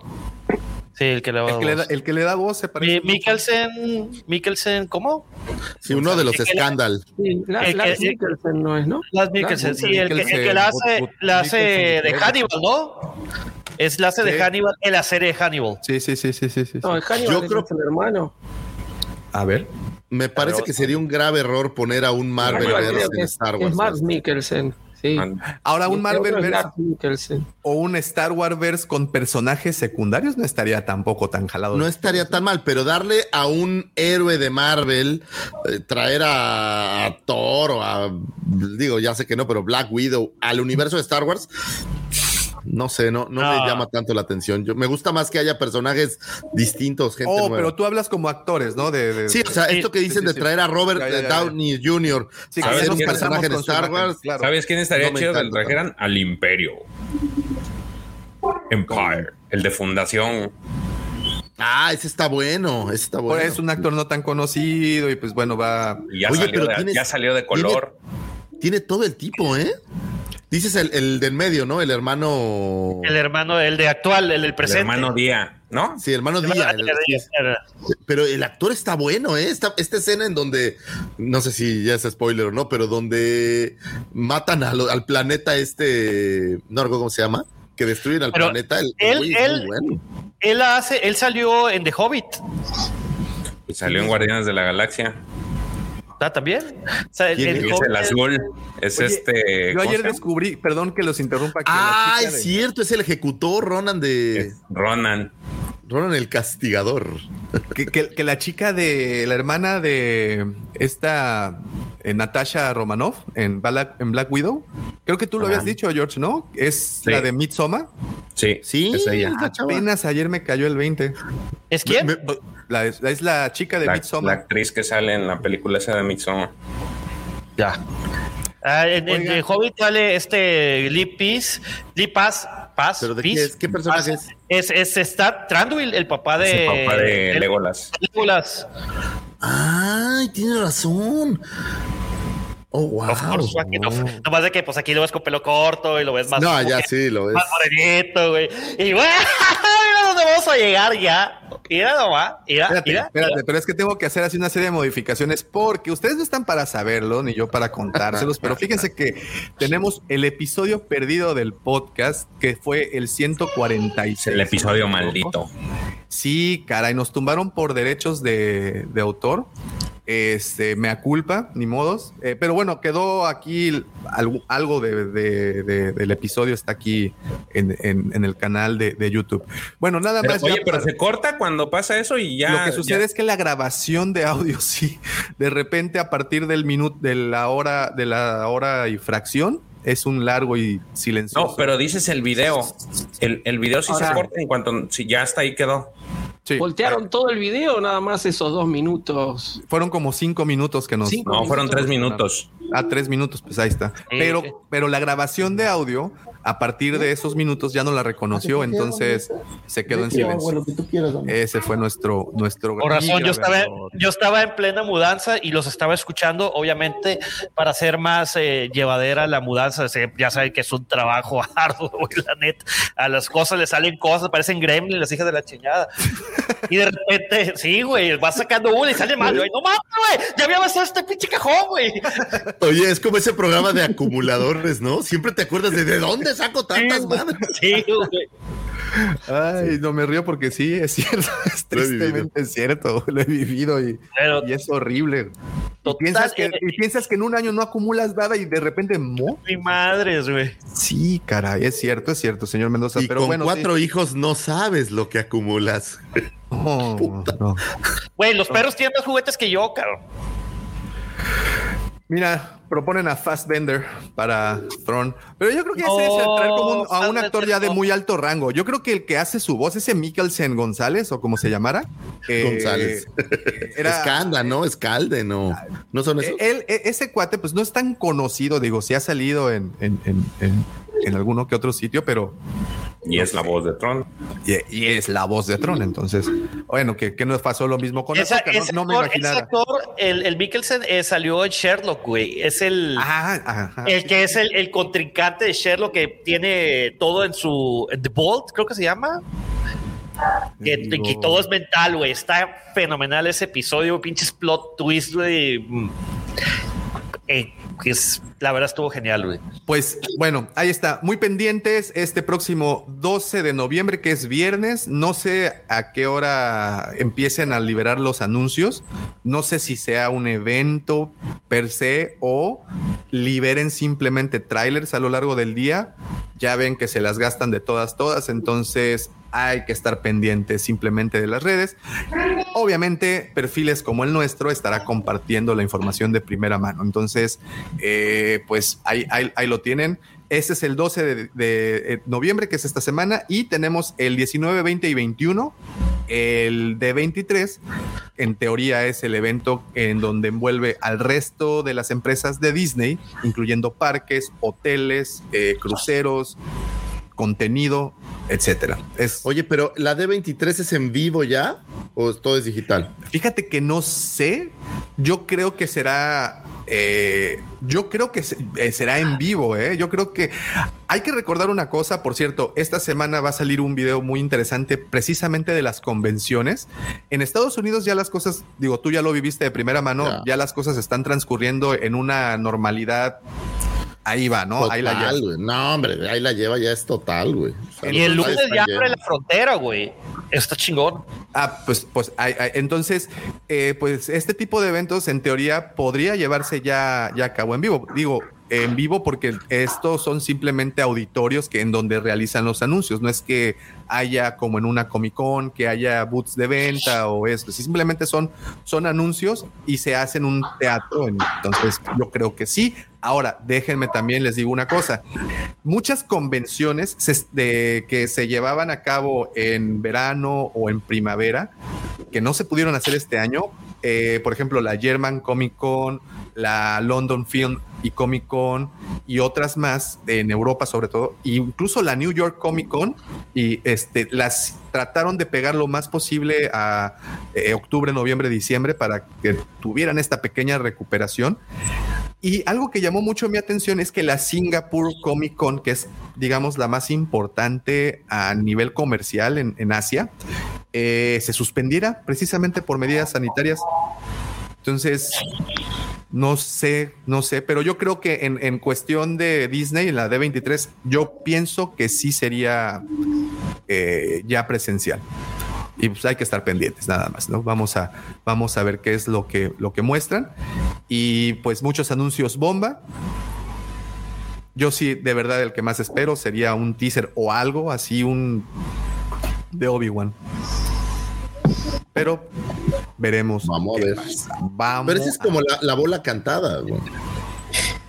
S5: Sí, el que le da
S1: El que le da,
S5: voz.
S1: el que le da voz se parece.
S5: Mi- Mikkelsen, Mikkelsen, ¿cómo?
S6: Sí, uno de los
S5: El
S6: Scandal.
S3: Sí, la,
S5: El
S3: Lars
S5: que-
S3: Mikkelsen no es, ¿no?
S5: Las Mikkelsen, sí, el que, el que la hace, la de
S1: Mikkelsen.
S5: Hannibal, ¿no? Es la hace
S1: Sí.
S5: de Hannibal la serie de Hannibal.
S1: Sí, sí, sí, sí, sí, sí.
S3: No, el Hannibal
S6: Yo
S3: es
S6: creo-
S3: el hermano.
S1: A ver.
S6: Me parece
S5: Pero-
S6: que sería un grave error poner a un Marvel
S3: que
S6: en
S3: es,
S6: Star
S3: es
S6: Wars.
S3: Mads Mikkelsen. Sí.
S1: Ahora un Marvel
S3: es
S1: verse o un Star Wars verse con personajes secundarios no estaría tampoco tan jalado.
S6: No estaría tan mal, pero darle a un héroe de Marvel, eh, traer a, a Thor o a, digo, ya sé que no, pero Black Widow al universo de Star Wars, no sé, no, no
S5: Ah.
S6: me llama tanto la atención. Yo, me gusta más que haya personajes distintos, gente
S1: Oh,
S6: nueva.
S1: pero tú hablas como actores, ¿no? De, de-
S6: Sí, o sea,
S5: Sí,
S6: esto que dicen
S1: sí,
S6: de traer a Robert
S1: Ya, ya, ya, ya.
S6: Downey Jr.
S1: Sí,
S6: a
S1: nos
S6: un personaje en Star Wars.
S1: claro.
S2: ¿Sabes quién estaría
S6: No
S2: chido que trajeran? Al Imperio. Empire, el de Fundación.
S6: Ah, ese está bueno, ese está
S1: Por
S6: bueno.
S1: es un actor no tan conocido y pues bueno, va.
S2: Y ya,
S6: Oye,
S2: salió,
S6: pero
S2: de,
S6: tienes-
S2: ya salió de
S6: tiene-
S2: color.
S6: Tiene todo el tipo, ¿eh? Dices el, el del medio, ¿no? El hermano.
S5: El hermano, el de actual, el del
S2: El
S5: presente.
S2: hermano Día, ¿no?
S6: Sí, hermano el- sí, Pero el actor está bueno, ¿eh? Esta, esta escena en donde, no sé si ya es spoiler o no, pero donde matan a lo- al planeta este, no recuerdo cómo se llama, que destruyen al
S5: Pero
S6: planeta. El,
S5: él-
S6: güey
S5: él-
S6: bueno.
S5: Él hace, él salió en The Hobbit.
S2: Y salió en Guardianes de la Galaxia.
S5: ¿Ah, también? O sea, el-
S6: ¿Quién
S5: el
S2: Y es el
S5: Hobbit-
S2: azul. Es
S1: Oye,
S2: este.
S1: Yo
S2: ¿cómo
S1: ayer descubrí, perdón que los interrumpa.
S6: Ah, es
S1: de-
S6: cierto, es el ejecutor Ronan de
S2: Es Ronan.
S6: Ronan el castigador.
S1: que, que- que la chica de la hermana de esta eh, Natasha Romanoff en Black, en Black Widow. Creo que tú lo
S2: Ajá.
S1: habías dicho, George, ¿no? Es
S2: Sí.
S1: la de Midsommar.
S2: Sí,
S6: Sí,
S2: es ella.
S1: Apenas ayer me cayó el 20.
S5: ¿Es quién?
S6: Me-
S1: La, es, la- es la chica de
S2: La, la actriz que sale en la película esa de Midsommar.
S5: Ya. Ah, en, en Hobbit sale este Lee Peace, Lee Paz, Paz,
S6: ¿Pero de
S5: Peace.
S6: qué es? ¿Qué personaje
S5: Paz. Es, es está Tranduil, el papá de,
S2: el papá de
S5: el-
S2: Legolas.
S5: Legolas.
S6: Ay, tiene razón. Oh, wow.
S5: Nomás de que pues aquí lo ves con pelo corto y lo ves más.
S6: No, ya
S5: que
S6: sí, lo ves.
S5: Más morenito, güey. Y güey, dónde vamos a llegar ya. Mira nomás, mira,
S1: Espérate,
S5: mira,
S1: espérate,
S5: mira.
S1: pero es que tengo que hacer así una serie de modificaciones porque ustedes no están para saberlo ni yo para contárselos, pero fíjense que tenemos el episodio perdido del podcast que fue el 146.
S2: El episodio maldito.
S1: Sí, caray, nos tumbaron por derechos de, de autor. Este, mea culpa, ni modos. Eh, pero bueno, quedó aquí algo, algo de, de- de- del episodio, está aquí en, en- en el canal de, de YouTube. Bueno, nada
S2: Pero,
S1: más.
S2: oye, pero
S1: para-
S2: se corta cuando pasa eso y ya.
S1: lo que sucede
S2: ya-
S1: es que la grabación de audio, sí, de repente a partir del minuto, de la hora, de la hora y fracción, es un largo y silencioso.
S2: No, pero dices el video. El, el video sí
S3: Ahora-
S2: se corta en cuanto si ya hasta ahí quedó.
S1: Sí.
S3: ¿Voltearon todo el video nada más esos dos minutos?
S1: Fueron como cinco minutos que nos.
S3: Cinco
S2: No, fueron tres minutos.
S1: Ah, tres minutos, pues ahí está. Pero, pero la grabación de audio, a partir de esos minutos ya no la reconoció, entonces se quedó en silencio. Ese fue nuestro, nuestro.
S5: Por razón, yo estaba, yo estaba en plena mudanza y los estaba escuchando, obviamente, para hacer más eh, llevadera la mudanza. Ya saben que es un trabajo arduo, güey, la neta. A las cosas le salen cosas, parecen gremlins, las hijas de la chingada. Y de repente, sí, güey, va sacando una y sale mal. Güey, no mames, güey, ya había avanzado este pinche cajón, güey.
S6: Oye, es como ese programa de acumuladores, ¿no? Siempre te acuerdas de de dónde saco tantas madres.
S5: Sí, güey.
S1: Ay, no me río porque sí, es cierto. Es tristemente cierto. Lo he vivido y,
S5: Pero
S1: y es horrible. Y
S5: Total,
S1: piensas, que,
S5: eh,
S1: y piensas que en un año no acumulas nada y de repente, ¿mo?
S5: mi madres, güey.
S1: Sí, caray, es cierto, es cierto, señor Mendoza.
S6: Y
S1: pero
S6: con
S1: bueno,
S6: cuatro
S1: sí.
S6: hijos no sabes lo que acumulas.
S1: No.
S5: Güey, los perros tienen más juguetes que yo, cabrón.
S1: Mira, proponen a Fassbender para Throne, pero yo creo que ese es entrar como un- a un actor ya de muy alto rango. Yo creo que el que hace su voz, ese Mikkelsen González o como se llamara, eh,
S6: González.
S1: era
S6: Escanda, ¿no? Escalde, no. ¿No son esos?
S1: él, e- ese cuate, pues no es tan conocido, digo, sí ha salido en, en, en, en- en alguno que otro sitio, pero
S2: Y es la voz de Tron.
S1: y, y es la voz de Tron. Entonces, bueno, que, que nos pasó lo mismo con
S5: Esa-
S1: Ahsoka, no- me
S5: actor, ese actor, el, el Mikkelsen, eh, salió en Sherlock, güey. Es el,
S1: Ajá, ajá.
S5: el que es el, el contrincante de Sherlock que tiene todo en su The Vault, creo que se llama. Que, que todo es mental, güey. Está fenomenal ese episodio, pinches plot twist, güey. Mm. Eh, que es, la verdad estuvo genial, güey.
S1: Pues bueno, ahí está. Muy pendientes este próximo 12 de noviembre, que es viernes. No sé a qué hora empiecen a liberar los anuncios. No sé si sea un evento per se o liberen simplemente trailers a lo largo del día. Ya ven que se las gastan de todas, todas. Entonces hay que estar pendientes simplemente de las redes. Obviamente, perfiles como el nuestro estará compartiendo la información de primera mano. Entonces, eh, pues ahí lo tienen. Ese es el 12 de, de, eh, noviembre, que es esta semana, y tenemos el 19, 20 y 21. El de 23, en teoría, es el evento en donde envuelve al resto de las empresas de Disney, incluyendo parques, hoteles, eh, cruceros, contenido, etcétera. Es,
S6: Oye, pero ¿la D23 es en vivo ya o todo es digital?
S1: Fíjate que no sé. Yo creo que será. eh, yo creo que eh, será en vivo. eh. Yo creo que hay que recordar una cosa. Por cierto, esta semana va a salir un video muy interesante precisamente de las convenciones. En Estados Unidos ya las cosas, digo, tú ya lo viviste de primera mano,
S6: ya
S1: las cosas están transcurriendo en una normalidad. Ahí va, ¿no? Ahí la lleva.
S6: No, hombre, ahí la lleva ya es total, güey. O sea,
S5: Y el lunes ya abre la frontera, güey. Está chingón.
S1: Ah, pues, pues, ay, ay, entonces, eh, pues este tipo de eventos en teoría podría llevarse ya, ya a cabo en vivo. Digo, en vivo porque estos son simplemente auditorios que en donde realizan los anuncios. No es que haya como en una Comic Con, que haya booths de venta o esto. Simplemente son, son anuncios y se hacen un teatro. Entonces, yo creo que sí. Ahora, déjenme también les digo una cosa. Muchas convenciones se- que se llevaban a cabo en verano o en primavera, que no se pudieron hacer este año, eh, por ejemplo, la German Comic Con, la London Film y Comic Con y otras más en Europa sobre todo, incluso la New York Comic Con y este las trataron de pegar lo más posible a eh, octubre, noviembre, diciembre para que tuvieran esta pequeña recuperación. Y algo que llamó mucho mi atención es que la Singapore Comic Con, que es, digamos, la más importante a nivel comercial en, Asia, eh, se suspendiera precisamente por medidas sanitarias. Entonces, no sé, no sé, pero yo creo que en, cuestión de Disney, en la D23, yo pienso que sí sería eh, ya presencial y pues hay que estar pendientes nada más, ¿no? Vamos a, vamos a ver qué es lo que, lo que muestran y pues muchos anuncios bomba. Yo sí, de verdad, el que más espero sería un teaser o algo así, un de Obi-Wan. Pero veremos.
S6: Vamos a ver. Vamos Pero esa es como la, la bola cantada. Güey.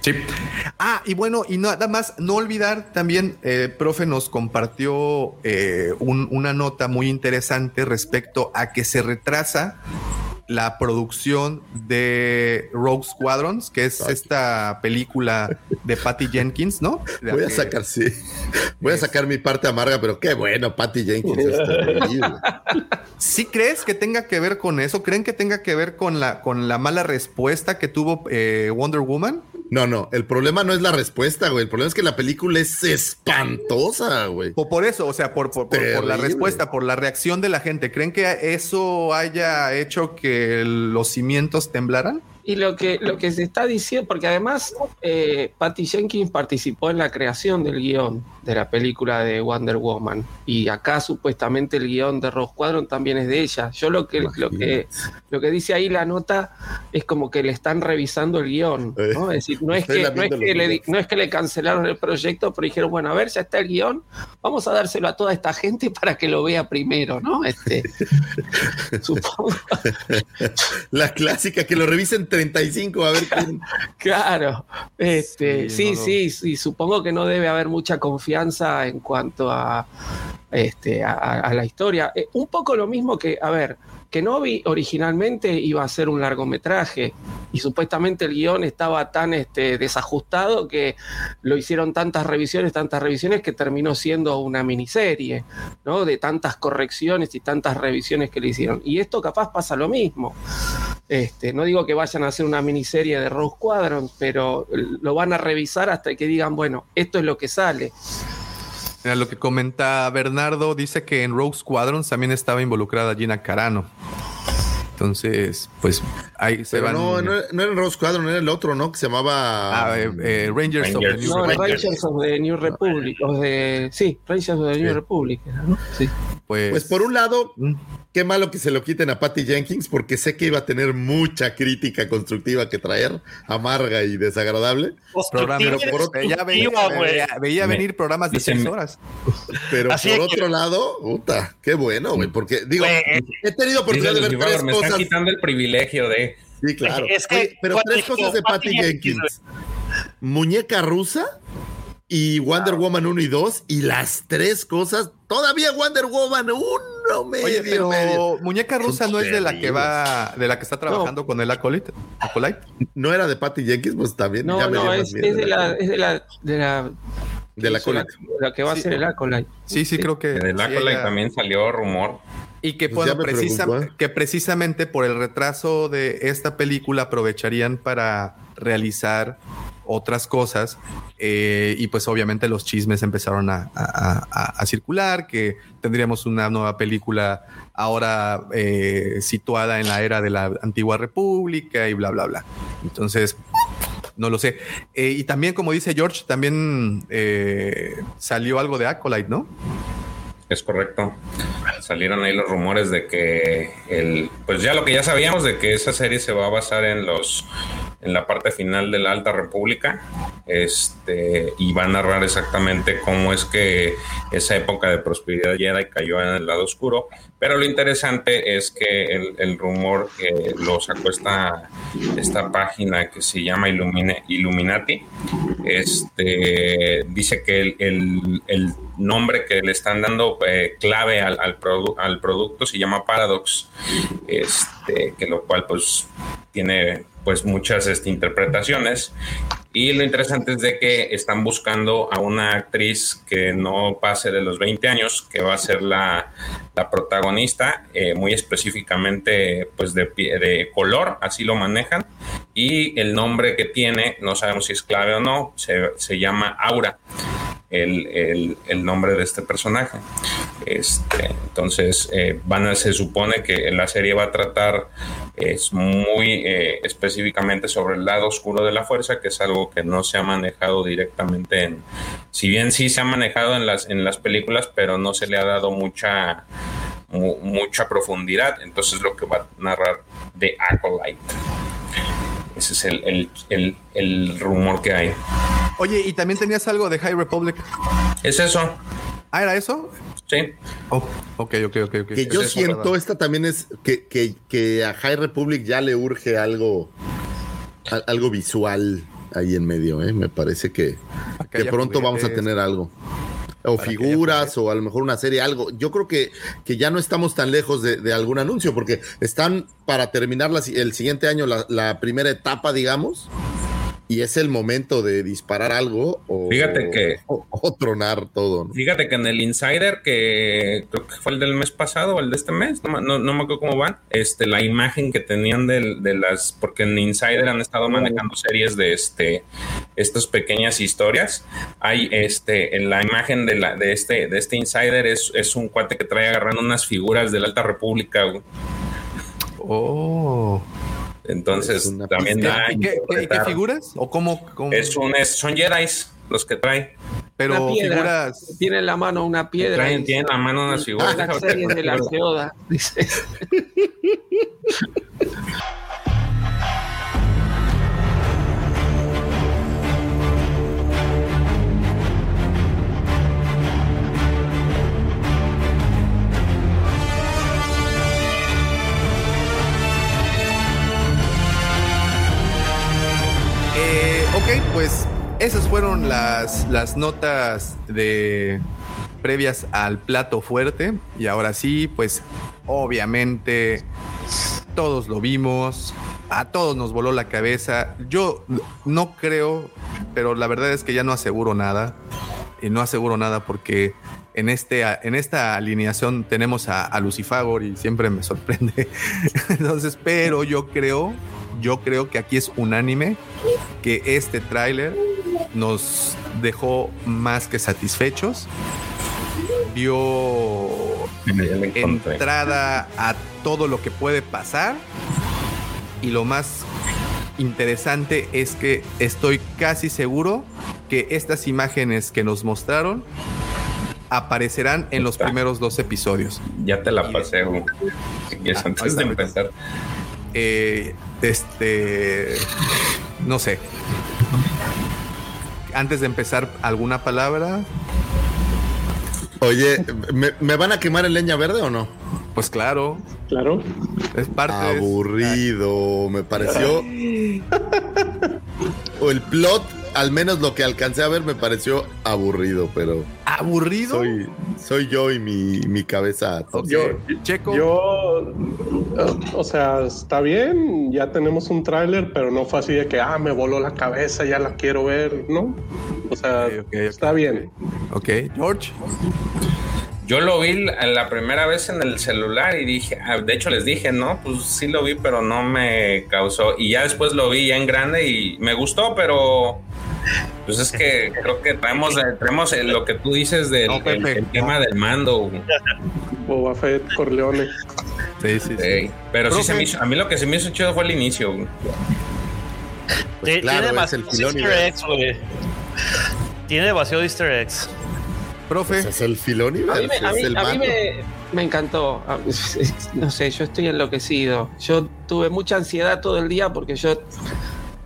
S1: Sí. Ah, y bueno, y nada más, no olvidar también, eh, profe nos compartió eh, una nota muy interesante respecto a que se retrasa la producción de Rogue Squadrons, que es esta película de Patty Jenkins, ¿no?
S6: Voy a sacar, sí. Voy a sacar mi parte amarga, pero qué bueno, Patty Jenkins.
S1: ¿Sí crees que tenga que ver con eso? ¿Creen que tenga que ver con la, con la mala respuesta que tuvo eh, Wonder Woman?
S6: No, no, el problema no es la respuesta, güey. El problema es que la película es espantosa, güey.
S1: O por eso, o sea, por, por, la respuesta, por la reacción de la gente. ¿Creen que eso haya hecho que los cimientos temblaran?
S3: Y lo que, lo que se está diciendo, porque además eh, Patty Jenkins participó en la creación del guion de la película de Wonder Woman. Y acá supuestamente el guion de Rose Squadron también es de ella. Yo lo que, lo que, lo que dice ahí la nota es como que le están revisando el guion. ¿no? Es decir, no es, que, no, es que le, no es que le cancelaron el proyecto, pero dijeron, bueno, a ver, ya está el guion, vamos a dárselo a toda esta gente para que lo vea primero, ¿no? Este,
S6: supongo. La clásica, que lo revisen 35, a ver quién.
S3: Claro, este, sí, sí, sí, supongo que no debe haber mucha confianza en cuanto a, este, a, la historia. Eh, un poco lo mismo que, a ver, que Novi originalmente iba a ser un largometraje y supuestamente el guion estaba tan este, desajustado que lo hicieron tantas revisiones, tantas revisiones que terminó siendo una miniserie, ¿no? De tantas correcciones y tantas revisiones que le hicieron. Y esto capaz pasa lo mismo. Este, no digo que vayan a hacer una miniserie de Rose Squadron, pero lo van a revisar hasta que digan, bueno, esto es lo que sale.
S1: Lo que comenta Bernardo dice que en Rogue Squadron también estaba involucrada Gina Carano. Entonces, pues ahí se van.
S6: No, no, no, era Rogue Squadron, era el otro, ¿no? Que se llamaba
S1: ah, eh, eh, Rangers, of the New
S3: no, Rangers of the New Republic. de, sí, Rangers of the New Republic. ¿no? Sí.
S6: Pues, pues por un lado, mm. Qué malo que se lo quiten a Patty Jenkins porque sé que iba a tener mucha crítica constructiva que traer, amarga y desagradable.
S1: Pero por veía, veía, venir programas de seis horas.
S6: Pero por otro lado, puta, qué bueno, güey, porque digo, he tenido oportunidad de ver tres cosas.
S2: Están quitando el privilegio de.
S6: Sí, claro. pero tres cosas de Patty Jenkins. Muñeca rusa y Wonder Woman 1 y 2 y las tres cosas, todavía Wonder Woman 1 medio, Oye,
S1: pero Muñeca Rusa no es de la que va, de la que está trabajando con el Acolyte,
S6: No era de Patty Jenkins, pues también.
S3: No, no, es, de la, es de la, de la
S6: de la,
S3: la, que va a ser el Acolyte.
S1: Sí, sí, creo que.
S2: Del Acolyte también salió rumor.
S1: Y que, pues que precisamente por el retraso de esta película aprovecharían para realizar otras cosas eh, y pues obviamente los chismes empezaron a, circular, que tendríamos una nueva película ahora eh, situada en la era de la antigua república y bla, bla, bla. Entonces, no lo sé. Eh, y también, como dice George, también salió algo de Acolyte, ¿no?
S2: Es correcto. Salieron ahí los rumores de que el, pues ya lo que ya sabíamos de que esa serie se va a basar en los en la parte final de la Alta República este, y va a narrar exactamente cómo es que esa época de prosperidad Jedi cayó en el lado oscuro. Pero lo interesante es que el, rumor que lo sacó esta, página que se llama Illuminati, este, dice que el, nombre que le están dando eh, clave al, al, al, producto se llama Paradox, este, que lo cual pues tiene pues muchas este, interpretaciones Y lo interesante es de que están buscando a una actriz que no pase de los 20 años, que va a ser la, la protagonista, eh, muy específicamente pues de, de color, así lo manejan. Y el nombre que tiene, no sabemos si es clave o no, se, se llama Aura. El, el- nombre de este personaje. Este, entonces, eh, van a, se supone que la serie va a tratar es muy eh, específicamente sobre el lado oscuro de la fuerza, que es algo que no se ha manejado directamente en, si bien sí se ha manejado en las, en las películas, pero no se le ha dado mucha, mu- mucha profundidad. Entonces, lo que va a narrar de Acolyte. Ese es el, el, el, el rumor que hay.
S1: Oye, y también tenías algo de High Republic.
S2: Es eso.
S1: Ah, ¿era eso?
S2: Sí.
S1: Oh, ok, ok, ok.
S6: Que yo
S1: Es
S6: siento, esta también es que, que, que a High Republic ya le urge algo, al- algo visual ahí en medio, ¿eh? Me parece que, que pronto vamos a tener algo. O figuras, o a lo mejor una serie, algo. Yo creo que, que ya no estamos tan lejos de, de algún anuncio, porque están para terminar la el siguiente año la, la primera etapa, digamos, y es el momento de disparar algo o,
S2: Fíjate que-
S6: o, o tronar todo. ¿no?
S2: Fíjate que en el Insider, que creo que fue el del mes pasado o el de este mes, no, me- no- no me acuerdo cómo van, este, la imagen que tenían del- de, las, porque en Insider han estado manejando series de este, estas pequeñas historias. Hay este, en la imagen de, la, de, este, de este Insider es, es un cuate que trae agarrando unas figuras de la Alta República. güey.
S1: Oh.
S2: Entonces,
S6: Es una
S2: también
S1: ¿Qué,
S2: da.
S1: qué- qué- qué figuras? ¿O cómo? cómo?
S2: Es un, es- son Jedi los que trae.
S1: Pero
S3: Una piedra.
S1: figuras.
S3: Tiene en la mano una piedra.
S2: Traen,
S3: y-
S2: tienen a mano unas figuras.
S3: La serie de la Geoda, dice.
S1: esas fueron las, las notas de previas al plato fuerte. Y ahora sí, pues obviamente todos lo vimos. A todos nos voló la cabeza. Yo no creo, pero la verdad es que ya no aseguro nada. Y no aseguro nada porque en, este, en esta alineación tenemos a, a y siempre me sorprende. Entonces, pero yo creo, yo creo que aquí es unánime que este tráiler nos dejó más que satisfechos. Dio entrada a todo lo que puede pasar. Y lo más interesante es que estoy casi seguro que estas imágenes que nos mostraron aparecerán en los primeros dos episodios.
S2: Ya te la pasé. Si quieres,
S1: Ah,
S2: antes de empezar.
S1: Eh, este, no sé. Antes de empezar, ¿alguna palabra?
S6: Oye, ¿me, me van a quemar en leña verde o no?
S1: Pues claro,
S4: Claro.
S1: es parte de...
S6: Aburrido, me pareció. o el plot, al menos lo que alcancé a ver, me pareció aburrido, pero
S1: ¿Aburrido?
S6: soy, soy yo y mi, mi cabeza.
S4: Yo,
S1: Checo.
S4: yo, eh, o sea, está bien, ya tenemos un tráiler, pero no fue así de que, ah, me voló la cabeza, ya la quiero ver, ¿no? O sea, está bien.
S1: Ok, George.
S2: Yo lo vi la la primera vez en el celular y dije, ah, de hecho les dije, no, pues sí lo vi, pero no me causó. Y ya después lo vi ya en grande y me gustó, pero pues es que creo que traemos, traemos el- lo que tú dices del
S1: No,
S2: el-
S1: Pepe,
S2: el tema del mando.
S4: Boba Fett, Corleone.
S1: Sí, sí, sí.
S2: Sí, Pero sí se me hizo, a mí lo que se me hizo chido fue el inicio. güey.
S6: Pues
S5: Tiene-
S6: claro,
S5: tiene
S6: es el
S5: eggs, güey. Tiene demasiado easter eggs.
S1: Profe.
S6: Pues es el
S3: A mí, me, a mí-
S6: el
S3: a mí me, me encantó. No sé, yo estoy enloquecido. Yo tuve mucha ansiedad todo el día porque yo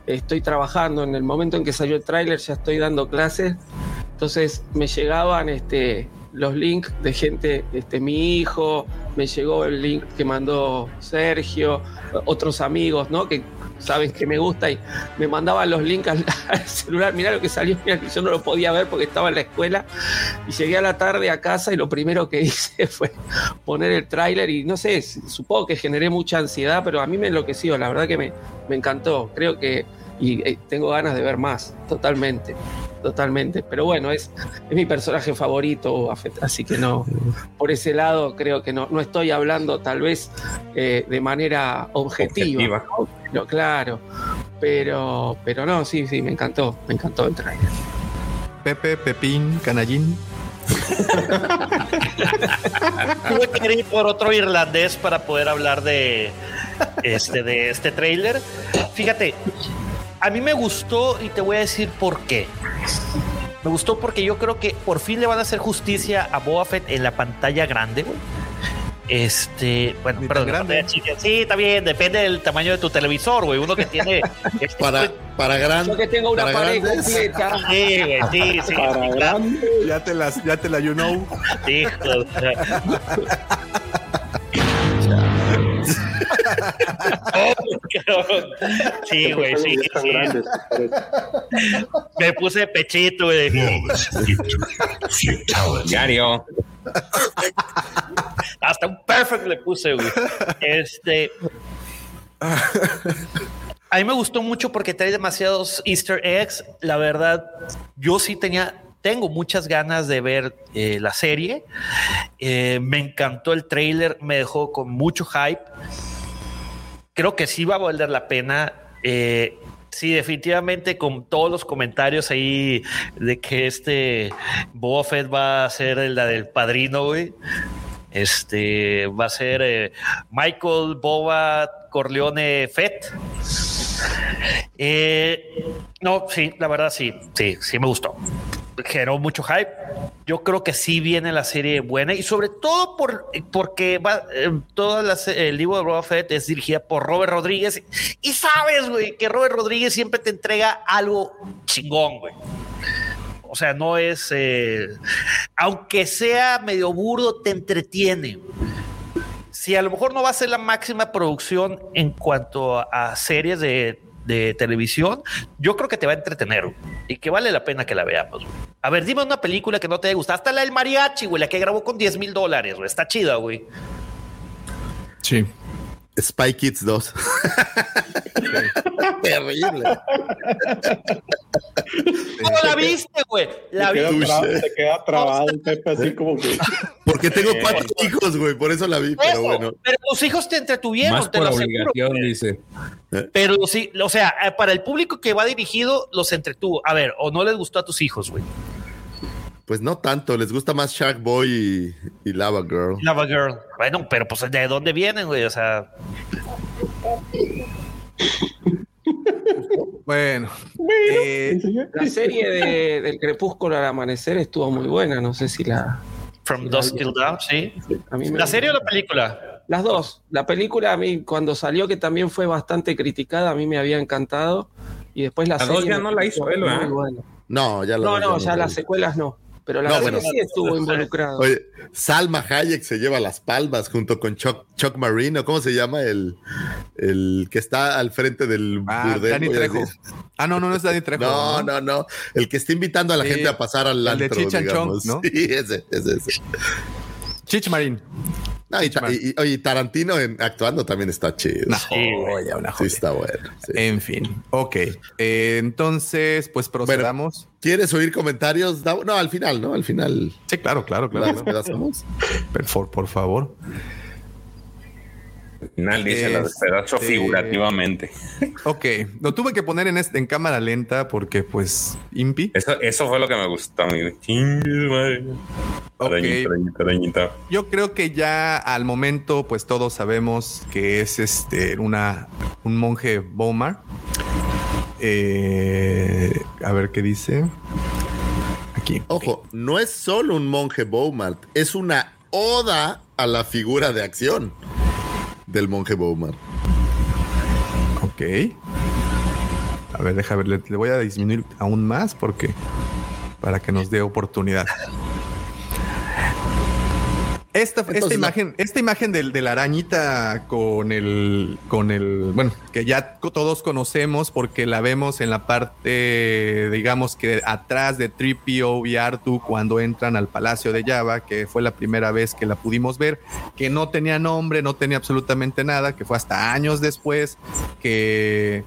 S3: estoy trabajando. En el momento en que salió el tráiler ya estoy dando clases. Entonces me llegaban este, los links de gente, este, mi hijo, me llegó el link que mandó Sergio, otros amigos, ¿no? Que saben que me gusta y me mandaban los links al, celular. Mirá lo que salió, mirá yo no lo podía ver porque estaba en la escuela. Y llegué a la tarde a casa y lo primero que hice fue poner el tráiler y no sé, supongo que generé mucha ansiedad, pero a mí me enloqueció, la verdad que me, me encantó. Creo que y eh, tengo ganas de ver más, totalmente, totalmente. Pero bueno, es, es mi personaje favorito, Boba Fett, así que no, por ese lado creo que no, no estoy hablando tal vez eh, de manera objetiva.
S2: Objetiva.
S3: ¿no? Pero, claro, pero, pero no, sí, sí, me encantó, me encantó el trailer.
S1: Pepe, Pepín, Canallín.
S5: Tuve que ir por otro irlandés para poder hablar de este, de este trailer. Fíjate, a mí me gustó y te voy a decir por qué. Me gustó porque yo creo que por fin le van a hacer justicia a Boba Fett en la pantalla grande, güey. Este, bueno,
S1: Ni
S5: perdón,
S1: grande.
S5: chica. Sí, está bien, depende del tamaño de tu televisor, güey. Uno que tiene. este,
S6: Para, para
S3: Yo que tengo una
S6: para
S3: pared completa.
S5: Sí, güey, sí, sí.
S4: Para grande.
S1: Ya te las, ya te la you know.
S5: Hijo. Sí, güey, sí,
S4: grandes.
S5: Me puse pechito, güey.
S2: Diario.
S5: Hasta un perfect le puse, güey. Este. A mí me gustó mucho porque trae demasiados Easter eggs. La verdad, yo sí tenía, tengo muchas ganas de ver eh, la serie. Eh, me encantó el trailer, me dejó con mucho hype. Creo que sí va a valer la pena. Eh, sí, definitivamente con todos los comentarios ahí de que este Boba Fett va a ser la del padrino, güey. Este va a ser eh, Michael Boba Corleone Fett. Eh, no, sí, la verdad sí, sí, sí me gustó. Generó mucho hype. Yo creo que sí viene la serie buena y sobre todo por, porque va, eh, toda la el libro de Boba Fett es dirigida por Robert Rodríguez y sabes, güey, que Robert Rodríguez siempre te entrega algo chingón, güey. O sea, no es, eh, aunque sea medio burdo, te entretiene. Si a lo mejor no va a ser la máxima producción en cuanto a series de, de televisión, yo creo que te va a entretener y que vale la pena que la veamos. A ver, dime una película que no te haya gustado. Hasta la del mariachi, güey, la que grabó con 10 mil dólares, güey. Está chida, güey.
S1: Sí.
S6: Spy Kids 2. Terrible.
S5: ¿Cómo la viste, güey? La vi.
S4: se queda trabado el Pepe así como que.
S6: Porque tengo cuatro hijos, güey, por eso la vi, pero bueno.
S5: Pero tus hijos te entretuvieron,
S2: Más
S5: te
S2: por
S5: lo aseguro.
S2: obligación, dice.
S5: Pero sí, o sea, eh, para el público que va dirigido, los entretuvo. A ver, o no les gustó a tus hijos, güey.
S6: Pues no tanto, les gusta más Shark Boy y, y Lava Girl.
S5: Lava Girl. Bueno, pero pues de dónde vienen, güey. O sea,
S1: Bueno. eh,
S3: La serie de, del crepúsculo al amanecer estuvo muy buena, no sé si la...
S5: From Dusk Till Dawn, sí.
S3: A mí me-
S5: ¿La serie o la película?
S3: Las dos. La película a mí cuando salió que también fue bastante criticada, a mí me había encantado y después la
S2: La
S3: serie
S2: dos ya no la hizo él, ¿verdad?
S3: muy buena.
S6: No, ya la
S3: No, no,
S6: ya
S3: ya
S6: la
S3: las secuelas no, pero la
S6: No,
S3: serie
S6: bueno.
S3: sí estuvo involucrada.
S6: Oye, Salma Hayek se lleva las palmas junto con Chuck, Chuck Marino. ¿Cómo se llama el, el que está al frente del
S1: ah,
S6: burdel?
S1: Dani Trejo. Ah, no, no, no es Dani Trejo.
S6: No, no, no. El que está invitando a la
S1: Sí,
S6: gente a pasar al
S1: el de
S6: antro,
S1: Cheech and Chong,
S6: digamos.
S1: ¿no?
S6: Sí, ese, ese, ese.
S1: Chich Marín.
S6: No, y, ta- y- y- oye, Tarantino en- actuando también está chido.
S1: Una
S6: Sí,
S1: joya, una
S6: Sí,
S1: joya.
S6: está bueno. sí.
S1: En fin, ok. Eh, entonces, pues procedamos.
S6: ¿Quieres oír comentarios? No, al final, ¿no? Al final.
S1: sí, claro, claro, claro.
S6: las
S1: por favor.
S2: Al final dice la despedazo
S1: Este-
S2: figurativamente.
S1: Ok, lo tuve que poner en, este, en cámara lenta porque, pues, impi.
S2: Eso, eso fue lo que me gustó a mí. Chingue, madre.
S1: Ok.
S2: Arañita, arañita, arañita.
S1: Yo creo que ya al momento, pues todos sabemos que es este una un monje Bomar. Eh, a ver qué dice. Aquí.
S6: Ojo, no es solo un monje Beaumont, es una oda a la figura de acción del monje Beaumont.
S1: Ok. A ver, deja ver, le, le voy a disminuir aún más porque para que nos dé oportunidad. Esta, esta
S6: Entonces,
S1: imagen, esta imagen del, de la arañita con el, con el, bueno, que ya todos conocemos porque la vemos en la parte, digamos que atrás de Tripio y Artu cuando entran al Palacio de Java, que fue la primera vez que la pudimos ver, que no tenía nombre, no tenía absolutamente nada, que fue hasta años después que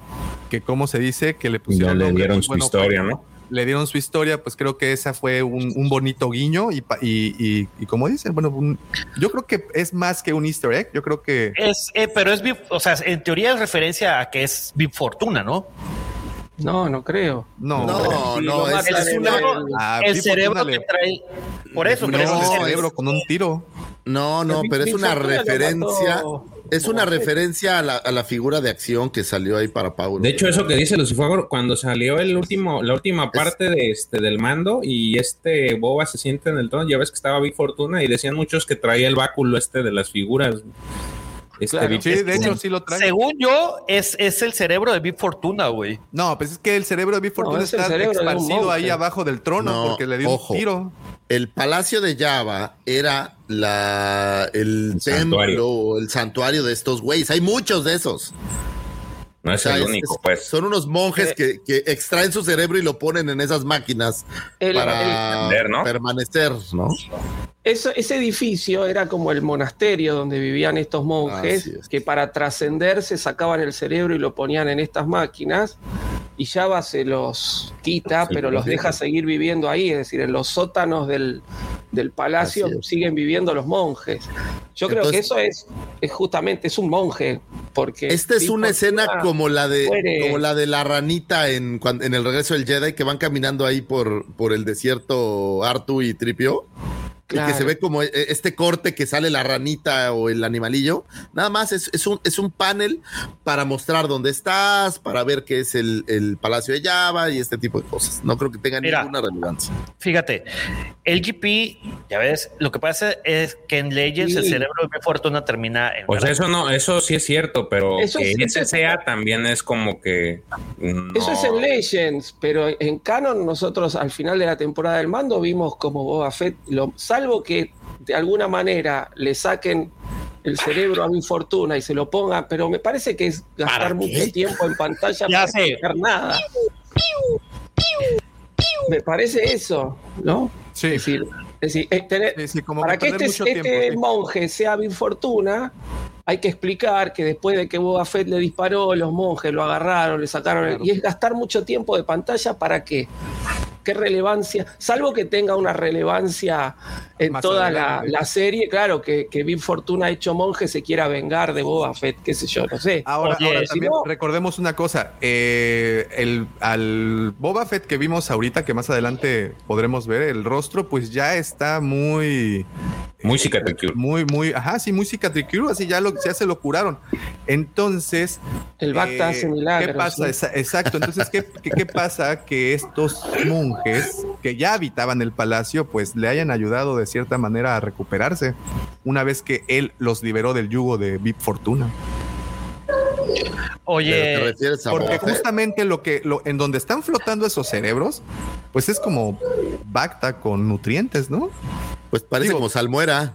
S1: que cómo se dice, que le
S2: Ya
S1: pusieron
S2: le
S1: nombre,
S2: dieron
S1: pues,
S2: su
S1: bueno,
S2: historia, ¿no?
S1: Le dieron su historia, pues creo que esa fue un, un bonito guiño y, y, y, y como dicen, bueno, un- yo creo que es más que un easter egg, yo creo que...
S5: Es, eh, pero es, o sea, en teoría es referencia a que es Big Fortuna, ¿no?
S3: No, no creo.
S1: No,
S6: No, no, es, es
S3: en
S6: una.
S3: el-
S1: Ah,
S5: el cerebro que trae. Por eso,
S1: le
S5: pero es el cerebro.
S1: con un tiro.
S6: No, no, pero es una referencia. Es una referencia a la, a la figura de acción que salió ahí para Paulo.
S2: De hecho, eso que dice Lucifer, cuando salió el último, la última parte de este del mando y este Boba se siente en el trono, ya ves que estaba Big Fortuna y decían muchos que traía el báculo este de las figuras. Este
S3: Claro.
S2: Big
S1: Sí, de hecho sí lo trae.
S5: Según yo, es, es el cerebro de Big Fortuna, güey.
S1: No, pues es que el cerebro de Big Fortuna
S3: es
S1: está esparcido ahí abajo del trono
S6: No,
S1: porque le dio
S6: ojo.
S1: un tiro.
S6: El palacio de Java era la, el,
S2: El
S6: templo,
S2: santuario.
S6: el santuario de estos güeyes. Hay muchos de esos.
S2: No es
S6: O sea,
S2: el único,
S6: es-
S2: pues.
S6: Son unos monjes que, que extraen su cerebro y lo ponen en esas máquinas
S3: El-
S6: para
S2: Entender, ¿no?
S6: permanecer, ¿no?
S3: Eso- ese edificio era como el monasterio donde vivían estos monjes
S6: es.
S3: que para trascenderse sacaban el cerebro y lo ponían en estas máquinas y Java se los quita,
S2: Sí,
S3: pero los deja seguir viviendo ahí, es decir, en los sótanos del, del palacio siguen viviendo los monjes. Yo creo que eso es, es justamente, es un monje, porque...
S6: Esta es una escena como la de
S3: muere.
S6: como la de la ranita en, en el regreso del Jedi que van caminando ahí por, por el desierto Artu y Tripio. Y que
S3: Claro.
S6: se ve como eh, este corte que sale la ranita o el animalillo. Nada más es, es un, es un panel para mostrar dónde estás, para ver qué es el, el Palacio de Java y este tipo de cosas. No creo que tenga
S5: Mira.
S6: ninguna relevancia.
S5: Fíjate, el GP, ya ves, lo que pasa es que en Legends el
S3: Sí.
S5: cerebro de Big Fortuna termina en.
S2: Pues eso no, eso sí es cierto, pero
S3: Eso
S2: que
S3: sí,
S2: ese
S3: eso-
S2: sea también es como que. no.
S3: Eso es en Legends, pero en Canon nosotros al final de la temporada del mando vimos como Boba Fett, lo, salvo que de alguna manera le saquen el cerebro a mi fortuna y se lo pongan, pero me parece que es gastar
S6: ¿Para
S3: mucho
S6: qué?
S3: tiempo en pantalla
S5: Ya
S3: para
S5: sé.
S3: explicar nada. Me parece eso, ¿no?
S1: Sí,
S3: Es decir, es decir, eh, tener-
S1: como
S3: para
S1: que
S3: este,
S1: mucho tiempo.
S3: este
S1: sí.
S3: monje sea Big Fortuna, hay que explicar que después de que Boba Fett le disparó, los monjes lo agarraron, le sacaron. el-
S1: Claro.
S3: y es gastar mucho tiempo de pantalla para qué. ¿Qué relevancia? Salvo que tenga una relevancia en
S1: Más
S3: toda la, serie, claro, que, que Big Fortuna hecho monje se quiera vengar de Boba Fett, qué sé yo, no sé.
S1: Ahora,
S5: Oye,
S1: ahora también recordemos una cosa. eh, el, al Boba Fett que vimos ahorita, que más adelante podremos ver, el rostro, pues ya está muy.
S2: Muy cicatricure.
S1: Muy, muy. Ajá, sí, muy cicatricure, así ya, lo, ya se lo curaron. Entonces.
S3: El Bacta
S1: eh,
S3: hace milagros.
S1: ¿Qué pasa? Exacto. Entonces, ¿qué, qué, qué pasa? Que estos monjes que ya habitaban el palacio, pues le hayan ayudado de cierta manera a recuperarse una vez que él los liberó del yugo de Vip Fortuna.
S6: ¿Pero te
S5: Oye,
S6: a
S1: Porque justamente lo que lo, en donde están flotando esos cerebros, pues es como Bacta con nutrientes, ¿no?
S6: Pues parece
S1: Digo-
S6: como salmuera.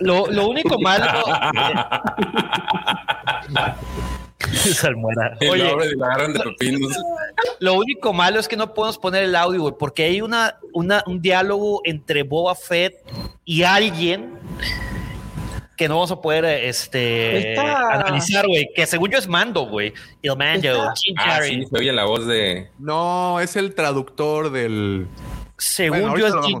S5: lo, lo único malo. Salmuera.
S2: Y
S5: Oye,
S2: lo abren y lo agarran de pepinos.
S5: Lo único malo es que no podemos poner el audio, güey, porque hay una, una, un diálogo entre Boba Fett y alguien que no vamos a poder este,
S3: Está-
S5: analizar, güey, que según yo es Mando, güey. El Mando,
S2: Ah, sí, se oye la voz de.
S1: No, es el traductor del.
S5: Según
S1: Bueno,
S5: yo es Jim
S1: vamos.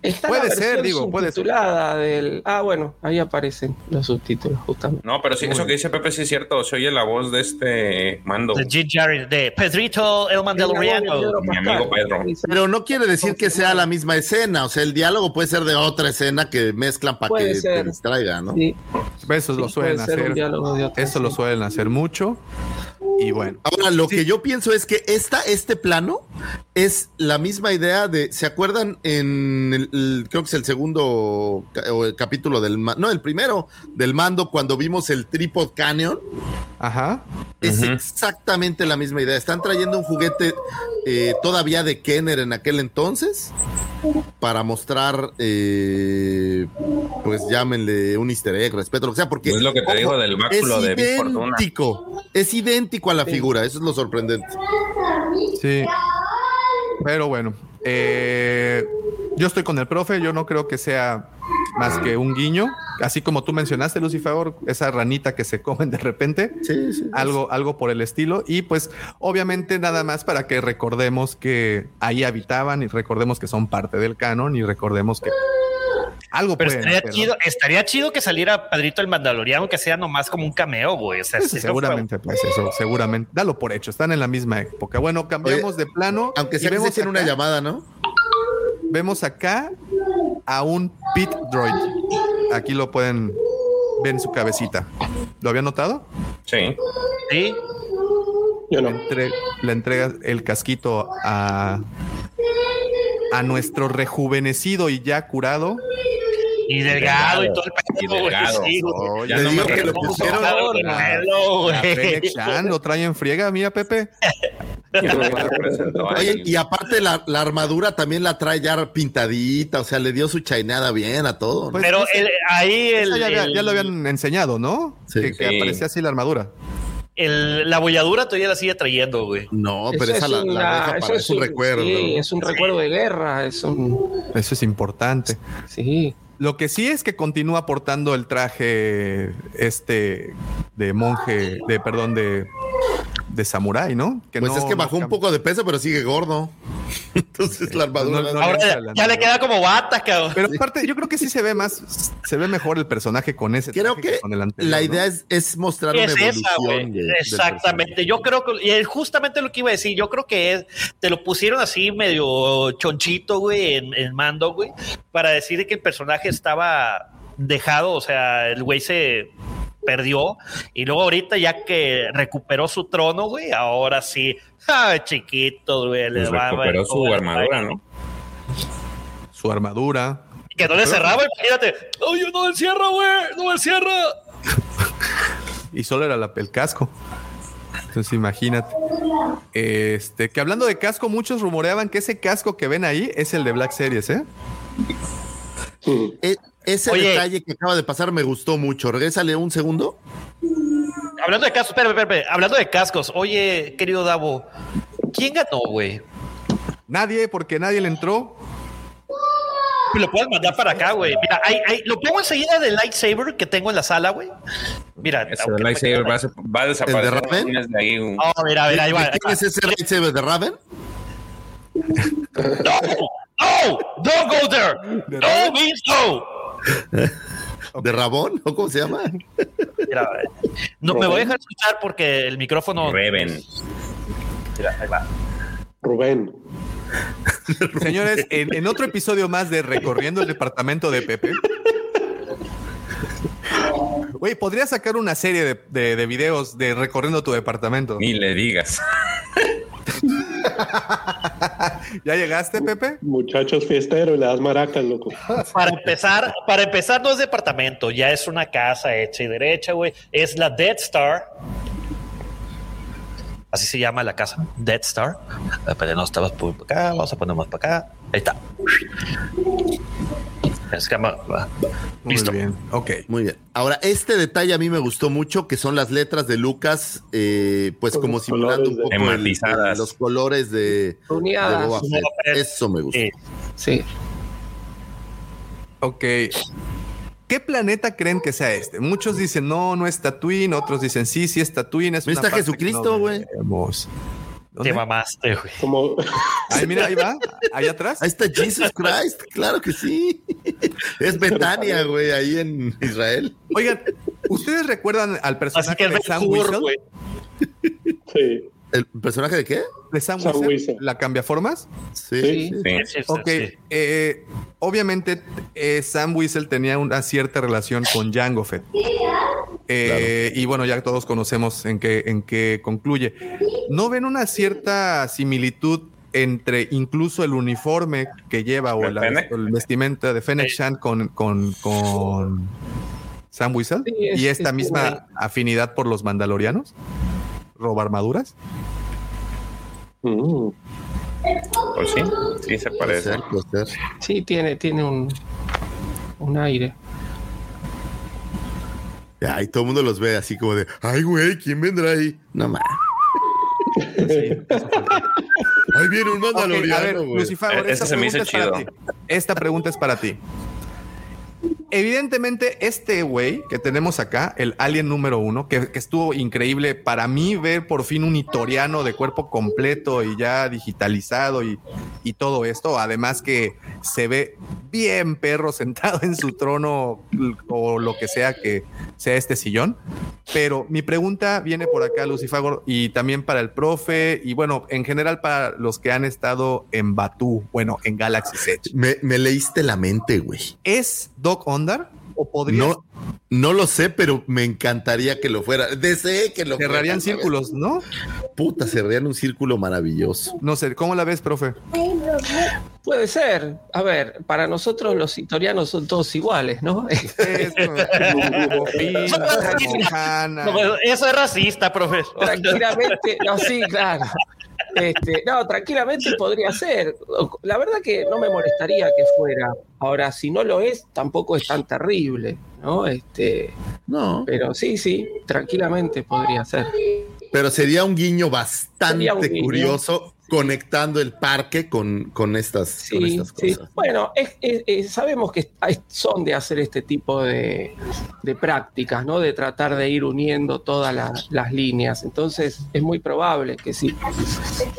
S3: Está
S1: Puede
S3: la
S1: ser, digo, puede ser.
S3: del. Ah, bueno, ahí aparecen los subtítulos, justamente.
S2: No, pero sí, eso que dice Pepe sí es cierto. Se oye la voz de este mando.
S5: De Jim Carrey, de Pedrito el Mandaloriano.
S2: Mi amigo Pedro.
S6: Pero no quiere decir que sea la misma escena. O sea, el diálogo puede ser de otra escena que mezclan para
S3: Puede
S6: que
S3: ser.
S6: te distraiga, ¿no?
S3: Sí,
S1: Eso lo
S3: sí,
S1: suelen
S3: puede ser un
S1: hacer. Eso lo suelen hacer mucho. Y bueno.
S6: Ahora, lo que yo pienso es que esta, este plano es la misma idea de, ¿se acuerdan en el, el- creo que es el segundo o el capítulo del, no, el primero del mando cuando vimos el Tripod Canyon?
S1: Ajá.
S6: Es exactamente la misma idea. Están trayendo un juguete eh, todavía de Kenner en aquel entonces para mostrar, eh, pues llámenle un easter egg, respeto, lo que sea, porque
S2: Es lo que te digo del báculo
S6: es
S2: de Big Fortuna.
S6: idéntico, es idéntico a la figura, eso es lo sorprendente.
S1: Sí. Pero bueno. eh, yo estoy con el profe. Yo no creo que sea más que un guiño, así como tú mencionaste, Lucifer, esa ranita que se comen de repente,
S6: Sí, sí.
S1: algo, algo por el estilo. Y pues, obviamente, nada más para que recordemos que ahí habitaban y recordemos que son parte del canon y recordemos que algo
S5: Pero
S1: pueden
S5: estaría
S1: hacer, ¿no?
S5: chido, estaría chido que saliera Padrito el Mandaloriano, que sea nomás como un cameo, güey. O sea, sí,
S1: seguramente, pues eso, seguramente. Dalo por hecho, están en la misma época. Bueno, cambiamos de plano.
S6: Aunque sea
S1: vemos
S6: tiene una
S1: acá-
S6: llamada, ¿no?
S1: Vemos acá a un pit droid. Aquí lo pueden ver en su cabecita. ¿Lo había notado?
S2: Sí.
S5: Sí.
S4: Yo
S1: Le,
S4: no.
S1: entre- le entrega el casquito a, a nuestro rejuvenecido y ya curado.
S5: Y delgado y todo el güey.
S2: delgado.
S5: Sí,
S2: Ya no me
S6: que lo pusieron
S1: lo trae en friega, mía, Pepe.
S6: Y aparte la, la armadura también la trae ya pintadita, o sea, le dio su chainada bien a todo. ¿no?
S1: Pues,
S5: Pero
S1: esa-
S5: el- ahí el,
S1: ya, ya-
S5: el-
S1: ya lo habían enseñado, ¿no?
S6: Sí.
S1: que, aparecía así la armadura.
S5: El- la bolladura todavía la sigue trayendo, güey.
S6: no, pero
S3: Eso
S6: esa
S3: es
S6: la, deja para,
S3: es
S6: es un recuerdo.
S3: Sí, es un recuerdo de guerra, es un...
S1: Eso es importante.
S3: Sí.
S1: Lo que sí es que continúa portando el traje este de monje, de perdón, de, de samurái, ¿no? Que
S6: Pues
S1: no-
S6: es que
S1: no
S6: bajó un poco de peso, pero sigue gordo. Entonces la armadura.
S1: No, no,
S5: Ahora ya, ya le queda como bata, cabrón.
S1: Pero aparte, yo creo que sí se ve más, se ve mejor el personaje con ese.
S6: Creo que
S1: con el anterior,
S6: la
S1: ¿no?
S6: idea es, es mostrar una
S5: es esa, güey.
S6: evolución. de- del
S5: Exactamente. Yo creo que, y es justamente lo que iba a decir, yo creo que es, te lo pusieron así medio chonchito, güey, en, en mando, güey, para decir que el personaje estaba dejado, o sea, el güey se perdió y luego ahorita ya que recuperó su trono, güey, ahora sí, ay, chiquito, güey, le
S2: Pues
S5: va a
S2: recuperó su armadura, ¿no?
S1: Su armadura.
S5: Que no le cerraba, imagínate, oye, no me cierra, güey, no me cierra.
S1: Y solo era la- el casco. Entonces imagínate. Este, que hablando de casco, muchos rumoreaban que ese casco que ven ahí es el de Black Series, ¿eh?
S4: Mm.
S6: E- ese
S5: Oye.
S6: detalle que acaba de pasar me gustó mucho. Regrésale un segundo.
S5: Hablando de cascos, espérame, espérame, hablando de cascos, oye, querido Davo, ¿quién ganó, güey?
S1: Nadie, porque nadie le entró.
S5: Lo puedes mandar para acá, güey. Mira, ahí, ahí, lo pongo enseguida del lightsaber que tengo en la sala, güey. Mira,
S2: Ese
S5: aunque-
S2: lightsaber va a, va a desaparecer.
S6: Raven?
S2: Tienes de ahí un-
S5: Oh, mira, mira, ahí va.
S6: ¿De
S5: ahí
S6: quién
S5: va.
S6: es ese lightsaber de Raven?
S5: No, no, don't go there.
S1: ¿De
S5: No
S1: Raven?
S5: means no.
S6: ¿De Rabón? ¿O cómo se llama?
S5: Mira, no me voy a dejar escuchar porque el micrófono.
S2: Reven.
S5: Mira, ahí va.
S4: Rubén.
S1: Señores, en, en otro episodio más de Recorriendo el Departamento de Pepe. Güey, podría sacar una serie de, de- de videos de recorriendo tu departamento.
S2: Ni le digas.
S1: ¿Ya llegaste, Pepe?
S4: Muchachos fiestero y le das maracas, loco.
S5: Para empezar, para empezar no es departamento, ya es una casa hecha y derecha, güey. Es la Dead Star. Así se llama la casa, Dead Star. Ah, Pero no estabas por acá, vamos a poner más para acá. Ahí está. Es que va- va.
S1: Muy
S5: Listo.
S1: bien, ok.
S6: Muy bien. Ahora, este detalle a mí me gustó mucho, que son las letras de Lucas, eh, pues
S4: Con
S6: como simulando un poco
S4: de-
S6: el- los colores de, de. Boba Fett.
S5: Fett.
S6: Eso me gustó.
S5: Sí.
S3: Sí.
S1: Ok. ¿Qué planeta creen que sea este? Muchos dicen no, no es Tatooine, otros dicen sí, sí es Tatooine. Es una
S6: está Jesucristo,
S1: no
S6: güey.
S1: vemos. ¿Dónde?
S5: Te mamaste, güey.
S4: Como
S1: Ahí, mira, ahí va, ahí atrás.
S6: Ahí está Jesus Christ, claro que sí. Es Betania, güey, ahí en Israel.
S1: Oigan, ¿ustedes recuerdan al personaje de Sam Whistle?
S4: sí.
S6: ¿El personaje de qué?
S1: ¿De Sam,
S4: Sam?
S1: Whistle. ¿La cambiaformas?
S6: Sí.
S4: Sí.
S6: sí.
S1: Ok,
S5: sí.
S1: eh, obviamente eh, Sam Whistle tenía una cierta relación con Jango Fett. Eh, Y bueno, ya todos conocemos en qué, en qué concluye. ¿No ven una cierta similitud entre incluso el uniforme que lleva o
S2: ¿De
S1: la, el vestimenta de Fennec
S5: Sí.
S1: Shan con, con, con Sam?
S3: Sí, es-
S1: y esta
S3: es
S1: misma
S3: igual.
S1: afinidad por los mandalorianos? ¿Roba armaduras?
S4: Mm.
S2: Pues sí, sí se parece.
S6: ser, puede ser.
S3: Sí, tiene, tiene un, un aire.
S6: Ya, y todo el mundo los ve así como de, ay, güey, ¿quién vendrá ahí? No más. Ahí viene un
S1: a ver,
S6: mandaloriano.
S1: Lucifer,
S2: Eh,
S1: esta pregunta es para
S2: chido.
S1: ti. Esta pregunta es para ti. Evidentemente, este güey que tenemos acá, el alien número uno, que, que estuvo increíble para mí ver por fin un itoriano de cuerpo completo y ya digitalizado y, y todo esto. Además que se ve bien perro sentado en su trono o lo que sea que sea este sillón. Pero mi pregunta viene por acá, Lucifagor, y también para el profe, y bueno, en general para los que han estado en Batú, bueno, en Galaxy Edge.
S6: Me, me leíste la mente, güey.
S1: ¿Es Doc Ondar? ¿O podría
S6: No, no lo sé, pero me encantaría que lo fuera. Deseé que lo
S1: cerrarían
S6: fuera.
S1: círculos, no?
S6: Puta, cerrarían un círculo maravilloso.
S1: No sé, ¿cómo la ves, profe?
S3: Puede ser. A ver, para nosotros los itorianos son todos iguales, ¿no?
S5: No, eso es racista, profesor.
S3: Tranquilamente, no, sí, claro. Este, no, tranquilamente podría ser. La verdad que no me molestaría que fuera. Ahora, si no lo es, tampoco es tan terrible, ¿no? Este,
S6: no.
S3: Pero sí, sí, tranquilamente podría ser.
S6: Pero sería un guiño bastante
S3: Sería un guiño.
S6: curioso conectando el parque con, con estas, con estas
S3: sí.
S6: cosas.
S3: Bueno, es- es- es- sabemos que son de hacer este tipo de, de prácticas, ¿no? De tratar de ir uniendo todas la- las líneas. Entonces, es muy probable que sí,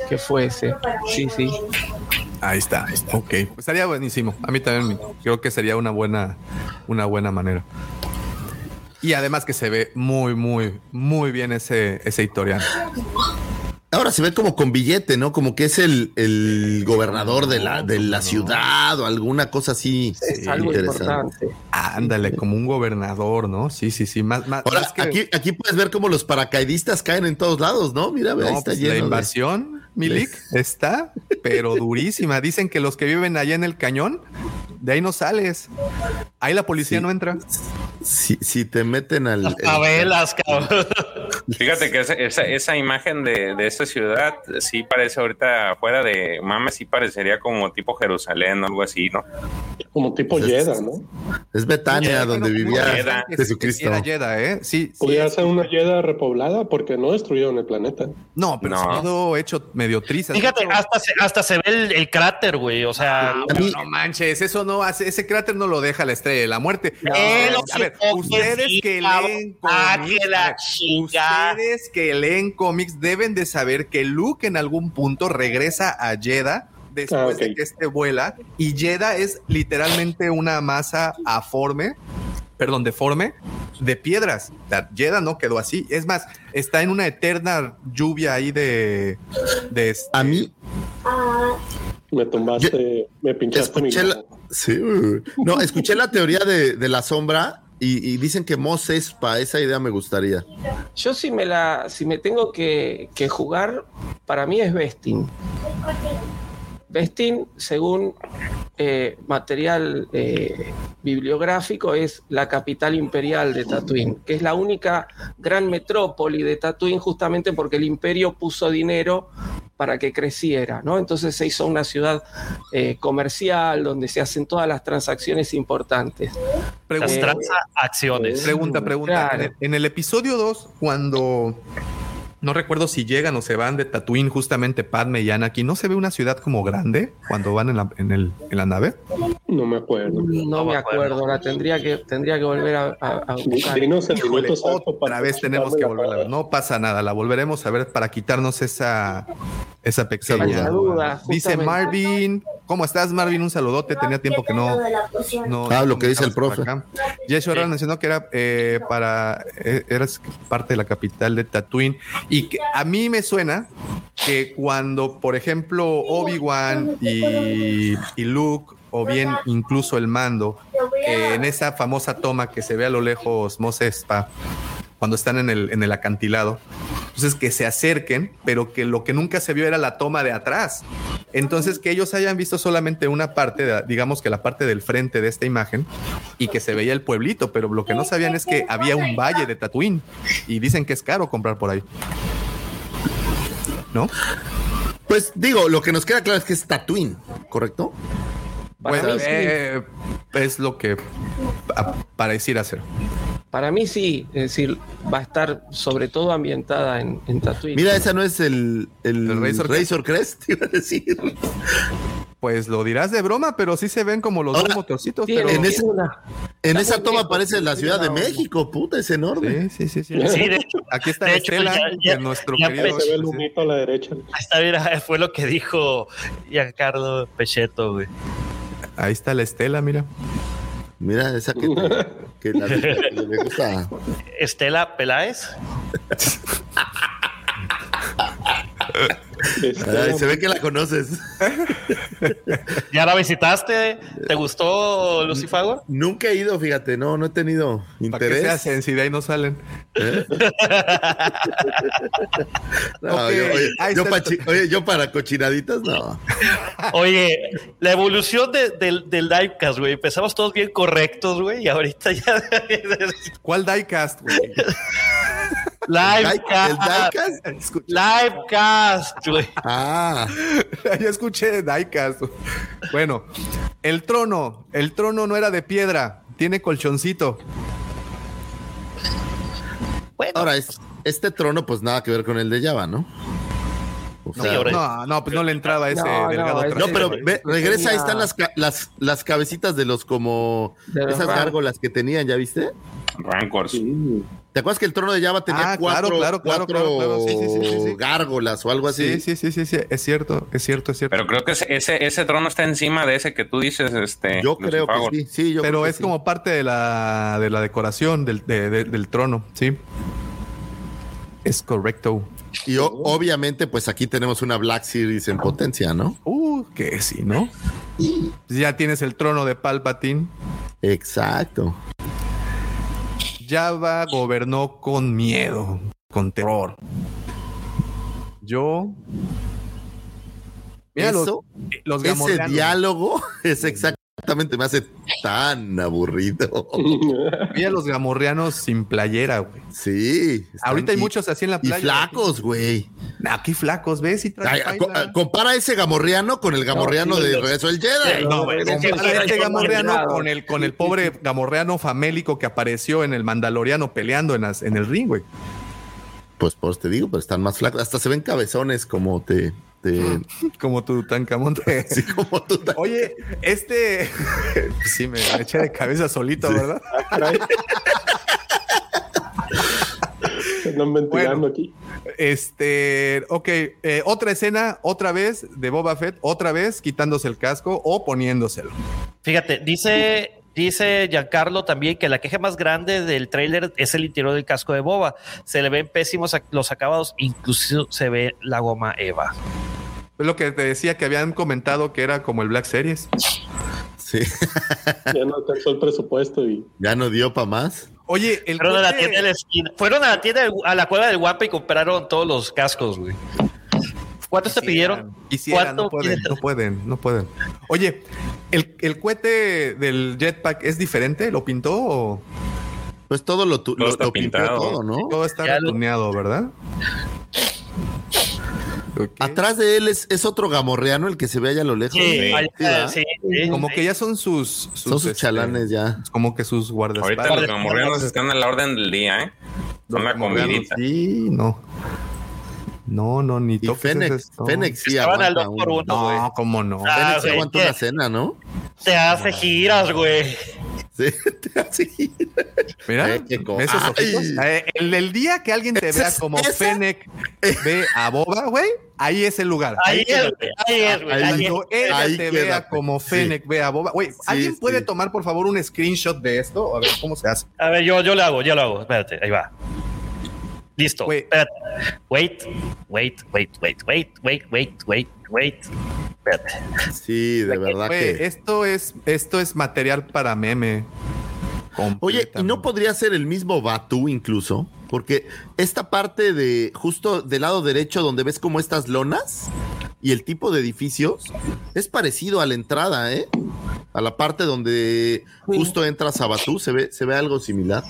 S3: que fuese. Sí, sí.
S1: Ahí está. Ok, pues estaría buenísimo. A mí también creo que sería una buena, una buena manera. Y además que se ve muy, muy, muy bien ese, ese Itoriano.
S6: Ahora se ve como con billete, ¿no? Como que es el, el gobernador de la, de la ciudad o alguna cosa así.
S3: Es algo importante.
S1: Ándale, como un gobernador, ¿no? Sí, sí, sí. Más, más,
S6: Ahora,
S1: más que-
S6: aquí, aquí puedes ver cómo los paracaidistas caen en todos lados, ¿no? Mira, ve, ahí
S1: No,
S6: está
S1: pues,
S6: lleno.
S1: la
S6: de-
S1: invasión, Milik, está, pero durísima. Dicen que los que viven allá en el cañón, de ahí no sales. Ahí la policía no entra.
S6: Si, si te meten al. el-
S5: Favelas, cabrón.
S2: Fíjate que esa, esa, esa imagen de, de esa ciudad sí parece ahorita fuera de mames, sí parecería como tipo Jerusalén o algo así, ¿no?
S4: Como tipo
S6: Es-
S4: Jeddah, ¿no?
S6: Es Betania, donde vivía. Jesucristo.
S1: Era Jeddah, ¿eh? Sí, sí.
S4: Podría ser una Jeddah repoblada porque no destruyeron el planeta.
S1: No, pero
S2: No.
S1: se quedó hecho medio trizas.
S5: Fíjate, hasta se, hasta se ve el, el cráter, güey. O sea,
S1: Ah, bueno, no manches, eso no hace, ese cráter no lo deja la estrella de la muerte.
S5: Eh,
S1: a ver, ustedes que leen
S5: Ah, que la
S1: a ver,
S5: chinga.
S1: Ustedes que leen cómics deben de saber que Luke en algún punto regresa a Jeddah después
S4: Ah,
S1: de que este vuela y Jeddah es literalmente una masa aforme, perdón, deforme de piedras. La Jeddah no quedó así, es más, está en una eterna lluvia ahí de, de este,
S6: A mí,
S4: Me tumbaste, me pinchaste mi
S6: escuché la, sí, uh, no, escuché la teoría de, de la sombra y, dicen que Mos Espa, esa idea me gustaría.
S3: Yo si me la, si me tengo que, que jugar, para mí es Vestin. Vestin, según eh, material eh, bibliográfico, es la capital imperial de Tatooine, que es la única gran metrópoli de Tatooine justamente porque el imperio puso dinero para que creciera, ¿no? Entonces se hizo una ciudad eh, comercial donde se hacen todas las transacciones importantes.
S5: las
S3: Eh,
S5: transacciones.
S1: Pregunta, pregunta.
S3: Claro.
S1: En, el, en el episodio 2, cuando no recuerdo si llegan o se van de Tatooine, justamente Padme y Anakin, ¿no se ve una ciudad como grande cuando van en la, en el- en la nave?
S4: No me acuerdo.
S3: No me acuerdo, la tendría que, tendría que volver a, a- a buscar.
S4: Dinos el
S1: Híjole,
S4: minuto exacto
S1: otra
S4: para
S1: vez tenemos que a ver. No pasa nada, la volveremos a ver para quitarnos esa, esa pequeña
S3: duda,
S1: Dice. Marvin, ¿cómo estás, Marvin? Un saludote, tenía tiempo que no. no
S6: Ah, lo que dice el profe.
S1: Yeshua Herrera mencionó que era eh, para. eh, eras parte de la capital de Tatooine. Y que a mí me suena que cuando, por ejemplo, Obi-Wan y, y Luke, o bien incluso el mando, en esa famosa toma que se ve a lo lejos Mos Espa, cuando están en el, en el acantilado. Entonces que se acerquen, pero que lo que nunca se vio era la toma de atrás. Entonces que ellos hayan visto solamente una parte, de- digamos que la parte del frente de esta imagen y que se veía el pueblito, pero lo que no sabían es que había un valle de Tatooine y dicen que es caro comprar por ahí. ¿No?
S6: Pues digo, lo que nos queda claro es que es Tatooine, ¿correcto?
S3: Para
S1: Bueno,
S3: mí sí.
S1: eh, es lo que pa- pareciera ser.
S3: Para mí sí, es decir, va a estar sobre todo ambientada en, en Tatooine.
S6: Mira, esa no es el, el,
S1: ¿El Razor
S6: Razor, Crest, iba a decir.
S1: Pues lo dirás de broma, pero sí se ven como los dos motorcitos.
S6: Sí,
S1: pero...
S6: en ese- En esa toma
S3: lejos,
S6: parece la Ciudad de México, puta, es enorme.
S1: Sí, sí, sí. sí.
S5: Sí, de hecho,
S1: Aquí está
S5: de
S1: la
S5: hecho,
S1: estela
S5: ya- ya-
S1: de nuestro
S5: ya
S1: querido.
S4: Se ve el humito a la derecha.
S5: Ahí está, mira, fue lo que dijo Giancarlo Pecheto, güey.
S1: Ahí está la estela, mira.
S6: Mira, esa que, que la que le gusta.
S5: Estela Peláez.
S6: Ay, se ve que la conoces.
S5: ¿Ya la visitaste? ¿Te gustó Lucifago?
S6: Nunca he ido, fíjate, no, no he tenido
S1: Para que se
S6: interés.
S1: hacen si de ahí no salen.
S6: ¿Eh? No, yo, oye, yo oye, para cochinaditas, no.
S5: Oye, la evolución de- del, del livecast, güey. Empezamos todos bien correctos, güey, y ahorita ya.
S1: ¿Cuál diecast, güey?
S5: Livecast. Livecast, güey.
S6: Ah,
S1: Yo escuché diecast. Bueno, el trono. El trono no era de piedra. Tiene colchoncito.
S5: Bueno,
S6: ahora es, este trono, pues nada que ver con el de Java, ¿no? O
S5: Sí,
S6: sea,
S5: ahora-
S1: No, no, pues no le entraba ese
S3: No, no,
S1: delgado
S3: ese-
S6: no,
S1: trasero.
S6: pero ve, regresa, ahí están las, las, las cabecitas de los como
S3: De los
S6: esas gárgolas que tenían, ¿ya viste?
S2: Rancors.
S6: ¿Te acuerdas que el trono de Java tenía
S1: Ah,
S6: cuatro,
S1: claro, claro,
S6: cuatro
S1: claro, claro. Sí, sí, sí, sí, sí.
S6: gárgolas o algo así?
S1: Sí, sí, sí, sí, sí, es cierto, es cierto, es cierto.
S2: Pero creo que ese, ese, trono está encima de ese que tú dices, este.
S6: Yo creo
S2: Lucifago.
S6: que sí, sí, yo
S1: Pero
S6: creo que
S1: es
S6: sí.
S1: como parte de la, de la decoración del, de- de- del trono, ¿sí? Es correcto.
S6: Y o- obviamente, pues aquí tenemos una Black Series en potencia, ¿no?
S1: Uh, que sí, ¿no? Ya tienes el trono de Palpatine.
S6: Exacto.
S1: Java gobernó con miedo, con terror. Yo. Mira,
S6: Eso,
S1: los
S6: ese diálogo es exactamente, me hace tan aburrido.
S1: Mira los gamorreanos sin playera, güey.
S6: Sí.
S1: Ahorita hay
S6: y-
S1: muchos así en la
S6: Y
S1: playa.
S6: flacos, güey.
S1: Aquí flacos, ¿ves? Y
S6: Ay, co-
S1: paila.
S6: Compara ese gamorreano con el gamorreano
S3: sí,
S6: de
S3: los-
S6: Regreso del Jedi.
S1: No,
S3: güey,
S1: compara este gamorreano con el, con el pobre gamorreano famélico que apareció en el Mandaloriano peleando en, las- en el ring, güey.
S6: Pues por eso te digo, pero están más flacos. Hasta se ven cabezones como te. Te
S1: Como tu Tancamonte.
S6: así como tú.
S1: Oye, este. sí, me me eché de cabeza solito, ¿verdad?
S4: Se andan ventilando
S1: Bueno.
S4: aquí.
S1: Este, ok, eh, otra escena, otra vez de Boba Fett, otra vez quitándose el casco o poniéndoselo.
S5: Fíjate, dice, dice Giancarlo también que la queja más grande del tráiler es el interior del casco de Boba. Se le ven pésimos los acabados, incluso se ve la goma Eva.
S1: Es lo que te decía que habían comentado que era como el Black Series.
S6: Sí,
S4: Ya no alcanzó el presupuesto y
S6: ya no dio para más.
S1: Oye, el
S5: Fueron a la tienda de la esquina. Fueron a la tienda, del- a la cueva del Guapa y compraron todos los cascos, güey. ¿Cuántos te pidieron?
S1: Quisieran, no
S5: ¿Cuánto
S1: pueden, no pueden, no pueden. Oye, ¿el, el cohete del jetpack es diferente? ¿Lo pintó o
S6: Pues todo lo, tu-
S2: Todo
S6: lo,
S2: está
S6: lo pintó
S2: pintado.
S6: todo, ¿no?
S1: todo está retuneado, verdad?
S6: Atrás de él es, es otro gamorreano el que se ve allá a lo lejos.
S5: Sí, allá-
S6: ¿verdad?
S5: sí, sí,
S1: Como
S5: sí.
S1: que ya son sus, sus,
S6: Son sus
S1: este,
S6: chalanes ya.
S1: Como que sus guardaespaldas.
S2: Ahorita los gamorreanos están a la orden del día, ¿eh? Son la comidita.
S1: Sí, no. No, no, ni toques
S6: Fénix. Fénix sí
S5: Estaban al
S6: aguanta
S5: dos por
S6: un-
S5: uno, güey.
S1: No, cómo no.
S5: Ah,
S6: Fénix aguanta una cena, ¿no?
S5: Te hace giras, güey.
S6: Sí,
S1: Mira,
S6: Eh,
S1: esos ojitos. Eh, el, el día que alguien te
S6: ¿Esa
S1: vea como
S6: esa?
S1: Fennec ve a Boba, güey, ahí es el lugar.
S5: Ahí es, güey, ahí es, güey.
S6: Ahí
S5: ahí es.
S1: Cuando ella
S6: Ahí
S1: te
S6: quédate.
S1: vea como
S6: Sí.
S1: Fennec ve a Boba. Güey, ¿alguien
S6: sí.
S1: puede tomar, por favor, un screenshot de esto? A ver cómo se hace.
S5: A ver, yo, yo lo hago, yo lo hago. Espérate, ahí va. Listo. Espérate. Wait, wait, wait, wait, wait, wait, wait, wait, wait. Espérate.
S6: Sí, de verdad que.
S1: esto es, esto es material para meme.
S6: Oye, ¿y no podría ser el mismo Batu incluso? Porque esta parte de justo del lado derecho donde ves como estas lonas y el tipo de edificios es parecido a la entrada, ¿eh? A la parte donde justo entras a Batu, se ve, se ve algo similar.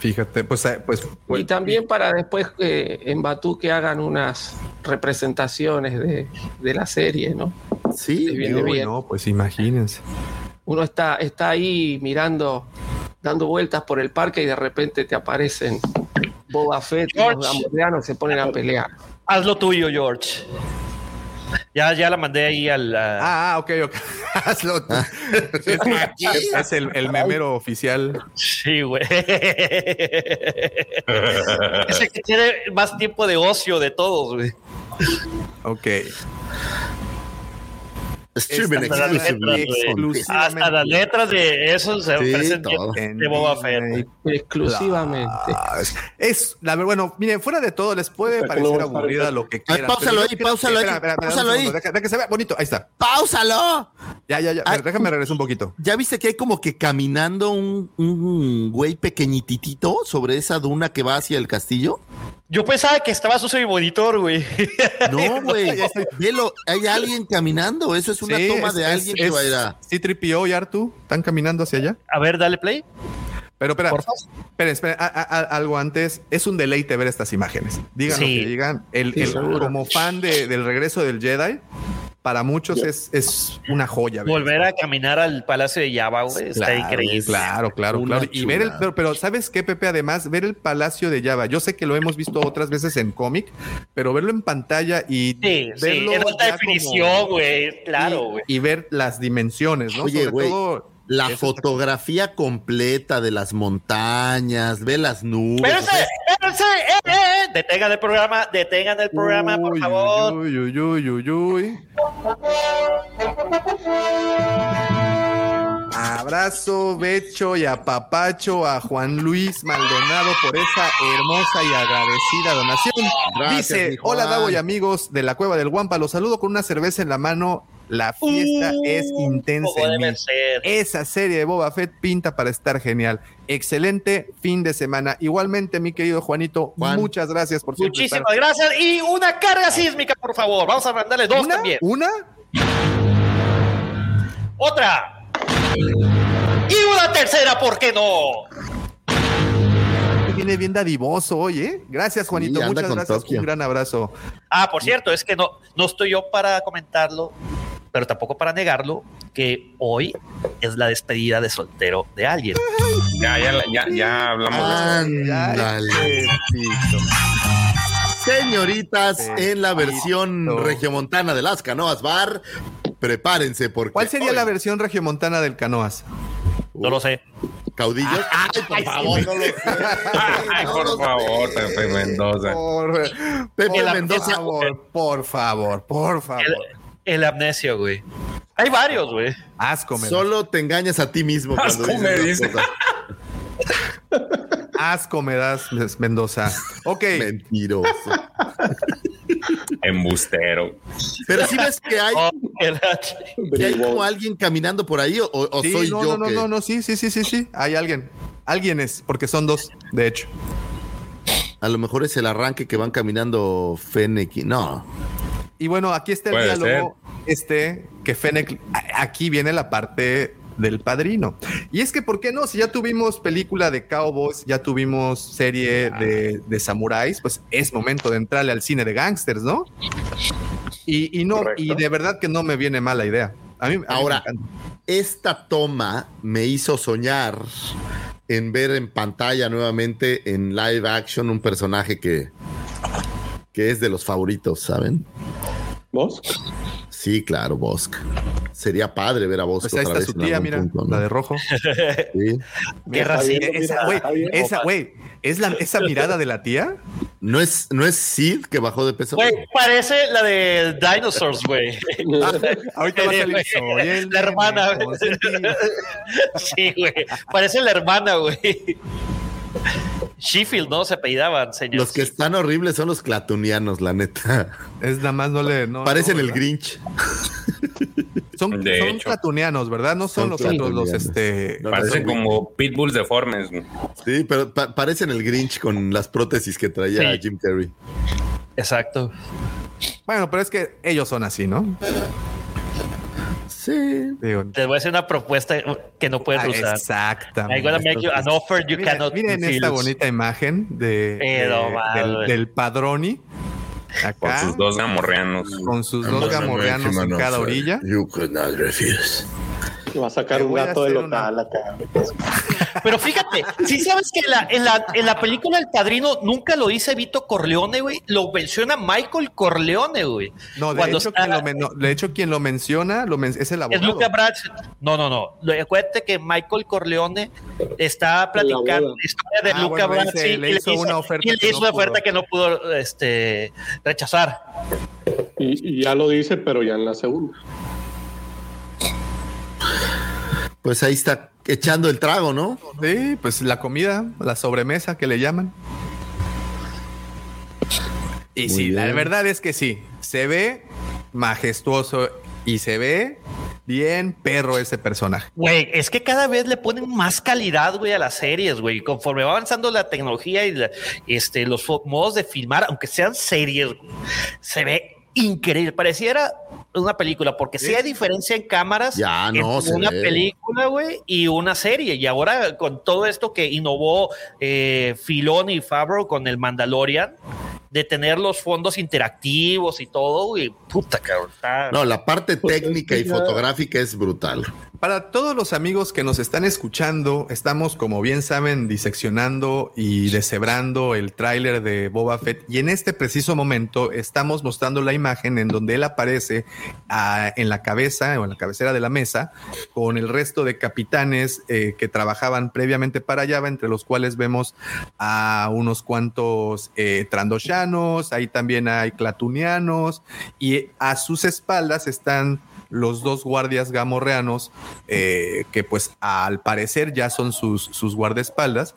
S1: Fíjate, pues, eh, pues, pues-
S3: y también para después eh, en Batú que hagan unas representaciones de, de la serie, ¿no?
S6: Sí,
S3: viene
S1: Uy,
S3: bien.
S1: no, pues imagínense.
S3: Uno está, está ahí mirando, dando vueltas por el parque y de repente te aparecen Boba Fett y los
S5: George.
S3: se ponen a pelear.
S5: Haz lo tuyo, George. Ya, ya la mandé ahí al.
S1: Ah, ah, ok, ok. Hazlo. es, es el, el memero oficial.
S5: Sí, güey. es el que tiene más tiempo de ocio de todos, güey.
S1: Ok.
S6: Streaming
S5: Hasta las
S6: exclusively
S5: letras,
S6: on
S5: güey. Hasta las letras de eso se
S6: Sí,
S5: ofrecen
S6: todo.
S5: de, Boba Fett.
S3: Exclusivamente.
S1: Es, la bueno, miren, fuera de todo, les puede parecer aburrida lo que
S6: Ay,
S1: quieran.
S6: páusalo ahí, páusalo ahí,
S1: espera, espera, espera,
S6: páusalo ahí.
S1: Deja, deja que se vea bonito. Ahí está.
S6: ¡Páusalo!
S1: Ya, ya, ya.
S6: Ay.
S1: Déjame regresar un poquito.
S6: ¿Ya viste que hay como que caminando un, un güey pequeñititito sobre esa duna que va hacia el castillo?
S5: Yo pensaba que estaba sucio mi monitor, güey.
S6: No, güey. Velo, hay alguien caminando. Eso es una
S1: Sí,
S6: toma
S1: es-
S6: de
S1: es-
S6: alguien que va a ir a.
S1: C-3PO y Artu están caminando hacia allá.
S5: A ver, dale play.
S1: Pero espera, espera, espera, a- a- a- algo antes. Es un deleite ver estas imágenes. Digan
S5: Sí.
S1: lo que digan. El,
S6: Sí,
S1: el- como fan de- del regreso del Jedi, para muchos es, es una joya. ver
S5: Volver a caminar al Palacio de Java, güey. Está
S1: Claro,
S5: increíble.
S1: Claro, claro,
S6: Una
S1: claro. Y ver el, pero, pero ¿sabes qué, Pepe? Además, ver el Palacio de Java. Yo sé que lo hemos visto otras veces en cómic, pero verlo en pantalla y
S5: Sí, sí,
S1: verlo
S5: en alta
S1: ya
S5: definición,
S1: como-
S5: güey. Claro,
S1: y-
S5: güey.
S1: Y, ver las dimensiones, ¿no?
S6: Oye,
S1: Sobre todo
S6: La
S1: eso está-
S6: fotografía completa de las montañas, ve las nubes.
S5: Espérense, espérense, eh, eh, eh. Detengan el programa, detengan el programa, por favor.
S1: Uy, uy, uy, uy, uy. Abrazo, becho y apapacho a Juan Luis Maldonado por esa hermosa y agradecida donación.
S6: Gracias,
S1: Dice, hola Davo y amigos de la Cueva del Guampa, los saludo con una cerveza en la mano. La fiesta es intensa.
S5: Como
S1: en. Esa serie de Boba Fett pinta para estar genial. Excelente fin de semana. Igualmente, mi querido Juanito,
S6: Juan.
S1: muchas gracias por siempre estar-
S5: Muchísimas gracias. Y una carga sísmica, por favor. Vamos a mandarle dos
S1: ¿Una?
S5: también.
S1: ¿Una?
S5: Otra. Y una tercera, ¿por qué no?
S1: Viene bien dadivoso hoy, ¿eh? Gracias, Juanito. Muchas gracias.
S6: Tokio.
S1: Un gran abrazo.
S5: Ah, por cierto, es que no, no estoy yo para comentarlo, pero tampoco para negarlo, que hoy es la despedida de soltero de alguien.
S2: Ya, ya, ya, ya hablamos de eso.
S6: Señoritas,
S1: Pepito.
S6: en la versión regiomontana de las canoas bar, prepárense porque.
S1: ¿Cuál sería
S6: hoy,
S1: la versión regiomontana del Canoas?
S5: No lo sé.
S6: Caudillos. Ay, por favor, no lo sé.
S2: Ay,
S6: No
S2: por
S6: lo sé.
S2: favor, Pepe Mendoza.
S1: Por,
S6: Pepe
S1: por
S6: Mendoza.
S1: favor, por favor, por favor.
S5: El, el amnesio, güey. Hay varios, güey.
S1: Asco me das.
S6: Solo te engañas a ti mismo cuando
S2: Asco
S6: dices
S2: me
S6: esas
S2: dice.
S6: cosas.
S1: Asco me das, Mendoza. Ok.
S6: Mentiroso.
S2: Embustero.
S6: Pero si ves que hay,
S5: Oh,
S6: que hay como alguien caminando por ahí o, o
S1: Sí,
S6: soy
S1: no,
S6: yo
S1: no, no,
S6: que
S1: no, no, sí, sí, sí, sí, sí. Hay alguien. Alguien es, porque son dos, de hecho.
S6: a lo mejor es el arranque que van caminando Fennec no.
S1: Y bueno, aquí está el
S2: Puede
S1: diálogo, este, que Fennec, aquí viene la parte del padrino. Y es que, ¿por qué no? Si ya tuvimos película de cowboys, ya tuvimos serie de, de samuráis, pues es momento de entrarle al cine de gangsters, ¿no? Y, y no,
S4: Correcto.
S1: y de verdad que no me viene mala idea. A mí, a mí me
S6: Ahora, esta toma me hizo soñar en ver en pantalla nuevamente en live action un personaje que, que es de los favoritos, ¿saben?
S4: ¿Vos?
S6: Sí, claro, Bosk. Sería padre ver a Bosk
S1: Pues ahí
S6: otra
S1: está
S6: vez
S1: su tía, mira,
S6: punto, ¿no?
S1: la de rojo.
S6: Sí.
S5: Qué racista.
S1: Esa,
S4: mira,
S1: güey, esa, güey, es la, esa mirada de la tía.
S6: ¿No es, ¿No es Sid que bajó de peso?
S5: Güey, parece la de Dinosaurs, güey.
S1: Ah, ahorita va a salir, el
S5: La hermana.
S1: consentido.
S5: Sí, güey. Parece la hermana, güey. Sheffield, ¿no? Se apellidaban, señor.
S6: Los que están horribles son los clatunianos, la neta.
S1: Es nada más no le. No,
S6: Parecen
S1: no,
S6: el. Grinch.
S1: Son,
S2: De
S1: son
S2: hecho.
S1: platunianos, ¿verdad? No son,
S6: Son
S1: los otros, los
S6: platunianos.
S1: este.
S6: No,
S2: Parecen como pitbulls deformes.
S6: Sí, pero pa- parecen el Grinch con las prótesis que traía
S5: Sí.
S6: Jim Carrey.
S5: Exacto.
S1: Bueno, pero es que ellos son así, ¿no?
S6: Sí.
S1: Digo,
S5: Te voy a hacer una propuesta que no puedes
S1: ah,
S5: usar.
S1: exactamente.
S5: I'm gonna make you an offer you
S1: Miren,
S5: cannot
S1: miren esta
S5: refuse.
S1: bonita imagen de,
S5: Pero,
S1: de-
S5: madre.
S1: del, del padroni.
S2: Con
S1: Acá,
S2: sus dos gamorreanos.
S1: con sus dos gamorreanos en cada orilla.
S6: You could not refuse.
S4: Va a sacar un gato de local acá.
S5: Pero fíjate, si sabes que en la, en la, en la película El Padrino nunca lo dice Vito Corleone, güey, lo menciona Michael Corleone, güey.
S1: No, de
S5: Cuando
S1: hecho,
S5: está-
S1: quien lo, men- no, de hecho, quien lo menciona lo men- es el
S5: Es
S1: abogado.
S5: Luca Brasi. No, no, no. Lo- Acuérdate que Michael Corleone está platicando la historia de
S1: Ah,
S5: Luca
S1: bueno,
S5: Brasi
S1: dice, le
S5: y
S1: hizo una oferta
S5: y le
S1: que
S5: hizo
S1: no
S5: una oferta que no pudo este, rechazar.
S4: Y, y ya lo dice, pero ya en la segunda.
S6: Pues ahí está echando el trago, ¿no?
S1: Sí, pues la comida, la sobremesa que le llaman. Y
S6: Muy
S1: sí, la verdad es que sí, se ve majestuoso y se ve bien perro ese personaje.
S5: Güey, es que cada vez le ponen más calidad, güey, a las series, güey. Conforme va avanzando la tecnología y la- este, los modos de filmar, aunque sean series, güey, se ve increíble. Pareciera una película, porque sí, hay diferencia en cámaras
S6: Ya, no,
S5: entre una
S6: ve.
S5: película, güey, y una serie. Y ahora con todo esto que innovó eh, Filón y Favreau con el Mandalorian, de tener los fondos interactivos y todo, güey, puta, cabrón. está-
S6: No, la parte técnica y fotográfica es brutal.
S1: Para todos los amigos que nos están escuchando, estamos, como bien saben, diseccionando y deshebrando el tráiler de Boba Fett y en este preciso momento estamos mostrando la imagen en donde él aparece ah, en la cabeza o en la cabecera de la mesa con el resto de capitanes eh, que trabajaban previamente para Java, entre los cuales vemos a unos cuantos eh, trandoshanos, ahí también hay clatunianos y a sus espaldas están los dos guardias gamorreanos, eh, que pues al parecer ya son sus, sus guardaespaldas.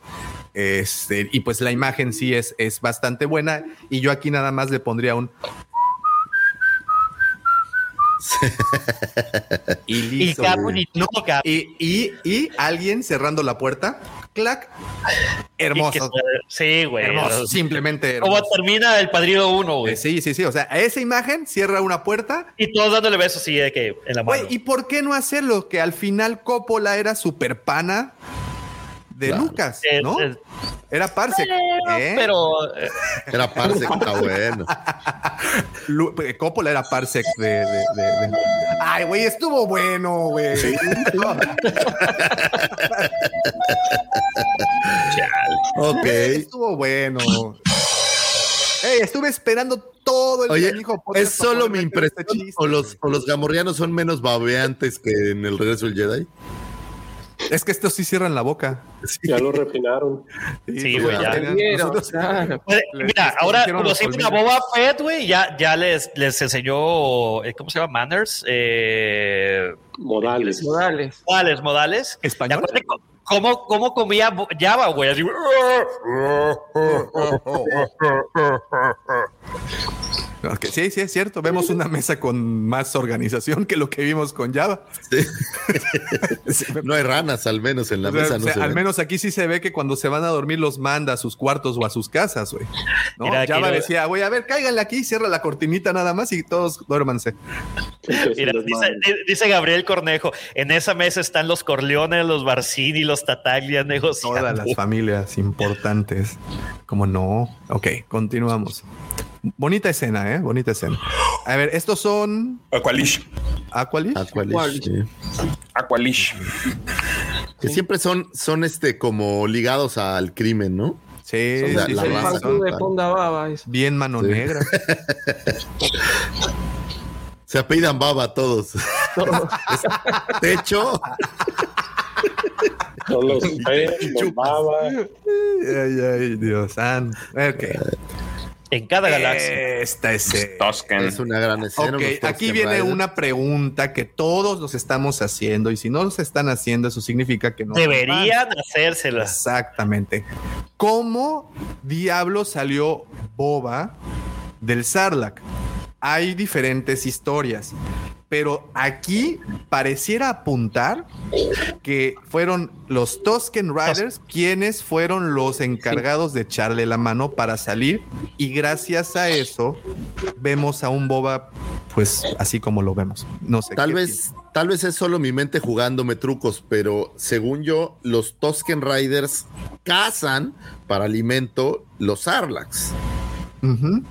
S1: Este, y pues la imagen sí es, es bastante buena. Y yo aquí nada más le pondría un. y listo. y, y alguien cerrando la puerta. Clac. Hermoso.
S5: Sí, güey.
S1: Hermoso. Simplemente
S5: ¿Cómo
S1: hermoso.
S5: termina el padrino uno, güey?
S1: Eh, Sí, sí, sí. O sea, esa imagen cierra una puerta
S5: Y todos dándole besos así de que en la mano.
S1: Güey, ¿y por qué no hacerlo? Que al final Coppola era super pana de
S6: Claro.
S1: Lucas, ¿no? Era Parsec. ¿eh?
S5: Pero eh,
S6: Era parce que está bueno.
S1: Lu- eh, Coppola era Parsec de, de- de- de- Ay, güey, estuvo bueno, güey.
S6: Ok.
S1: estuvo bueno. Ey, estuve esperando todo el
S6: Oye,
S1: podcast
S6: ¿es solo mi
S1: este
S6: impresión
S1: chiste,
S6: o los, o los gamorreanos son menos babeantes que en el regreso del Jedi?
S1: Es que estos sí cierran la boca.
S4: Ya lo refinaron.
S5: Sí, güey, ya.
S1: nosotros-
S3: claro.
S5: pues, mira,
S1: les
S5: ahora conocimos a. Boba Fett, güey, ya, ya les, les enseñó, eh, ¿cómo se llama? Manners, eh,
S4: Modales.
S3: Modales.
S5: modales, modales.
S1: ¿Español?
S5: ¿Te acuerdas co- ¿Cómo, cómo comía Java, güey? Así,
S1: Sí, sí, es cierto. Vemos una mesa con más organización que lo que vimos con Java.
S6: Sí. no hay ranas, al menos en la
S1: O sea,
S6: mesa
S1: o
S6: no
S1: sea,
S6: se
S1: al
S6: ven.
S1: menos aquí sí se ve que cuando se van a dormir los manda a sus cuartos o a sus casas, güey. ¿No? Java decía, güey, a ver, cáiganle aquí, cierra la cortinita nada más y todos duérmanse.
S5: Mira, dice Gabriel Cornejo, en esa mesa están los Corleones, los Barcini, los Tataglia negociando.
S1: Todas las familias importantes. Como no. Ok, continuamos. Bonita escena, ¿eh? Bonita escena. A ver, estos son
S2: Aqualish.
S1: Aqualish.
S6: Aqualish, sí.
S2: Aqualish.
S6: Que siempre son, son este como ligados al crimen, ¿no?
S1: Sí,
S6: Son la-
S1: sí,
S6: la
S1: sí,
S3: El
S6: raza,
S1: son
S3: partido de
S6: ¿no?
S3: Ponda Baba. es-
S1: bien mano
S6: Sí.
S1: negra.
S6: Se apellidan baba todos.
S3: todo.
S6: Techo.
S4: Son los Baba.
S1: ay, ay, Dios santo.
S5: En cada galaxia.
S1: Esta escena.
S2: Tosken.
S6: Es una gran escena.
S1: Ok,
S6: los Tusken
S1: aquí viene
S6: Riders.
S1: una pregunta que todos nos estamos haciendo y si no se están haciendo, eso significa que no.
S5: Deberían hacérselas.
S1: Exactamente. ¿Cómo diablo salió Boba del Sarlacc? Hay diferentes historias, pero aquí pareciera apuntar que fueron los Tusken Riders quienes fueron los encargados de echarle la mano para salir y gracias a eso vemos a un Boba pues así como lo vemos. No sé.
S6: Tal vez, tal vez es solo mi mente jugándome trucos, pero según yo, los Tusken Riders cazan para alimento los
S1: piensas. Ujú.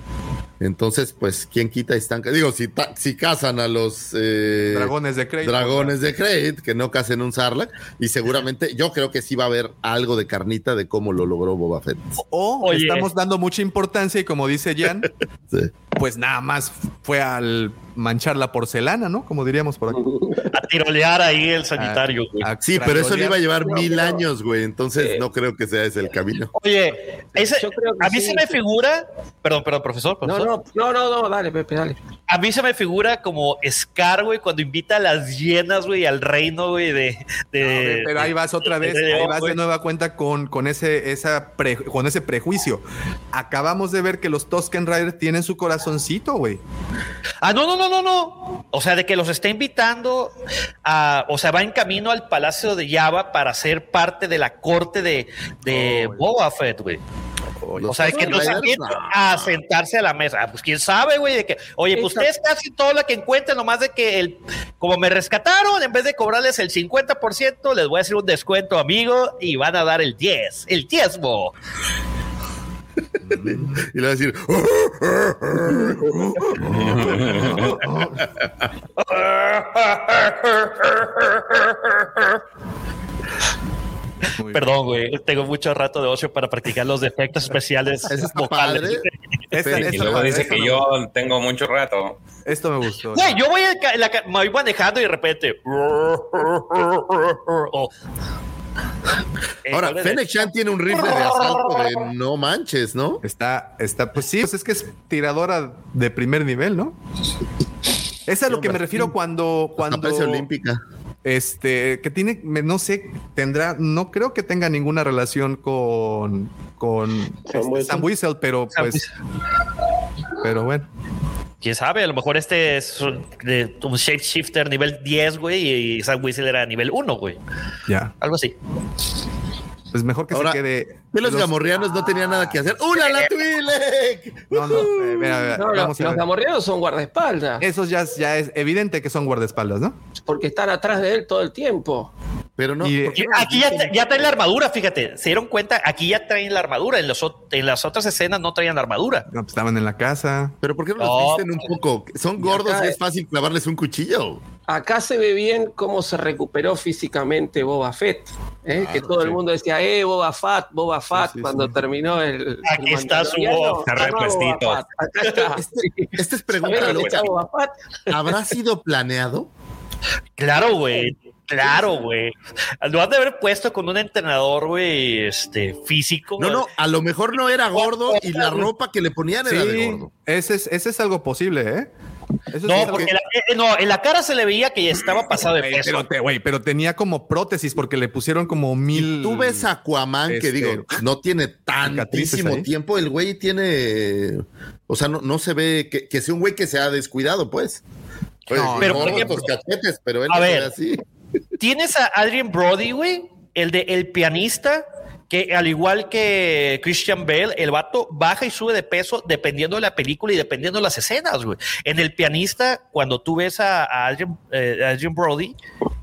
S6: Entonces, pues, ¿quién quita y están? Digo, si, ta- si cazan a los eh,
S1: Dragones de Krayt.
S6: dragones de Krayt, que no casen un Sarlacc, y seguramente yo creo que sí va a haber algo de carnita de cómo lo logró Boba Fett.
S1: O
S5: Oye.
S1: estamos dando mucha importancia y como dice Jan,
S6: Sí.
S1: pues nada más fue al manchar la porcelana, ¿no? Como diríamos por aquí.
S5: A tirolear ahí el sanitario, güey.
S1: A
S6: Sí, pero eso le iba a llevar
S3: No,
S6: mil años, güey. Entonces
S3: Eh,
S6: no creo que sea ese el camino.
S5: Oye, ese- a mí
S3: sí.
S5: se me figura, perdón, perdón, profesor,
S3: No,
S5: profesor.
S3: no, no, no, no, dale, Pepe, dale.
S5: A mí se me figura como Scar, güey, cuando invita a las hienas, güey, al reino, güey, de, de-
S1: pero ahí vas otra vez,
S5: de-
S1: ahí vas de nueva cuenta con, con ese, esa pre- con ese prejuicio. Acabamos de ver que los Tusken Riders tienen su corazoncito, güey.
S5: Ah, no, no, no, no, no. O sea, de que los está invitando a, o sea, va en camino al palacio de Java para ser parte de la corte de, de
S1: Oh,
S5: Boba Fett, güey. O sea, de que
S6: no.
S5: a sentarse a la mesa. Ah, pues quién sabe, güey, de que, oye, pues ustedes casi todo lo que encuentren, nomás de que el, como me rescataron, en vez de cobrarles el 50%, les voy a hacer un descuento, amigo, y van a dar el 10, el diezmo.
S6: Y le va a decir,
S5: Perdón, güey, tengo mucho rato de ocio para practicar los defectos especiales vocales.
S6: padre.
S1: Esta-
S2: Y
S1: esta
S2: luego dice que yo tengo mucho rato.
S1: Esto me gustó.
S5: Güey, yo voy, en la me voy manejando y de repente. Oh. Eh,
S6: Ahora,
S5: ¿cuál es?
S6: Fennec Shan tiene un rifle de asalto de no manches, ¿no?
S1: Está, está, pues sí, pues es que es tiradora de primer nivel, ¿no? Es a lo que me refiero cuando, cuando
S6: olímpica.
S1: este, que tiene, no sé, tendrá, no creo que tenga ninguna relación con, con
S4: Sam
S1: este,
S4: Whistle.
S1: Sam Whistle, pero
S5: Sam
S1: pues, pero bueno,
S5: Quién sabe, a lo mejor este es un, de- un shapeshifter nivel 10, güey, y Sam Whistle era nivel 1, güey.
S1: ya,
S5: Algo así.
S1: pues mejor que
S6: Ahora,
S1: se quede.
S6: Que los
S1: los-
S6: gamorreanos no tenían nada que hacer. ¡Una la Twi'lek!
S1: No, no, eh, mira, mira,
S3: No,
S1: vamos
S3: los,
S1: a
S3: los
S1: ver.
S3: gamorreanos son guardaespaldas,
S1: Esos ya, ya es evidente que son guardaespaldas, ¿no?
S3: porque están atrás de él todo el tiempo.
S6: Pero no.
S1: Y-
S6: ¿por qué
S5: Y
S6: no
S5: Aquí ya, traen la armadura, fíjate. Se dieron cuenta, aquí ya traen la armadura. En, los, ot- en las otras escenas no traían armadura.
S1: No, pues estaban en la casa.
S6: Pero ¿por qué no los
S5: No.
S6: visten un poco? Son gordos
S3: acá-
S6: y es fácil clavarles un cuchillo.
S3: Acá se ve bien cómo se recuperó físicamente Boba Fett. ¿eh? que todo el mundo decía, eh, Boba Fett, Boba Fett,
S1: sí,
S3: cuando
S1: sí.
S3: terminó el.
S5: Aquí
S3: el
S5: está su. Boba, está
S2: repuestito.
S3: Acá está.
S6: Este, esta es
S3: ¿Sabés
S6: pregunta
S3: dónde
S6: loca.
S3: está Boba Fett?
S6: ¿Habrá sido planeado?
S5: Claro, güey. Claro, güey. Lo han de haber puesto con un entrenador, güey, este, físico.
S6: No, no, a lo mejor no era gordo y la ropa que le ponían era de gordo.
S1: ese es, ese es algo posible, ¿eh? Eso sí es
S5: No,
S1: algo
S5: porque
S1: que-
S5: la- eh, no, en la cara se le veía que estaba pasado de peso.
S1: pero, te- güey, pero tenía como prótesis porque le pusieron como mil.
S6: Tú ves a Aquaman, que
S1: Este,
S6: digo, no tiene tantísimo tiempo. El güey tiene. O sea, no, no se ve que, que sea un güey que se ha descuidado, pues. Pues,
S1: No,
S5: pero, por ejemplo,
S6: los cachetes, pero él
S5: a
S6: no
S5: ver.
S6: ve así.
S5: Tienes a Adrian Brody, güey, el de el pianista, que al igual que Christian Bale, el vato baja y sube de peso dependiendo de la película y dependiendo de las escenas, güey. En el pianista, cuando tú ves a, a Adrian, eh, Adrian Brody,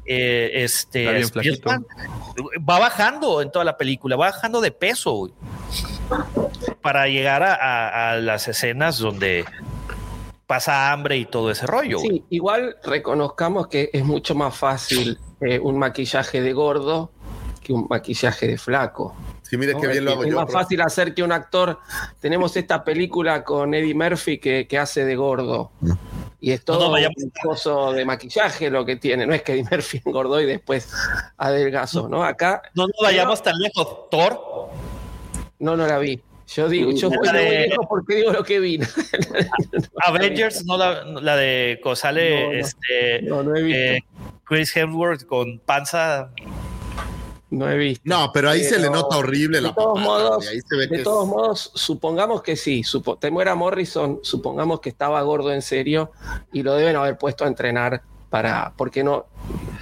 S5: eh, este Spielman, va bajando en toda la película, va bajando de peso, güey, para llegar a las escenas donde pasa hambre y todo ese rollo. güey.
S3: Sí, igual reconozcamos que es mucho más fácil eh, un maquillaje de gordo que un maquillaje de flaco.
S6: Sí, mire
S3: ¿no?
S6: qué bien lo
S3: es
S6: hago
S3: es
S6: yo.
S3: más
S6: profe.
S3: fácil hacer que un actor. Tenemos esta película con Eddie Murphy que, que hace de gordo. Y es todo
S5: No, no, vaya-
S3: un coso de maquillaje lo que tiene. No es que Eddie Murphy engordó y después adelgazó, ¿no? Acá
S5: No nos vayamos tan lejos. Thor,
S3: no, no la vi. Yo digo, yo
S5: La
S3: de lejos porque digo lo que vi.
S5: Avengers, no la, la de que sale
S3: No, no.
S5: este
S3: No, no he visto.
S5: eh, Chris Hemsworth con panza.
S3: No he visto.
S6: No, pero ahí se le nota horrible
S3: de
S6: la
S3: todos
S6: papada,
S3: modos,
S6: güey, ahí se ve
S3: De
S6: que
S3: todos
S6: es-
S3: modos, supongamos que sí, supo, te muera Morrison, supongamos que estaba gordo en serio y lo deben haber puesto a entrenar para, porque no,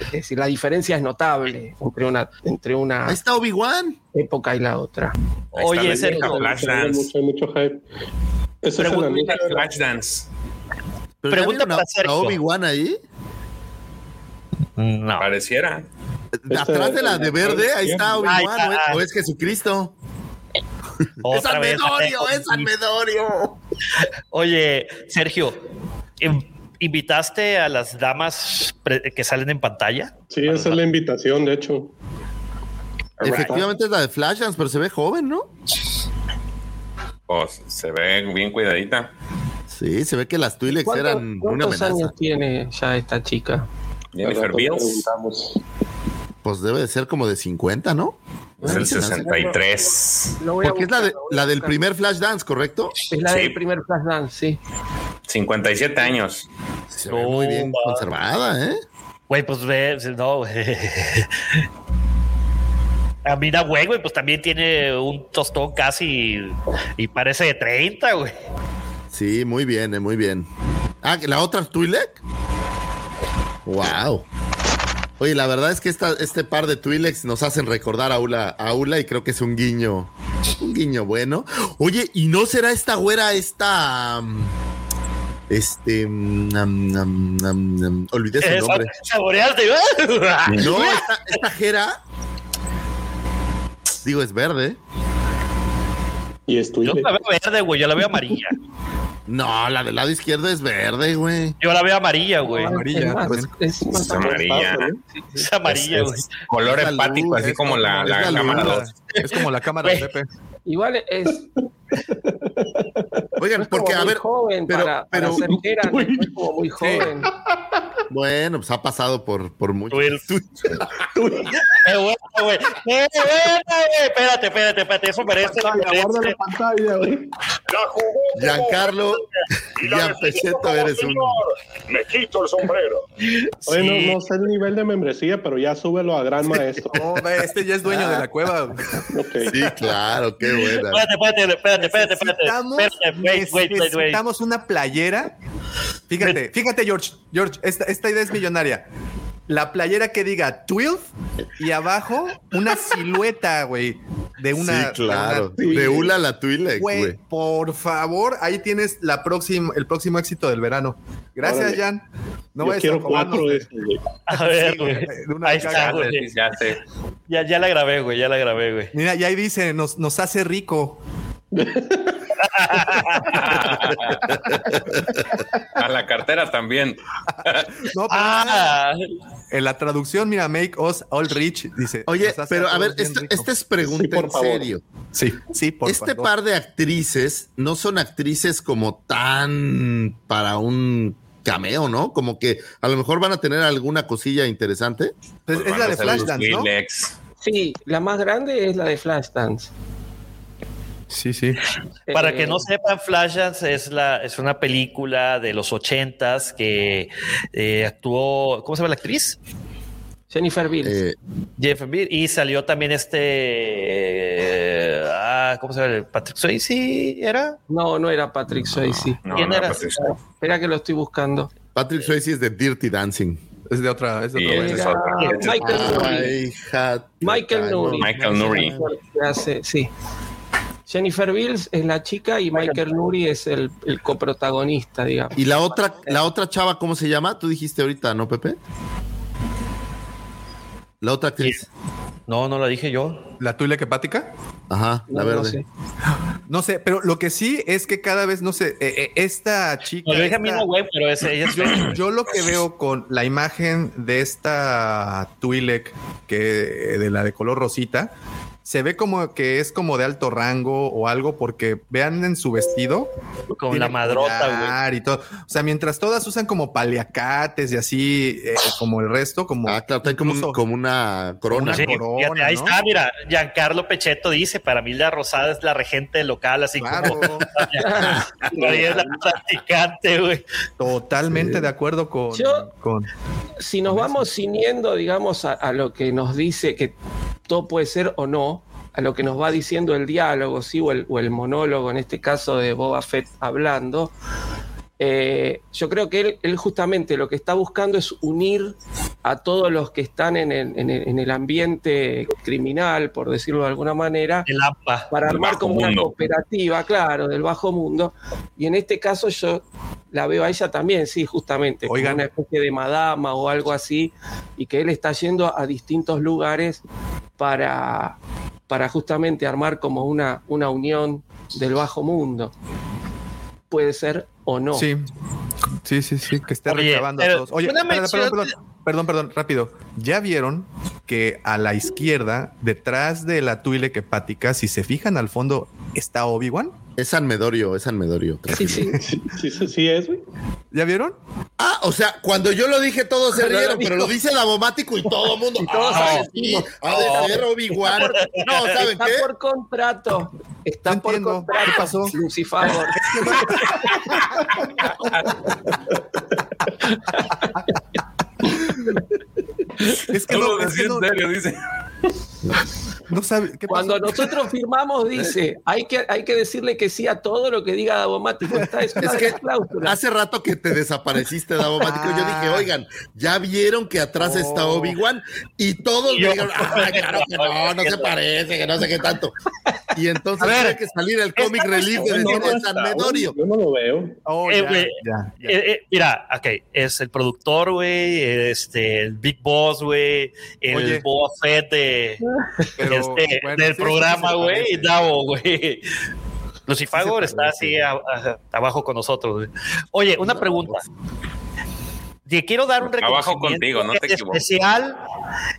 S3: es decir, la diferencia es notable entre una, entre una
S6: Ahí está Obi-Wan.
S3: época y la otra.
S2: Ahí
S5: Oye, Sergio,
S2: Flashdance.
S4: mucho, hay mucho hype. Ese es el
S5: Pregunta-
S2: Flashdance.
S6: Pero ¿ya
S5: Pregunta para Sergio.
S6: Obi-Wan ahí.
S5: No.
S2: Pareciera.
S6: Atrás de la de verde, ahí está Obi-Wan, o es- o es Jesucristo. Es Almedorio, es Almedorio.
S5: Oye, Sergio, ¿in- ¿invitaste a las damas que salen en pantalla?
S4: Sí, esa es la invitación, de hecho.
S6: Efectivamente es la de Flashdance, pero se ve joven, ¿no?
S2: Pues se ve bien cuidadita.
S6: Sí, se ve que las
S3: ¿Cuántos,
S6: eran una
S3: cuántos
S6: amenaza.
S3: años tiene ya esta chica?
S2: Jennifer Beals.
S6: Pues debe de ser como de 50, ¿no?
S2: es el 63.
S3: Lo a
S6: Porque es la, de,
S3: lo
S6: la del primer Flashdance, ¿correcto?
S3: Es la
S2: Sí.
S3: del primer Flash Dance, sí.
S2: 57 años.
S6: Se ve muy bien
S5: va.
S6: conservada, ¿eh?
S5: Güey, pues ve, no, güey. A Mina güey, güey, pues también tiene un tostón casi y parece de 30, güey.
S6: Sí, muy bien, eh, muy bien. Ah, ¿que ¿la otra Twi'lek? Wow. Oye, la verdad es que esta, este par de Twi'leks nos hacen recordar a Ula, a Ula y creo que es un guiño, un guiño bueno. Oye, ¿y no será esta güera esta... mm, Este... mm, nam, nam, nam, olvidé su
S5: Eh,
S6: nombre.
S5: Saboreaste, güey.
S6: No, esta, esta Jera... Digo, es verde.
S4: Y es
S5: Yo
S4: Twi'lek.
S5: la veo verde, güey. Yo la veo amarilla.
S6: No, la del lado izquierdo es verde, güey.
S5: Yo la veo amarilla, güey.
S1: Amarilla
S3: Es
S2: amarilla.
S5: Es amarilla, güey.
S2: es color
S6: Es
S2: empático,
S6: luz,
S2: así
S6: es
S2: como la, cámara
S6: luz.
S2: 2.
S1: Es como la cámara de. Pepe.
S3: Igual es,
S6: Oigan,
S3: es como
S6: porque, a
S3: muy
S6: ver,
S3: joven
S6: pero-
S3: para, para
S6: pero-
S3: ser Hera, ¿no? es como muy joven.
S6: bueno, pues ha pasado por, por mucho.
S5: Qué bueno, güey. Qué bueno, güey. Espérate, espérate, espérate. Eso merece.
S4: Pantalla, guarda
S5: merece.
S4: la pantalla, güey.
S6: Giancarlo, Gian Pecheto, eres un.
S7: Me quito el sombrero.
S4: Oye,
S5: Sí.
S4: no, no sé el nivel de membresía, pero ya súbelo a gran maestro.
S1: No, este ya es dueño de la cueva.
S4: Ok.
S6: Sí, claro, qué buena.
S5: Espérate, espérate, espérate, espérate, espérate.
S1: Necesitamos,
S5: Espérate, wait, wait, wait, wait.
S1: necesitamos una playera. Fíjate, fíjate, George. George, esta, esta idea es millonaria. La playera que diga 12 y abajo una silueta, güey, de una.
S6: sí, claro.
S1: de una-
S6: De Ula la Twi'lek,
S1: Güey,
S6: güey.
S1: por favor, ahí tienes la próxima, el próximo éxito del verano. Gracias,
S4: Órale.
S1: Jan. No
S4: Yo
S1: vayas a
S4: quiero cuatro de esos, güey.
S5: A ver,
S1: Sí, güey,
S5: Ahí está,
S2: Ya
S5: güey.
S2: sé, ya sé.
S5: Ya, ya la grabé, güey. Ya la grabé, güey.
S1: Mira, y ahí dice, nos, nos hace rico.
S2: A la cartera también.
S1: No, pero
S5: Ah,
S1: en la traducción, mira, make us all rich, dice.
S6: Oye, pero a ver, esta, es pregunta
S4: Sí, por
S6: en
S4: favor.
S6: serio.
S1: Sí, sí, por
S6: este
S1: favor.
S6: par de actrices no son actrices como tan para un cameo, ¿no? Como que a lo mejor van a tener alguna cosilla interesante.
S1: Pues es la de Flashdance, ¿no?
S3: Sí, la más grande es la de Flashdance.
S1: Sí, sí.
S5: Para
S3: Eh,
S5: que no sepan, Flashdance es la es una película de los ochentas que eh, actuó, ¿cómo se llama la actriz?
S3: Jennifer Bills.
S6: Eh,
S5: Jeff Beer y salió también este eh, ah, ¿cómo se llama? Patrick Swayze era
S3: no, no era Patrick Swayze.
S2: No,
S5: ¿Quién
S2: no,
S5: era?
S2: Patricia.
S3: Espera que lo estoy buscando.
S6: Patrick Swayze es de Dirty Dancing.
S1: Es de otra, es de
S2: Sí,
S1: otra
S2: ese
S1: vez.
S2: es
S3: Era
S2: otra.
S3: Michael.
S6: Ay,
S3: Michael
S6: ay,
S3: Nouri.
S2: Michael Nouri.
S3: Que hace- sí. Jennifer Bills es la chica y Michael Nouri es el, el coprotagonista, digamos.
S6: Y la otra, la otra chava, ¿cómo se llama? Tú dijiste ahorita, ¿no, Pepe? La otra actriz.
S5: No, no la dije yo.
S1: ¿La Twi'lek hepática?
S6: Ajá, la
S3: No, no
S6: verde.
S3: sé.
S1: No sé, pero lo que sí es que cada vez, no sé, eh, eh, esta chica...
S5: No, yo dije a mí
S1: esta-
S5: no, güey, pero es, ella es
S1: yo, yo lo que veo con la imagen de esta Twi'lek, que de la de color rosita, se ve como que es como de alto rango o algo, porque vean en su vestido.
S5: con la madrota, güey.
S1: Y todo. O sea, mientras todas usan como paliacates y así, eh, como el resto, como.
S6: Ah, claro, trae como, un-
S1: incluso-
S6: como una corona.
S1: Una
S5: Sí,
S1: corona,
S5: fíjate, ahí
S1: ¿no?
S5: está, mira, Giancarlo Pechetto dice, para mí la Rosada es la regente local, así
S1: Claro,
S5: como Ahí es la practicante, güey.
S1: totalmente de acuerdo con.
S3: Yo-
S1: con
S3: si nos vamos ciñendo, digamos, a, a lo que nos dice que todo puede ser o no, a lo que nos va diciendo el diálogo, sí, o el, o el monólogo, en este caso de Boba Fett hablando, eh, yo creo que él, él justamente lo que está buscando es unir a todos los que están en el, en el- en el ambiente criminal, por decirlo de alguna manera,
S5: El
S3: para armar
S2: bajo
S3: como una
S2: mundo.
S3: cooperativa, claro, del bajo mundo. Y en este caso yo la veo a ella también, sí, justamente, como
S1: Oigan.
S3: una especie de madama o algo así, y que él está yendo a distintos lugares para, para justamente armar como una, una unión del bajo mundo. Puede ser o no.
S1: Sí. Sí, sí, sí, que está
S5: Oye,
S1: recabando a todos. Oye, perdón,
S5: mención-
S1: perdón, perdón, perdón, perdón, rápido. ¿Ya vieron que a la izquierda, detrás de la tuile hepática, si se fijan al fondo, está Obi-Wan?
S6: Es San Medorio, es San Medorio.
S3: Sí, sí.
S4: Sí, sí, sí es, güey.
S1: ¿Ya vieron?
S6: Ah, o sea, cuando yo lo dije todos se rieron, pero lo dice Davomático y todo el mundo.
S3: Y todos
S6: ah, sí,
S3: no.
S6: ha de ser Obi-Wan. No, ¿saben
S3: está
S6: qué?
S3: por contrato. Está
S1: No
S3: por
S1: entiendo.
S3: contrato.
S1: ¿Qué pasó?
S3: Lucifer.
S1: Es que
S2: No
S1: no, es que no,
S2: dice.
S1: no sabe qué
S3: Cuando
S1: pasó?
S3: nosotros firmamos, dice, hay que, hay que decirle que sí a todo lo que diga Davomático. Está es
S6: que hace rato que te desapareciste, Davomático. Yo dije,
S1: Ah.
S6: oigan, ya vieron que atrás está. Obi-Wan y todos
S5: Y
S6: me dijeron, "Ay, claro que no, no se parece, que no sé qué tanto. Y entonces tiene que salir el cómic relief de
S5: no,
S6: San Medorio.
S4: Yo no lo veo.
S1: Oh,
S5: Eh,
S1: ya,
S5: güey,
S1: ya, ya.
S5: Eh, eh, mira, ok, es el productor, güey, este, el Big Boss, güey, el
S1: Oye.
S5: Boba Fett de,
S1: Pero,
S5: este,
S1: bueno,
S5: del
S1: sí, sí
S5: programa, güey, y Davo, güey. Lucifagor
S1: Sí
S5: está así a- a- abajo con nosotros. Oye, una
S6: No,
S5: pregunta. Te quiero dar un
S2: Abajo
S5: reconocimiento
S2: contigo, no te equivoques.
S5: especial,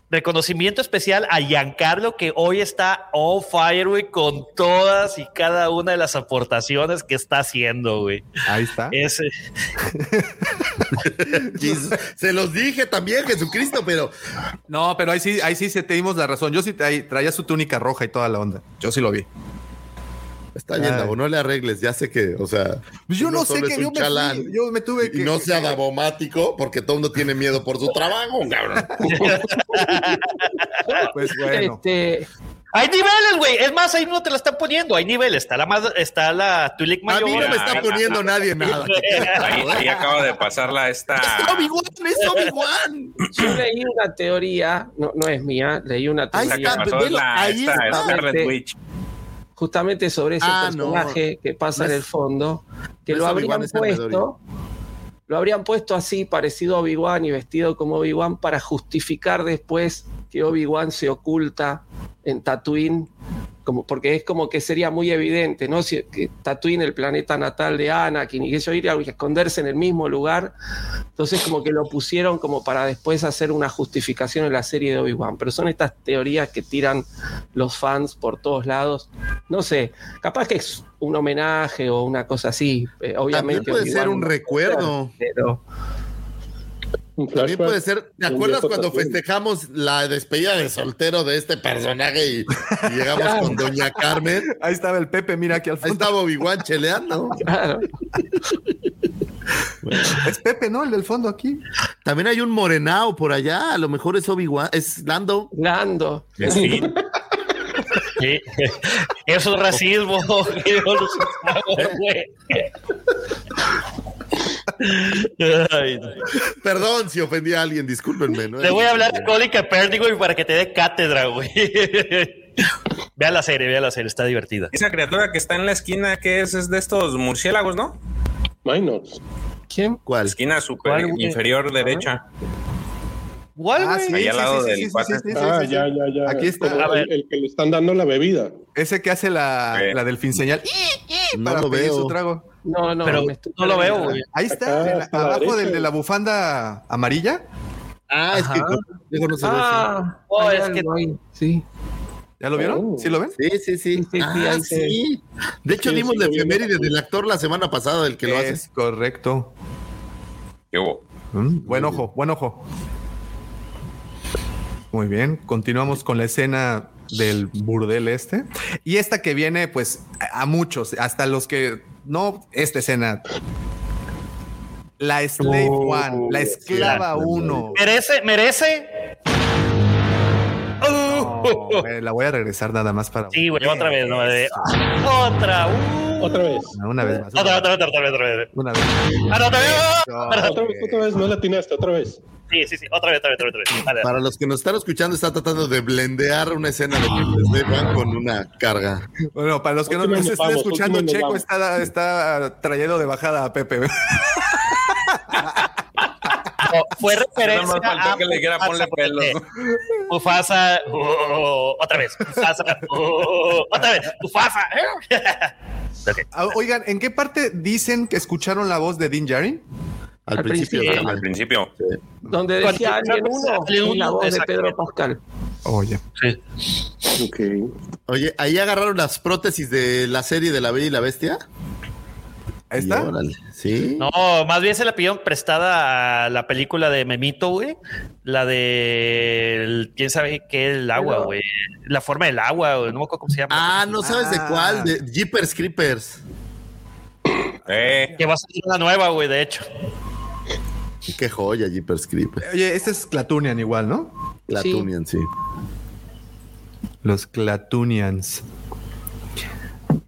S5: reconocimiento especial a Giancarlo que hoy está on fire, güey, con todas y cada una de las aportaciones que está haciendo, güey.
S1: Ahí está.
S5: Es,
S6: Jesus. Se los dije también, Jesucristo, pero
S1: No, pero ahí sí, ahí sí se te dimos la razón. Yo sí traía, traía su túnica roja y toda la onda. Yo sí lo vi.
S6: está bien. Davo, no le arregles, ya sé que, o sea.
S1: Pues yo no sé que yo me,
S6: chalán.
S1: fui, yo me tuve que.
S6: Y no sea davomático, porque todo el mundo tiene miedo por su trabajo, cabrón.
S1: Pues bueno.
S3: Este,
S5: Hay niveles, güey. Es más, ahí no te la están poniendo. Hay niveles. Está la más, está la
S6: A
S5: mayor.
S6: mí no me
S2: Ah,
S6: está
S2: ah,
S6: poniendo nadie nada.
S2: Ahí, ahí acaba de pasarla esta.
S6: ¡Es Obi-Wan! ¡Es Obi-Wan!
S3: yo leí una teoría, no, no es mía, leí una
S6: Ahí
S3: teoría
S2: que
S6: está,
S2: pasó es
S6: velo,
S2: la
S6: ahí
S2: esta
S6: está.
S2: Scarlet Witch.
S3: justamente sobre ese
S6: Ah, no.
S3: personaje que pasa
S6: No
S3: en el fondo, que
S6: no
S3: lo habrían puesto, lo habrían puesto así, parecido a Obi-Wan y vestido como Obi-Wan para justificar después que Obi-Wan se oculta en Tatooine, como, porque es como que sería muy evidente, ¿no? Si, que Tatooine, el planeta natal de Anakin, y que eso iría a esconderse en el mismo lugar, entonces como que lo pusieron como para después hacer una justificación en la serie de Obi-Wan, pero son estas teorías que tiran los fans por todos lados. No sé, capaz que es un homenaje o una cosa así. eh,
S6: También
S3: obviamente
S6: puede
S3: Obi-Wan
S6: ser un recuerdo.
S3: pero
S6: También puede ser. ¿Te acuerdas cuando festejamos la despedida de soltero de este personaje y, y llegamos con Doña Carmen?
S1: Ahí estaba el Pepe, mira aquí al
S6: Ahí
S1: fondo.
S6: estaba Obi-Wan cheleando.
S3: claro,
S1: Es Pepe, ¿no? El del fondo aquí.
S6: También hay un morenao por allá. A lo mejor es Obi-Wan. Es Lando.
S3: Lando.
S2: Sí.
S5: Sí. Eso es racismo. Ay, no.
S6: Perdón si ofendí a alguien, discúlpenme. ¿no?
S5: Le voy a hablar a Colin Kaepernick, güey, para que te dé cátedra, güey. Vea la serie, vea la serie, está divertida.
S2: Esa criatura que está en la esquina, que es, es de estos murciélagos, ¿no?
S4: Minors.
S3: ¿Quién?
S6: ¿Cuál?
S2: Esquina super inferior derecha.
S5: ¿Cuál,
S1: Ah,
S5: güey?
S1: sí,
S2: Ahí
S1: sí,
S2: al lado
S1: sí,
S2: del
S1: sí, sí,
S2: cuate.
S1: sí, sí, sí,
S4: ah,
S1: sí, sí.
S4: ya, ya, ya.
S1: Aquí está.
S4: Como
S5: A ver.
S4: el, el que le están dando la bebida.
S1: Ese que hace la,
S2: Sí.
S1: la delfín señal
S6: No
S1: para
S6: lo
S1: pedir
S6: veo.
S1: su trago.
S3: No, no,
S5: Pero
S3: me estoy
S5: no lo veo, güey.
S1: Ahí está,
S4: Acá,
S1: la- abajo del de la bufanda amarilla.
S6: Ah, es que no se ve
S3: Ah,
S5: Oh, es que-
S3: sí.
S1: ¿Ya lo vieron?
S4: Oh.
S1: ¿Sí lo ven?
S6: Sí, sí, sí.
S3: Sí,
S6: ah, sí. De hecho,
S4: Sí,
S6: dimos
S4: sí,
S6: la efeméride del actor la semana pasada, del que lo
S1: es
S6: hace.
S1: correcto.
S2: ¿Qué hubo?
S1: Mm, buen ojo, buen ojo. Muy bien, continuamos con la escena del burdel este. Y esta que viene, pues, a muchos, hasta los que no, esta escena. La Slave
S4: Oh,
S1: One, la esclava
S6: sí,
S1: uno.
S5: Merece, merece.
S1: No, eh, la voy a regresar nada más para.
S5: Sí, güey, otra vez, no, de- otra, uh.
S4: Otra vez.
S1: No, Una vez más.
S5: otra, otra, otra, otra vez, otra vez.
S1: Una vez.
S5: Ah, no, otra vez.
S4: Otra vez, otra vez. No latinaste, otra vez.
S5: Sí, sí, sí, otra vez, otra vez, otra vez. otra vez. Dale, dale.
S6: Para los que nos están escuchando, está tratando de blendear una escena de Slave One con una carga.
S1: Bueno, para los que no nos
S4: vamos,
S1: escuchando, Checo está, está trayendo de bajada a Pepe.
S5: fue referencia
S2: faltó
S5: a
S2: que le ponle pelos.
S5: porque Mufasa, oh, otra vez, Mufasa, oh, otra vez, Mufasa. Ok.
S1: Ah, Oigan, ¿en qué parte dicen que escucharon la voz de Din Djarin?
S6: Al,
S3: Al
S6: principio.
S3: principio.
S2: Al principio.
S3: Donde
S5: Cuando-
S3: decía alguien uno, es la voz de. Pedro Pascal.
S1: Oye.
S4: Ok.
S6: Oye, ahí agarraron las prótesis de la serie de La Bella y la Bestia.
S1: ¿Ahí está?
S6: órale, Sí.
S5: No, más bien se la pidieron prestada a la película de Memito, güey. La de el- quién sabe qué el agua,
S3: Pero-
S5: güey. La forma del agua, güey. No me acuerdo cómo se llama.
S6: Ah, no sabes de
S1: Ah.
S6: cuál, de Jeepers Creepers.
S2: Eh,
S5: Que va a salir una nueva, güey, de hecho.
S6: Qué joya, Jeepers Creepers.
S1: Oye, este es Clatunian igual, ¿no?
S6: La
S3: Sí.
S1: Los Clatunians.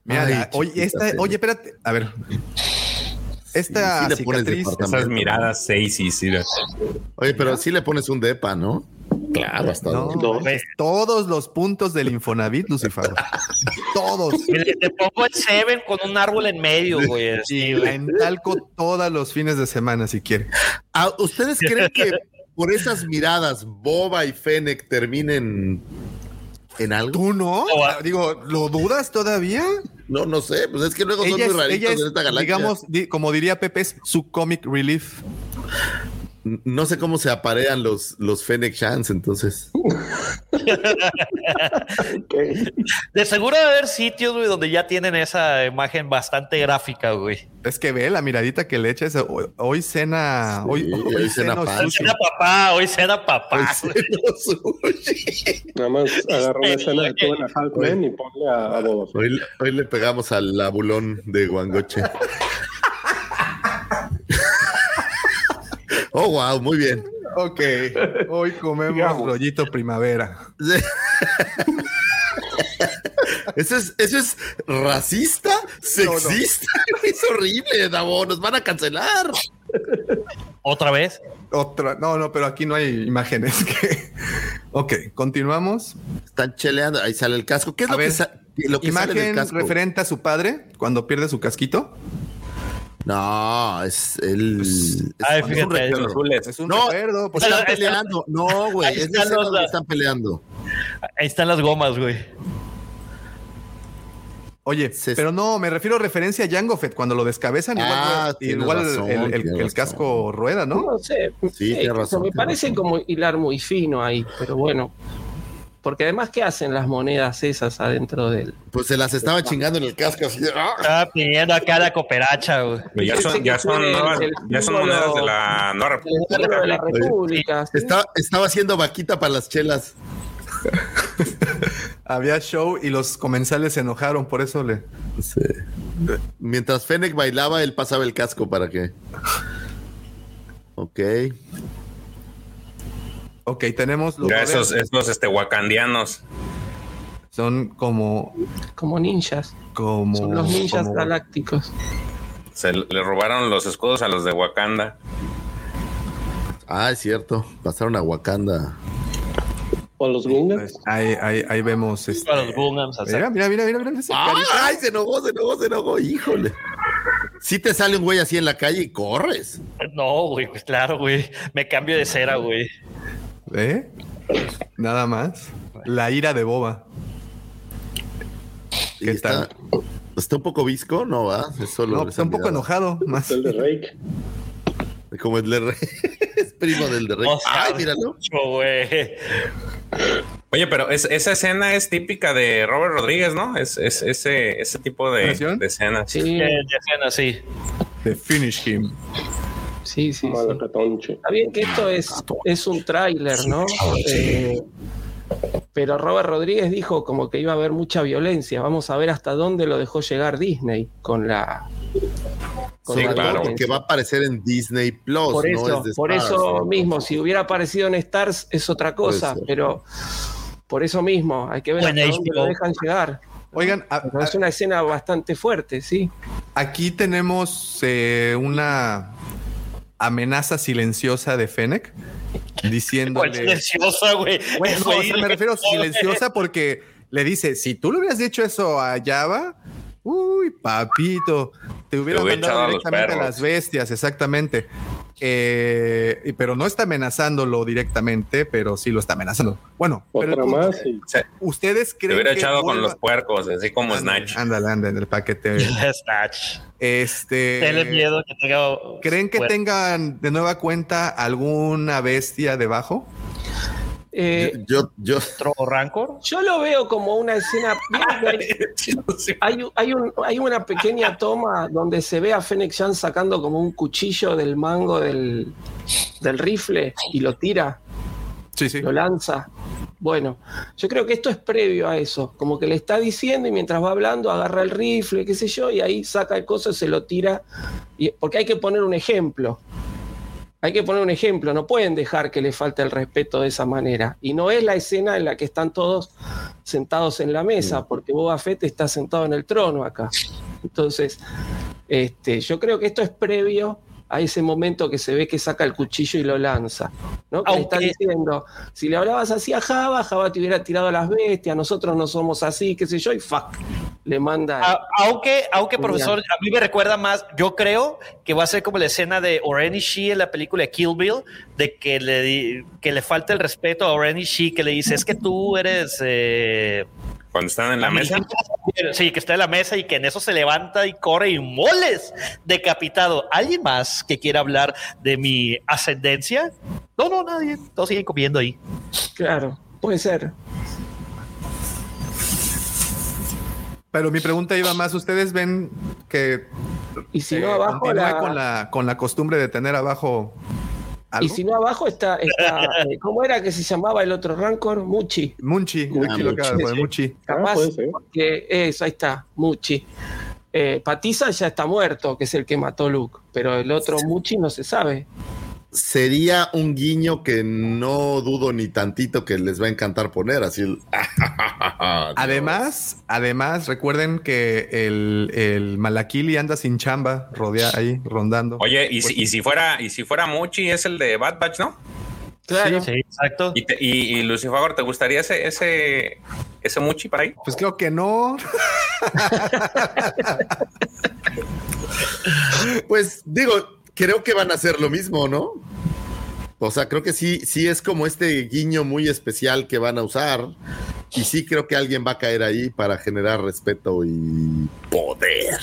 S1: Mira,
S6: Ay,
S1: la- oye, esta,
S6: serie.
S1: oye, espérate, a ver. Esta
S6: Sí, sí le
S1: cicatriz,
S2: esas miradas seis y sí.
S6: Oye, pero sí le pones un depa, ¿no? Claro, hasta
S1: no,
S6: donde-
S1: es todos los puntos del Infonavit, Lucifer. todos.
S5: Te pongo el Seven con un árbol en medio, güey.
S1: Y
S5: güey.
S1: en talco todos los fines de semana, si quiere.
S6: Ah, ¿Ustedes creen que por esas miradas Boba y Fennec terminen en algo?
S1: ¿Tú no?
S5: No,
S1: Ah, Digo, ¿lo dudas todavía?
S6: No, no sé, pues es que luego son
S1: Ella
S6: muy
S1: es,
S6: raritos
S1: ella es,
S6: en esta galaxia.
S1: digamos, di- como diría Pepe, es su comic relief.
S6: No sé cómo se aparean los, los Fennec Shans, entonces.
S5: De seguro debe haber sitios, güey, donde ya tienen esa imagen bastante gráfica, güey.
S1: Es que ve la miradita que le echa ese, hoy, hoy cena, hoy,
S6: Sí,
S1: hoy
S6: hoy cena.
S5: Hoy cena papá, hoy cena papá.
S4: Nada más agarra una escena de todo en Halfman y ponle a, a
S6: hoy le pegamos al abulón de Guangoche. Oh, wow, muy bien.
S1: Ok, hoy comemos
S4: Digamos.
S1: rollito primavera.
S6: ¿Eso es, ¿Eso es racista? ¿Sexista? Es horrible, Davo. Nos van a cancelar.
S5: ¿Otra vez?
S1: Otra, no, no, pero aquí no hay imágenes. Que... Ok, continuamos.
S6: Están cheleando. Ahí sale el casco. ¿Qué es
S1: A
S6: lo que, sa- lo que sale del
S1: Imagen
S6: casco?
S1: referente a su padre cuando pierde su casquito.
S6: No, es el. es-
S5: Ay,
S6: es un
S5: fíjate,
S6: recuerdo.
S2: azules.
S1: Es un
S6: No,
S1: recuerdo. pues,
S6: están peleando. No, güey.
S5: ahí
S6: Es
S5: están los-
S6: están peleando.
S5: Ahí están las gomas, güey.
S1: Oye,
S6: Se-
S1: pero no, me refiero a referencia a Jango Fett cuando lo descabezan. Igual,
S6: Ah,
S1: igual
S6: razón,
S1: el, casco rueda, ¿no?
S3: No sé.
S6: Sí, tiene razón,
S3: Me parece
S6: razón.
S3: como hilar muy fino ahí, pero bueno. Porque además, ¿qué hacen las monedas esas adentro del?
S6: Pues se las estaba chingando en el casco así. de, ¡ah!
S5: Estaba pidiendo acá la cooperacha, güey.
S2: Ya son, ya son,
S3: El-
S2: nuevas-
S3: el
S2: ya son monedas de la
S3: de la
S2: República.
S3: República. ¿sí?
S6: Estaba, estaba haciendo vaquita para las chelas.
S1: Había show y los comensales se enojaron, por eso le.
S6: Sí. Mientras Fennec bailaba, él pasaba el casco para que. Ok.
S1: Ok, tenemos los
S2: Ya esos, este, wakandianos.
S1: Son como.
S3: Como ninjas.
S1: como
S3: Son los ninjas
S1: como-
S3: galácticos.
S2: Se le robaron los escudos a los de Wakanda.
S6: Ah, es cierto. Pasaron a Wakanda.
S4: O los Gungans.
S1: Pues, ahí, ahí, ahí vemos. Este,
S5: Para los Gungans,
S1: mira, mira, mira, mira, mira carita.
S6: ¡Ay! Se enojó, se enojó, se enojó. Híjole. Si te sale un güey así en la calle y corres.
S5: No, güey, pues claro, güey. Me cambio de cera, güey.
S1: ¿Eh? Nada más. La ira de Boba.
S6: Y
S1: ¿Qué
S6: está, está un poco visco, ¿no va? Es solo
S1: No,
S6: esa
S1: está un poco enojado. Más.
S4: El de Rake.
S6: Como el de Rey. es primo del de Rey.
S5: O sea,
S6: ¡Ay, míralo!
S5: mucho.
S2: Oye, pero es- esa escena es típica de Robert Rodríguez, ¿no? Es, es ese, ese tipo de, de escenas.
S3: Sí,
S5: Eh, de escena, sí.
S1: De finish him.
S3: Sí, sí. Está bien que esto es, es un tráiler, ¿no? Eh, pero Robert Rodríguez dijo como que iba a haber mucha violencia. Vamos a ver hasta dónde lo dejó llegar Disney con la. con
S2: Sí,
S3: la
S2: claro,
S3: violencia.
S6: Porque va a aparecer en Disney Plus,
S3: Por
S6: no
S3: eso,
S6: es de
S3: por
S6: Stars,
S3: eso
S6: ¿no?
S3: mismo, si hubiera aparecido en Stars es otra cosa, pero por eso mismo hay que ver
S5: Bueno,
S3: hasta dónde lo dejan llegar.
S1: Oigan, a-
S3: Pero
S1: a-
S3: es una escena bastante fuerte, sí.
S1: aquí tenemos eh, una amenaza silenciosa de Fennec
S5: ¿Cuál
S1: diciéndole.
S5: silenciosa, güey?
S1: Bueno, no,
S5: Güey,
S1: o sea, me refiero a silenciosa porque le dice: si tú le hubieras dicho eso a Java, uy, papito, te hubiera mandado
S2: a
S1: directamente a, las bestias, exactamente. Eh, pero no está amenazándolo directamente, pero sí lo está amenazando. Bueno,
S4: Otra
S1: pero
S4: más. y-
S1: ustedes
S2: Se
S1: creen
S2: hubiera
S1: que
S2: echado con los puercos, así como Snatch.
S1: Ándale, ándale, en el paquete.
S5: Snatch.
S1: Este.
S5: Tenle miedo que tenga.
S1: ¿Creen que tengan de nueva cuenta alguna bestia debajo?
S3: Eh,
S6: Yo, yo.
S3: Yo lo veo como una escena. ¿vieron que Hay, hay, hay un- hay una pequeña toma donde se ve a Fennec Chan sacando como un cuchillo del mango del, del rifle y lo tira,
S1: Sí, sí.
S3: lo lanza. Bueno, yo creo que esto es previo a eso, como que le está diciendo y mientras va hablando agarra el rifle, qué sé yo, y ahí saca el coso y se lo tira, y, porque hay que poner un ejemplo. Hay que poner un ejemplo, no pueden dejar que le falte el respeto de esa manera. Y no es la escena en la que están todos sentados en la mesa, porque Boba Fett está sentado en el trono acá. Entonces, este, yo creo que esto es previo a ese momento que se ve que saca el cuchillo y lo lanza. ¿no? Que le está diciendo, si le hablabas así a Java, Java te hubiera tirado a las bestias, nosotros no somos así, qué sé yo, y fuck, le manda...
S5: A- aunque, aunque profesor, a mí me recuerda más, yo creo que va a ser como la escena de Oren Ishii en la película Kill Bill, de que le, di- que le falta el respeto a Oren Ishii, que le dice, es que tú eres... eh,
S2: Cuando están en la mesa.
S5: Sí, que está en la mesa y que en eso se levanta y corre y moles decapitado. ¿Alguien más que quiera hablar de mi ascendencia? No, no, nadie. Todos siguen comiendo ahí.
S3: Claro, puede ser.
S1: Pero mi pregunta iba más, ¿ustedes ven que
S3: Y si
S1: eh,
S3: no abajo,
S1: continúa
S3: la-
S1: con, la, con la costumbre de tener abajo algo?
S3: y si no abajo está, está eh, ¿cómo era que se llamaba el otro Rancor? Muchi.
S1: Munchi,
S6: Ah,
S1: aquí lo
S6: Munchi.
S1: poner, Munchi.
S3: Capaz,
S4: puede ser.
S3: porque eso, ahí está, Muchi. Eh, Patiza ya está muerto, que es el que mató Luke, pero el otro Muchi no se sabe.
S6: Sería un guiño que no dudo ni tantito que les va a encantar poner. Así. el-
S1: Además, además, recuerden que el, el Malakili anda sin chamba, rodea ahí, rondando.
S2: Oye, y si, y si fuera, y si fuera Muchi, es el de Bad Batch, ¿no?
S3: Claro.
S5: Sí, exacto.
S2: Y, te- y, y Lucifer, ¿te gustaría ese, ese, ese Muchi para ahí?
S1: Pues creo que no.
S6: Pues digo, creo que van a hacer lo mismo, ¿no? O sea, creo que sí, sí es como este guiño muy especial que van a usar. Y sí creo que alguien va a caer ahí para generar respeto y poder.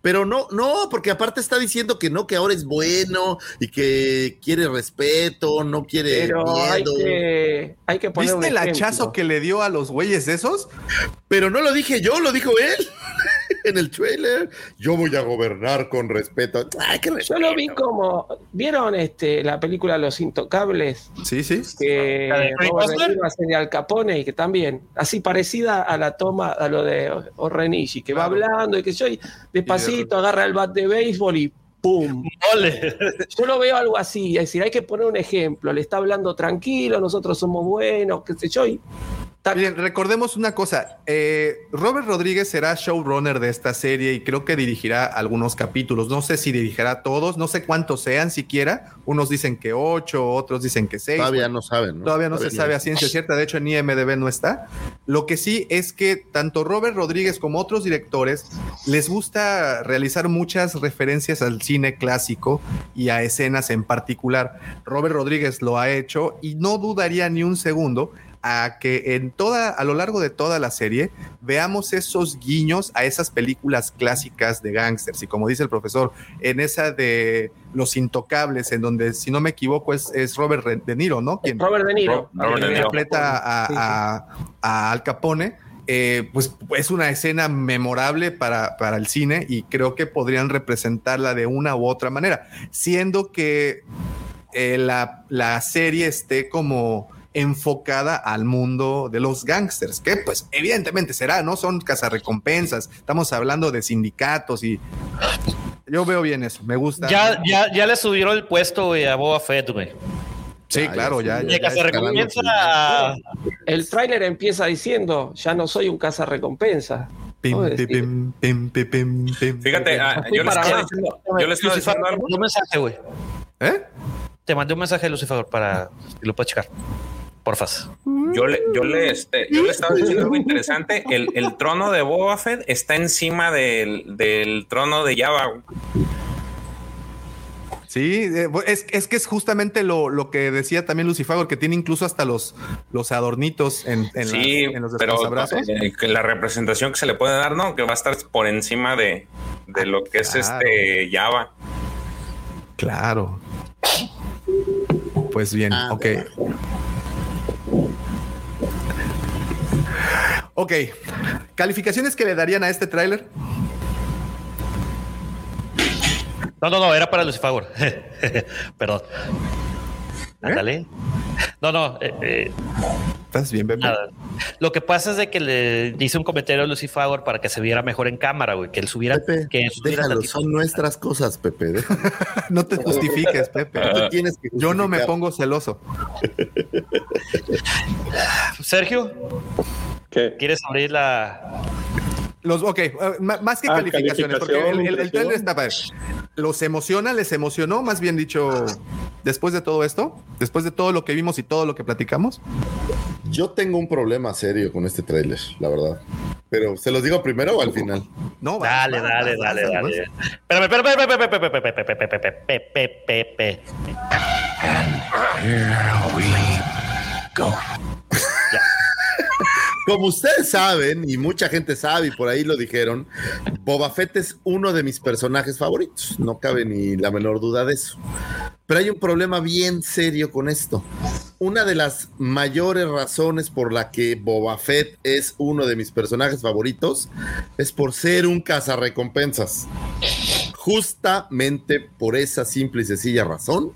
S6: Pero no, no, porque aparte está diciendo que no, que ahora es bueno y que quiere respeto, no quiere
S3: Pero hay
S6: miedo.
S3: que, hay que poner
S1: ¿Viste
S3: un
S1: el
S3: ejemplo.
S1: hachazo que le dio a los güeyes esos?
S6: Pero no lo dije yo, lo dijo él en el trailer. Yo voy a gobernar con respeto. Ay, qué
S3: Yo lo vi como, ¿vieron este la película Los Intocables?
S1: Sí, sí.
S3: que hace de Al Capone y que también, así parecida a la toma, a lo de Orrenishi, que va hablando y que yo y despacito agarra el bat de béisbol y ¡pum!
S5: Ole.
S3: Yo lo veo algo así, es decir, hay que poner un ejemplo, le está hablando tranquilo, nosotros somos buenos, qué sé yo, y tac,
S1: Bien, recordemos una cosa. eh, Robert Rodríguez será showrunner de esta serie y creo que dirigirá algunos capítulos. No sé si dirigirá todos, no sé cuántos sean siquiera. Unos dicen que ocho, otros dicen que seis.
S6: Todavía no saben, ¿no?
S1: Todavía no se sabe a ciencia cierta, de hecho en IMDB no está. Lo que sí es que tanto Robert Rodríguez como otros directores les gusta realizar muchas referencias al cine clásico y a escenas en particular. Robert Rodríguez lo ha hecho y no dudaría ni un segundo a que en toda a lo largo de toda la serie veamos esos guiños a esas películas clásicas de gángsters y como dice el profesor en esa de Los Intocables en donde si no me equivoco es, es Robert De Niro, ¿no? Quien-
S3: Robert De Niro.
S2: Ro- Robert De
S1: interpreta a- a Al Capone, eh, pues es una escena memorable para, para el cine y creo que podrían representarla de una u otra manera, siendo que eh, la, la serie esté como enfocada al mundo de los gángsters, que pues evidentemente será, ¿no? Son cazarrecompensas, estamos hablando de sindicatos y yo veo bien eso, me gusta.
S5: Ya, ya, ya le subieron el puesto güey, a Boba Fett, güey.
S1: sí,
S6: Ya,
S1: claro,
S6: ya
S1: ya. ya,
S5: a...
S3: El tráiler empieza diciendo, ya no soy un cazarrecompensa.
S1: Pim,
S3: ¿Cómo
S1: pim, pim, pim, pim, pim, pim,
S2: Fíjate, ah, yo le
S3: para
S2: estaba diciendo, yo le estaba
S5: Lucifer,
S2: diciendo algo.
S5: un mensaje, güey.
S1: ¿Eh?
S5: Te mandé un mensaje, Lucifer, para que lo puedas checar. Porfas.
S2: Yo le, yo le, este, yo le estaba diciendo algo interesante. El, el trono de Boba Fett está encima del, del trono de Java.
S1: Sí, eh, es, es, que es justamente lo, lo, que decía también Lucifago, que tiene incluso hasta los, los adornitos en, en,
S2: sí,
S1: en los
S2: pero eh, que la representación que se le puede dar, ¿no? Que va a estar por encima de, de lo que es este Java.
S1: Claro. Pues bien, ah, ok. Ok. ¿Calificaciones que le darían a este tráiler?
S5: No, no, no, era para Lucifagor. Perdón. Ándale. No, no. Eh, eh,
S1: ¿Estás bien, Pepe? Nada.
S5: Lo que pasa es de que le hice un comentario a Lucifagor para que se viera mejor en cámara, güey. Que él subiera.
S6: Pepe,
S5: que
S6: déjalo, son nuestras cosas, Pepe.
S1: no te justifiques, Pepe.
S6: No tienes que
S1: Yo no me pongo celoso.
S5: Sergio. ¿Qué? ¿Quieres abrir la,
S1: los, ok, eh, más que ah, calificaciones, porque el, el, trailer está padre. ¿Los emociona? ¿Les emocionó? Más bien dicho, después de todo esto, después de todo lo que vimos y todo lo que platicamos.
S6: Yo tengo un problema serio con este trailer, la verdad. Pero, ¿se los digo primero o al final?
S5: No, dale, dale, dale, dale. Espérame, espérame, espérame, espérame, espérame,
S6: Como ustedes saben, y mucha gente sabe, y por ahí lo dijeron, Boba Fett es uno de mis personajes favoritos. No cabe ni la menor duda de eso. Pero hay un problema bien serio con esto. Una de las mayores razones por la que Boba Fett es uno de mis personajes favoritos es por ser un cazarrecompensas. Justamente por esa simple y sencilla razón,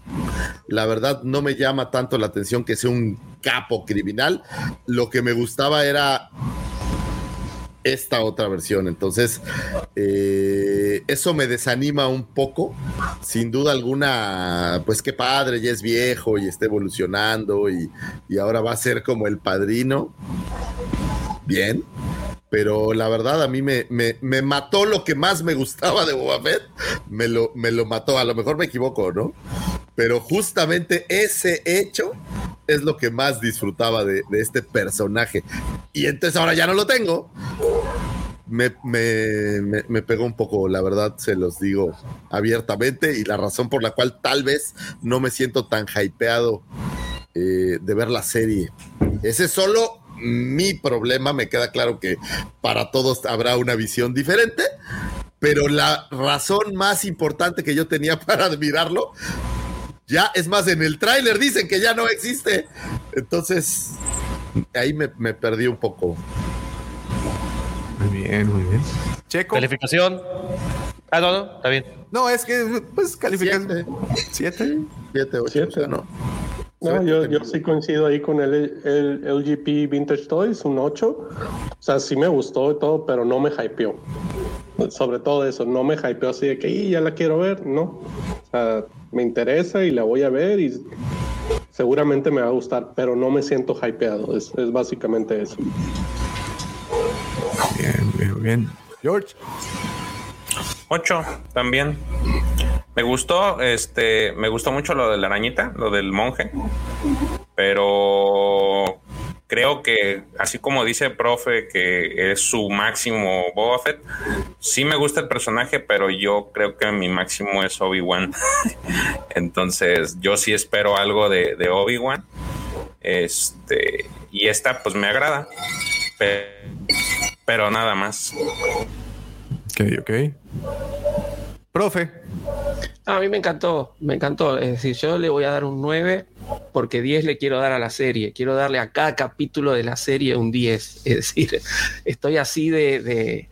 S6: la verdad no me llama tanto la atención que sea un capo criminal. Lo que me gustaba era esta otra versión. Entonces, eh, eso me desanima un poco. Sin duda alguna, pues qué padre, ya es viejo y está evolucionando y, y ahora va a ser como el padrino. Bien. Pero la verdad a mí me, me, me, mató lo que más me gustaba de Boba Fett. Me lo, me lo mató. A lo mejor me equivoco, ¿no? Pero justamente ese hecho es lo que más disfrutaba de, este personaje. Y entonces ahora ya no lo tengo. Me, me, pegó un poco, la verdad, se los digo abiertamente, y la razón por la cual tal vez no me siento tan hypeado eh, de ver la serie. Ese es solo mi problema, me queda claro que para todos habrá una visión diferente, pero la razón más importante que yo tenía para admirarlo ya, es más, en el tráiler dicen que ya no existe. Entonces, ahí me, perdí un poco.
S1: Muy bien, muy bien.
S5: Checo. Calificación. Ah, no, no, está bien.
S1: No, es que, pues, calificación.
S6: Siete. Siete, o siete, no.
S4: No, yo, yo, sí coincido ahí con el, el LGP Vintage Toys, un 8. O sea, sí me gustó y todo, pero no me hypeó. Sobre todo eso, no me hypeó así de que ya la quiero ver, no. O sea, me interesa y la voy a ver y seguramente me va a gustar, pero no me siento hypeado. Es, es básicamente eso.
S1: Bien, bien, bien. George.
S2: 8 también. Me gustó, este, me gustó mucho lo de la arañita, lo del monje, pero creo que así como dice el profe que es su máximo Boba Fett, sí me gusta el personaje, pero yo creo que mi máximo es Obi-Wan. Entonces, yo sí espero algo de, Obi-Wan. Este, y esta pues me agrada, pero, pero nada más.
S1: Ok, ok. Profe.
S3: A mí me encantó, me encantó. Es decir, yo le voy a dar un 9 porque 10 le quiero dar a la serie. Quiero darle a cada capítulo de la serie un 10. Es decir, estoy así de, de,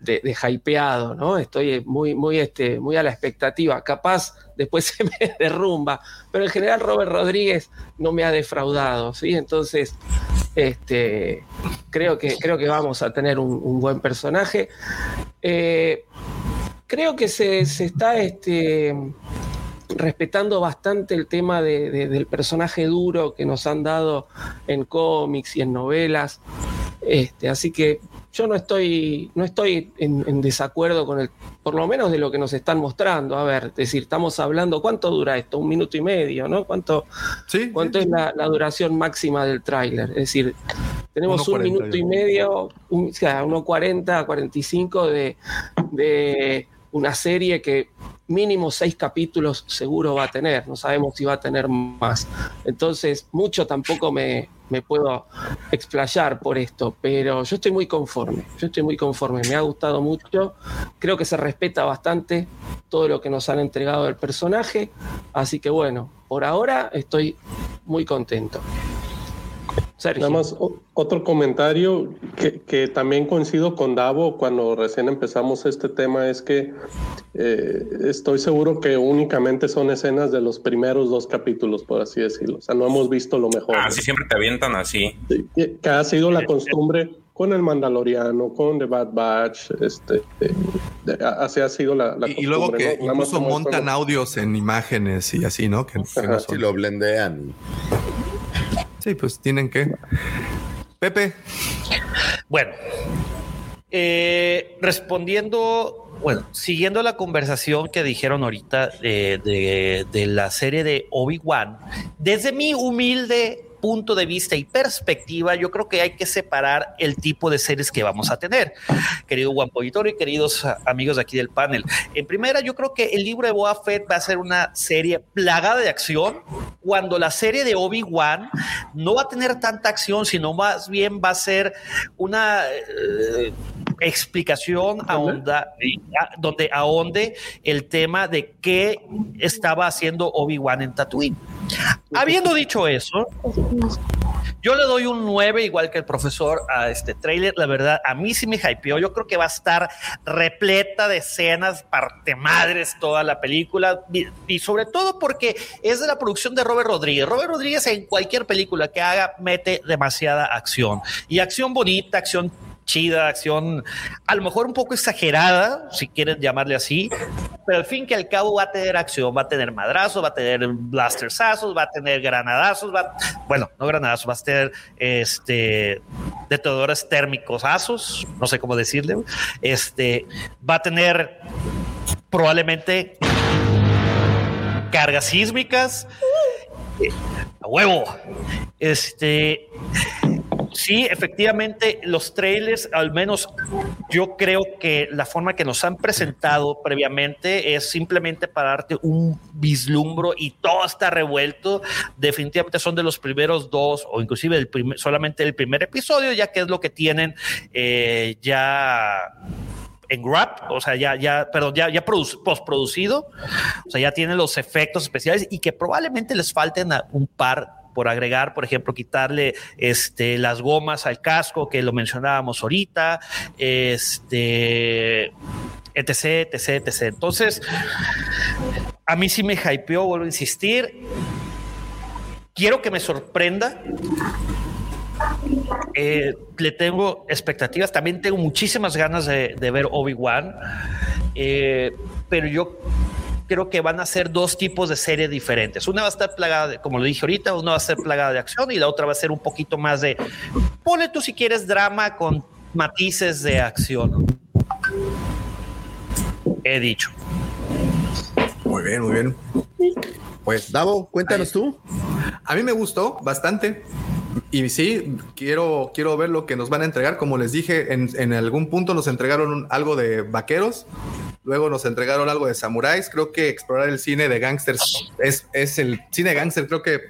S3: de, hypeado, ¿no? Estoy muy, muy, este, muy a la expectativa. Capaz después se me derrumba, pero en general Robert Rodríguez no me ha defraudado, ¿sí? Entonces, este, creo, que, creo que vamos a tener un, buen personaje. Eh, creo que se, está este, respetando bastante el tema del personaje duro que nos han dado en cómics y en novelas. Este, así que yo no estoy, no estoy en, desacuerdo con el, por lo menos de lo que nos están mostrando. A ver, es decir, estamos hablando, ¿cuánto dura esto? Un minuto y medio, ¿no? ¿Cuánto, ¿cuánto es la, duración máxima del tráiler? Es decir, tenemos un minuto y medio, un, o sea, 1.40, 45 de, de una serie que mínimo seis capítulos seguro va a tener, no sabemos si va a tener más. Entonces, mucho tampoco me, me puedo explayar por esto, pero yo estoy muy conforme, yo estoy muy conforme, me ha gustado mucho, creo que se respeta bastante todo lo que nos han entregado del personaje, así que bueno, por ahora estoy muy contento.
S4: Nada más otro comentario que, también coincido con Davo cuando recién empezamos este tema es que eh, estoy seguro que únicamente son escenas de los primeros dos capítulos, por así decirlo. O sea, no hemos visto lo mejor.
S2: Ah, sí, siempre te avientan así.
S4: que ha sido la costumbre con el Mandaloriano, con The Bad Batch, este, así ha sido la, la
S1: y, luego que incluso montan audios en imágenes y así, ¿no? Que,
S6: que lo blendean.
S1: Sí, pues tienen que. Pepe.
S5: Bueno, eh, respondiendo, bueno, siguiendo la conversación que dijeron ahorita de, de la serie de Obi-Wan, desde mi humilde punto de vista y perspectiva, yo creo que hay que separar el tipo de series que vamos a tener. Querido Juan y queridos amigos aquí del panel. En primera, yo creo que el libro de Boa Fett va a ser una serie plagada de acción, cuando la serie de Obi-Wan no va a tener tanta acción, sino más bien va a ser una eh, explicación a onda, donde ahonde el tema de qué estaba haciendo Obi-Wan en Tatooine. Habiendo dicho eso, yo le doy un 9, igual que el profesor, a este trailer. La verdad, a mí sí me hypeó. Yo creo que va a estar repleta de escenas, parte madres, toda la película. Y, sobre todo porque es de la producción de Robert Rodríguez. Robert Rodríguez en cualquier película que haga mete demasiada acción. Y acción bonita, acción chida, acción a lo mejor un poco exagerada, si quieren llamarle así, pero al fin que al cabo va a tener acción, va a tener madrazos, va a tener blastersazos, va a tener granadazos, va, bueno, no granadazos, va a tener este detonadores térmicos asos, no sé cómo decirle, este va a tener probablemente cargas sísmicas eh, a huevo. Este Sí, efectivamente, los trailers, al menos yo creo que la forma que nos han presentado previamente es simplemente para darte un vislumbro y todo está revuelto. Definitivamente son de los primeros dos o inclusive el solamente el primer episodio, ya que es lo que tienen eh, ya en Grab, o sea, ya, ya, perdón, ya, ya postproducido, o sea, ya tienen los efectos especiales y que probablemente les falten un par por agregar, por ejemplo, quitarle este, las gomas al casco, que lo mencionábamos ahorita, este, etc, etc, etc. Entonces, a mí sí me hypeó, vuelvo a insistir. Quiero que me sorprenda. Eh, le tengo expectativas. También tengo muchísimas ganas de, ver Obi-Wan. Eh, pero yo creo que van a ser dos tipos de series diferentes. Una va a estar plagada, de, como lo dije ahorita, una va a ser plagada de acción y la otra va a ser un poquito más de, pone tú si quieres drama con matices de acción. He dicho.
S1: Muy bien, muy bien.
S6: Pues Davo, cuéntanos tú.
S1: A mí me gustó bastante. Y sí, quiero, quiero ver lo que nos van a entregar. Como les dije, en, en algún punto nos entregaron algo de vaqueros. Luego nos entregaron algo de samuráis. Creo que explorar el cine de gangsters es, es el cine de gangsters, creo que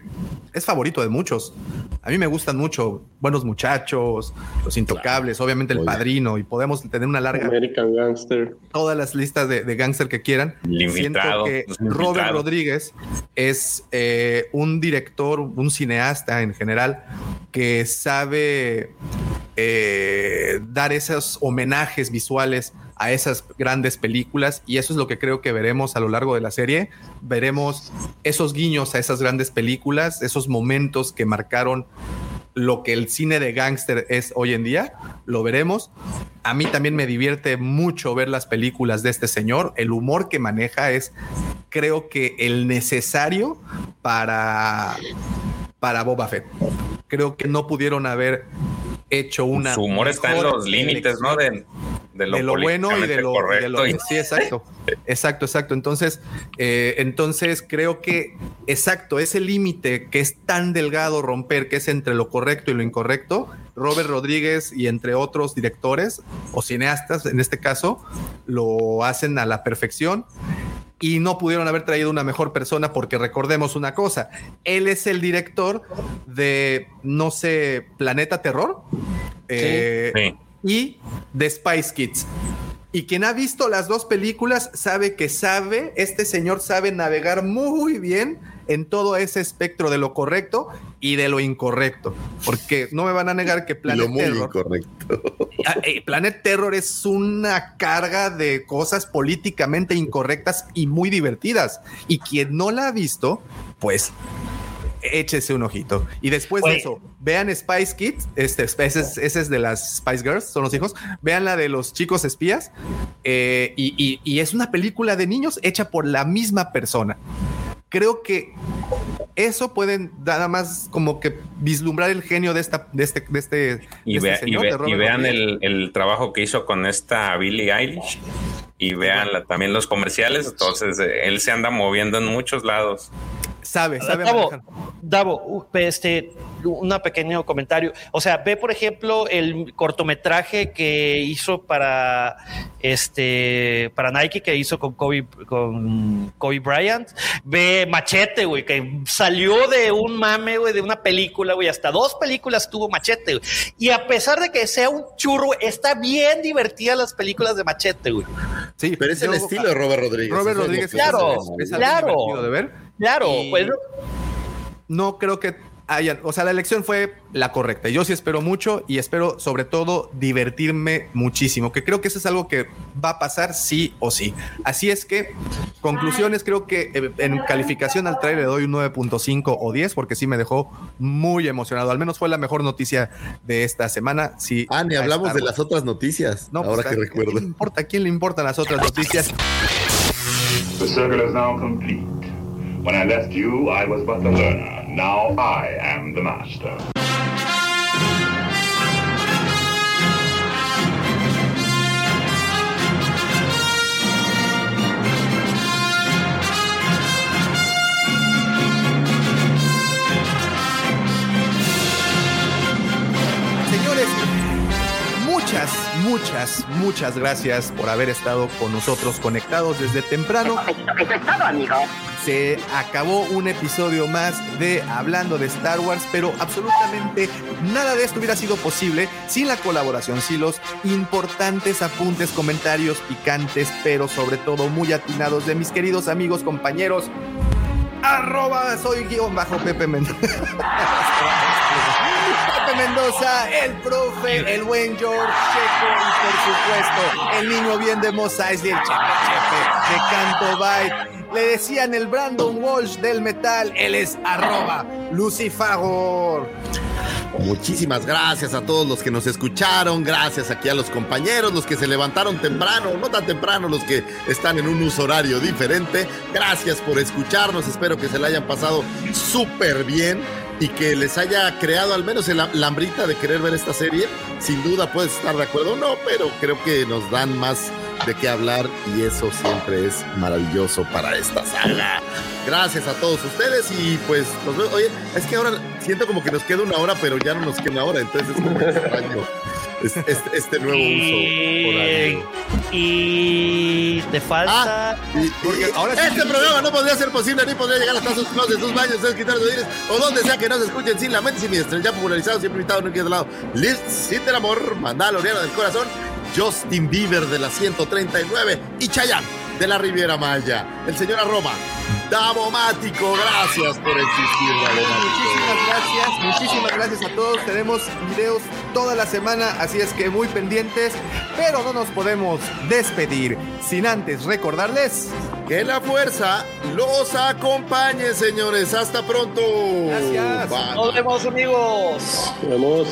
S1: es favorito de muchos. A mí me gustan mucho Buenos Muchachos, Los Intocables, obviamente El Padrino, y podemos tener una larga.
S4: American Gangster.
S1: Todas las listas de, de gangster que quieran. Siento que Robert Rodríguez es eh, un director, un cineasta en general, que sabe eh, dar esos homenajes visuales a esas grandes películas y eso es lo que creo que veremos a lo largo de la serie. Veremos esos guiños a esas grandes películas, esos momentos que marcaron lo que el cine de gángster es hoy en día, lo veremos. A mí también me divierte mucho ver las películas de este señor. El humor que maneja es, creo que, el necesario para, para Boba Fett. Creo que no pudieron haber hecho una.
S2: Su humor está en los límites, ¿no? De,
S1: de lo, bueno y de lo, correcto. sí, exacto, exacto, exacto. Entonces, eh, entonces creo que exacto ese límite que es tan delgado romper, que es entre lo correcto y lo incorrecto. Robert Rodríguez y entre otros directores o cineastas, en este caso, lo hacen a la perfección y no pudieron haber traído una mejor persona porque recordemos una cosa, él es el director de, no sé, Planeta Terror eh, y de Spice Kids. Y quien ha visto las dos películas sabe que sabe, este señor sabe navegar muy bien en todo ese espectro de lo correcto y de lo incorrecto. Porque no me van a negar que Planet Terror. Ah, eh, Planet Terror es una carga de cosas políticamente incorrectas y muy divertidas. Y quien no la ha visto, pues échese un ojito. Y después de eso, vean Spice Kids, este, ese, es, ese es de las Spice Girls, son los hijos. Vean la de los chicos espías. eh, y, y- y es una película de niños hecha por la misma persona. Creo que eso pueden nada más como que vislumbrar el genio de esta, de este, de este, de este
S2: y
S1: señor,
S2: ve-
S1: de
S2: y vean el, el trabajo que hizo con esta Billie Eilish y vean la- también los comerciales. Entonces, eh, él se anda moviendo en muchos lados.
S1: Sabe,
S5: Davo, Davo, este, un pequeño comentario. O sea, ve, por ejemplo, el cortometraje que hizo para este para Nike que hizo con Kobe, con Kobe Bryant. Ve Machete, güey, que salió de un mame, güey, de una película, güey. Hasta dos películas tuvo Machete, güey. Y a pesar de que sea un churro, está bien divertida las películas de Machete, güey.
S1: Sí,
S6: Pero es el estilo de Robert Rodríguez.
S1: Robert Rodríguez
S5: Claro,
S1: es,
S5: claro.
S1: de ver.
S5: Claro,
S1: Y
S5: pues
S1: no creo que hayan, o sea, la elección fue la correcta. Yo sí espero mucho y espero sobre todo divertirme muchísimo, que creo que eso es algo que va a pasar sí o sí. Así es que, conclusiones, creo que eh, en calificación al trailer le doy un 9.5 o 10 porque sí me dejó muy emocionado. Al menos fue la mejor noticia de esta semana. Sí,
S6: Ah, ni hablamos
S1: Star
S6: de
S1: Wars.
S6: las otras noticias.
S1: No,
S6: ahora
S1: pues,
S6: que
S1: ¿a-
S6: recuerdo.
S1: ¿a quién le importa? ¿A quién le importan las otras noticias?
S7: The circle is now complete. When I left you, I was but the learner. Now I am the master.
S1: Señores, muchas, muchas, muchas gracias por haber estado con nosotros conectados desde temprano.
S9: Eso es todo, amigo.
S1: Se acabó un episodio más de Hablando de Star Wars, pero absolutamente nada de esto hubiera sido posible sin la colaboración, sin los importantes apuntes, comentarios picantes, pero sobre todo muy atinados de mis queridos amigos, compañeros. Arroba soy guion bajo Pepe Mendoza. Pepe Mendoza, el profe, el buen George Checo y por supuesto el niño bien de Mos Eisley, el Chepe Chepe de Canto Byte. Le decían el Brandon Walsh del metal, él es arroba Lucifagor.
S6: Muchísimas gracias a todos los que nos escucharon, gracias aquí a los compañeros, los que se levantaron temprano, no tan temprano, los que están en un uso horario diferente. Gracias por escucharnos, espero que se la hayan pasado súper bien y que les haya creado al menos el, la hambrita de querer ver esta serie. Sin duda puedes estar de acuerdo o no, pero creo que nos dan más de qué hablar y eso siempre es maravilloso para esta saga. Gracias a todos ustedes y pues nos vemos. Oye, es que ahora siento como que nos queda una hora, pero ya no nos queda una hora, entonces es como extraño es- este, este nuevo uso horario.
S5: Y te falta.
S6: Porque ahora este programa no podría ser posible ni podría llegar hasta sus closets, sus baños, sus escritorios dientes o donde sea que nos escuchen sin la mente siniestra. Ya popularizado, siempre invitado, nunca de lado. Liz, sin del amor, Mandaloriana del corazón, Justin Bieber de la 139 y Chayanne de la Riviera Maya. El señor arroba, Davomático, gracias por existir,
S1: Muchísimas gracias, muchísimas gracias a todos. Tenemos videos toda la semana, así es que muy pendientes, pero no nos podemos despedir sin antes recordarles
S6: que la fuerza los acompañe, señores. Hasta pronto.
S1: Gracias.
S6: Bye.
S5: Nos vemos, amigos.
S4: Nos vemos.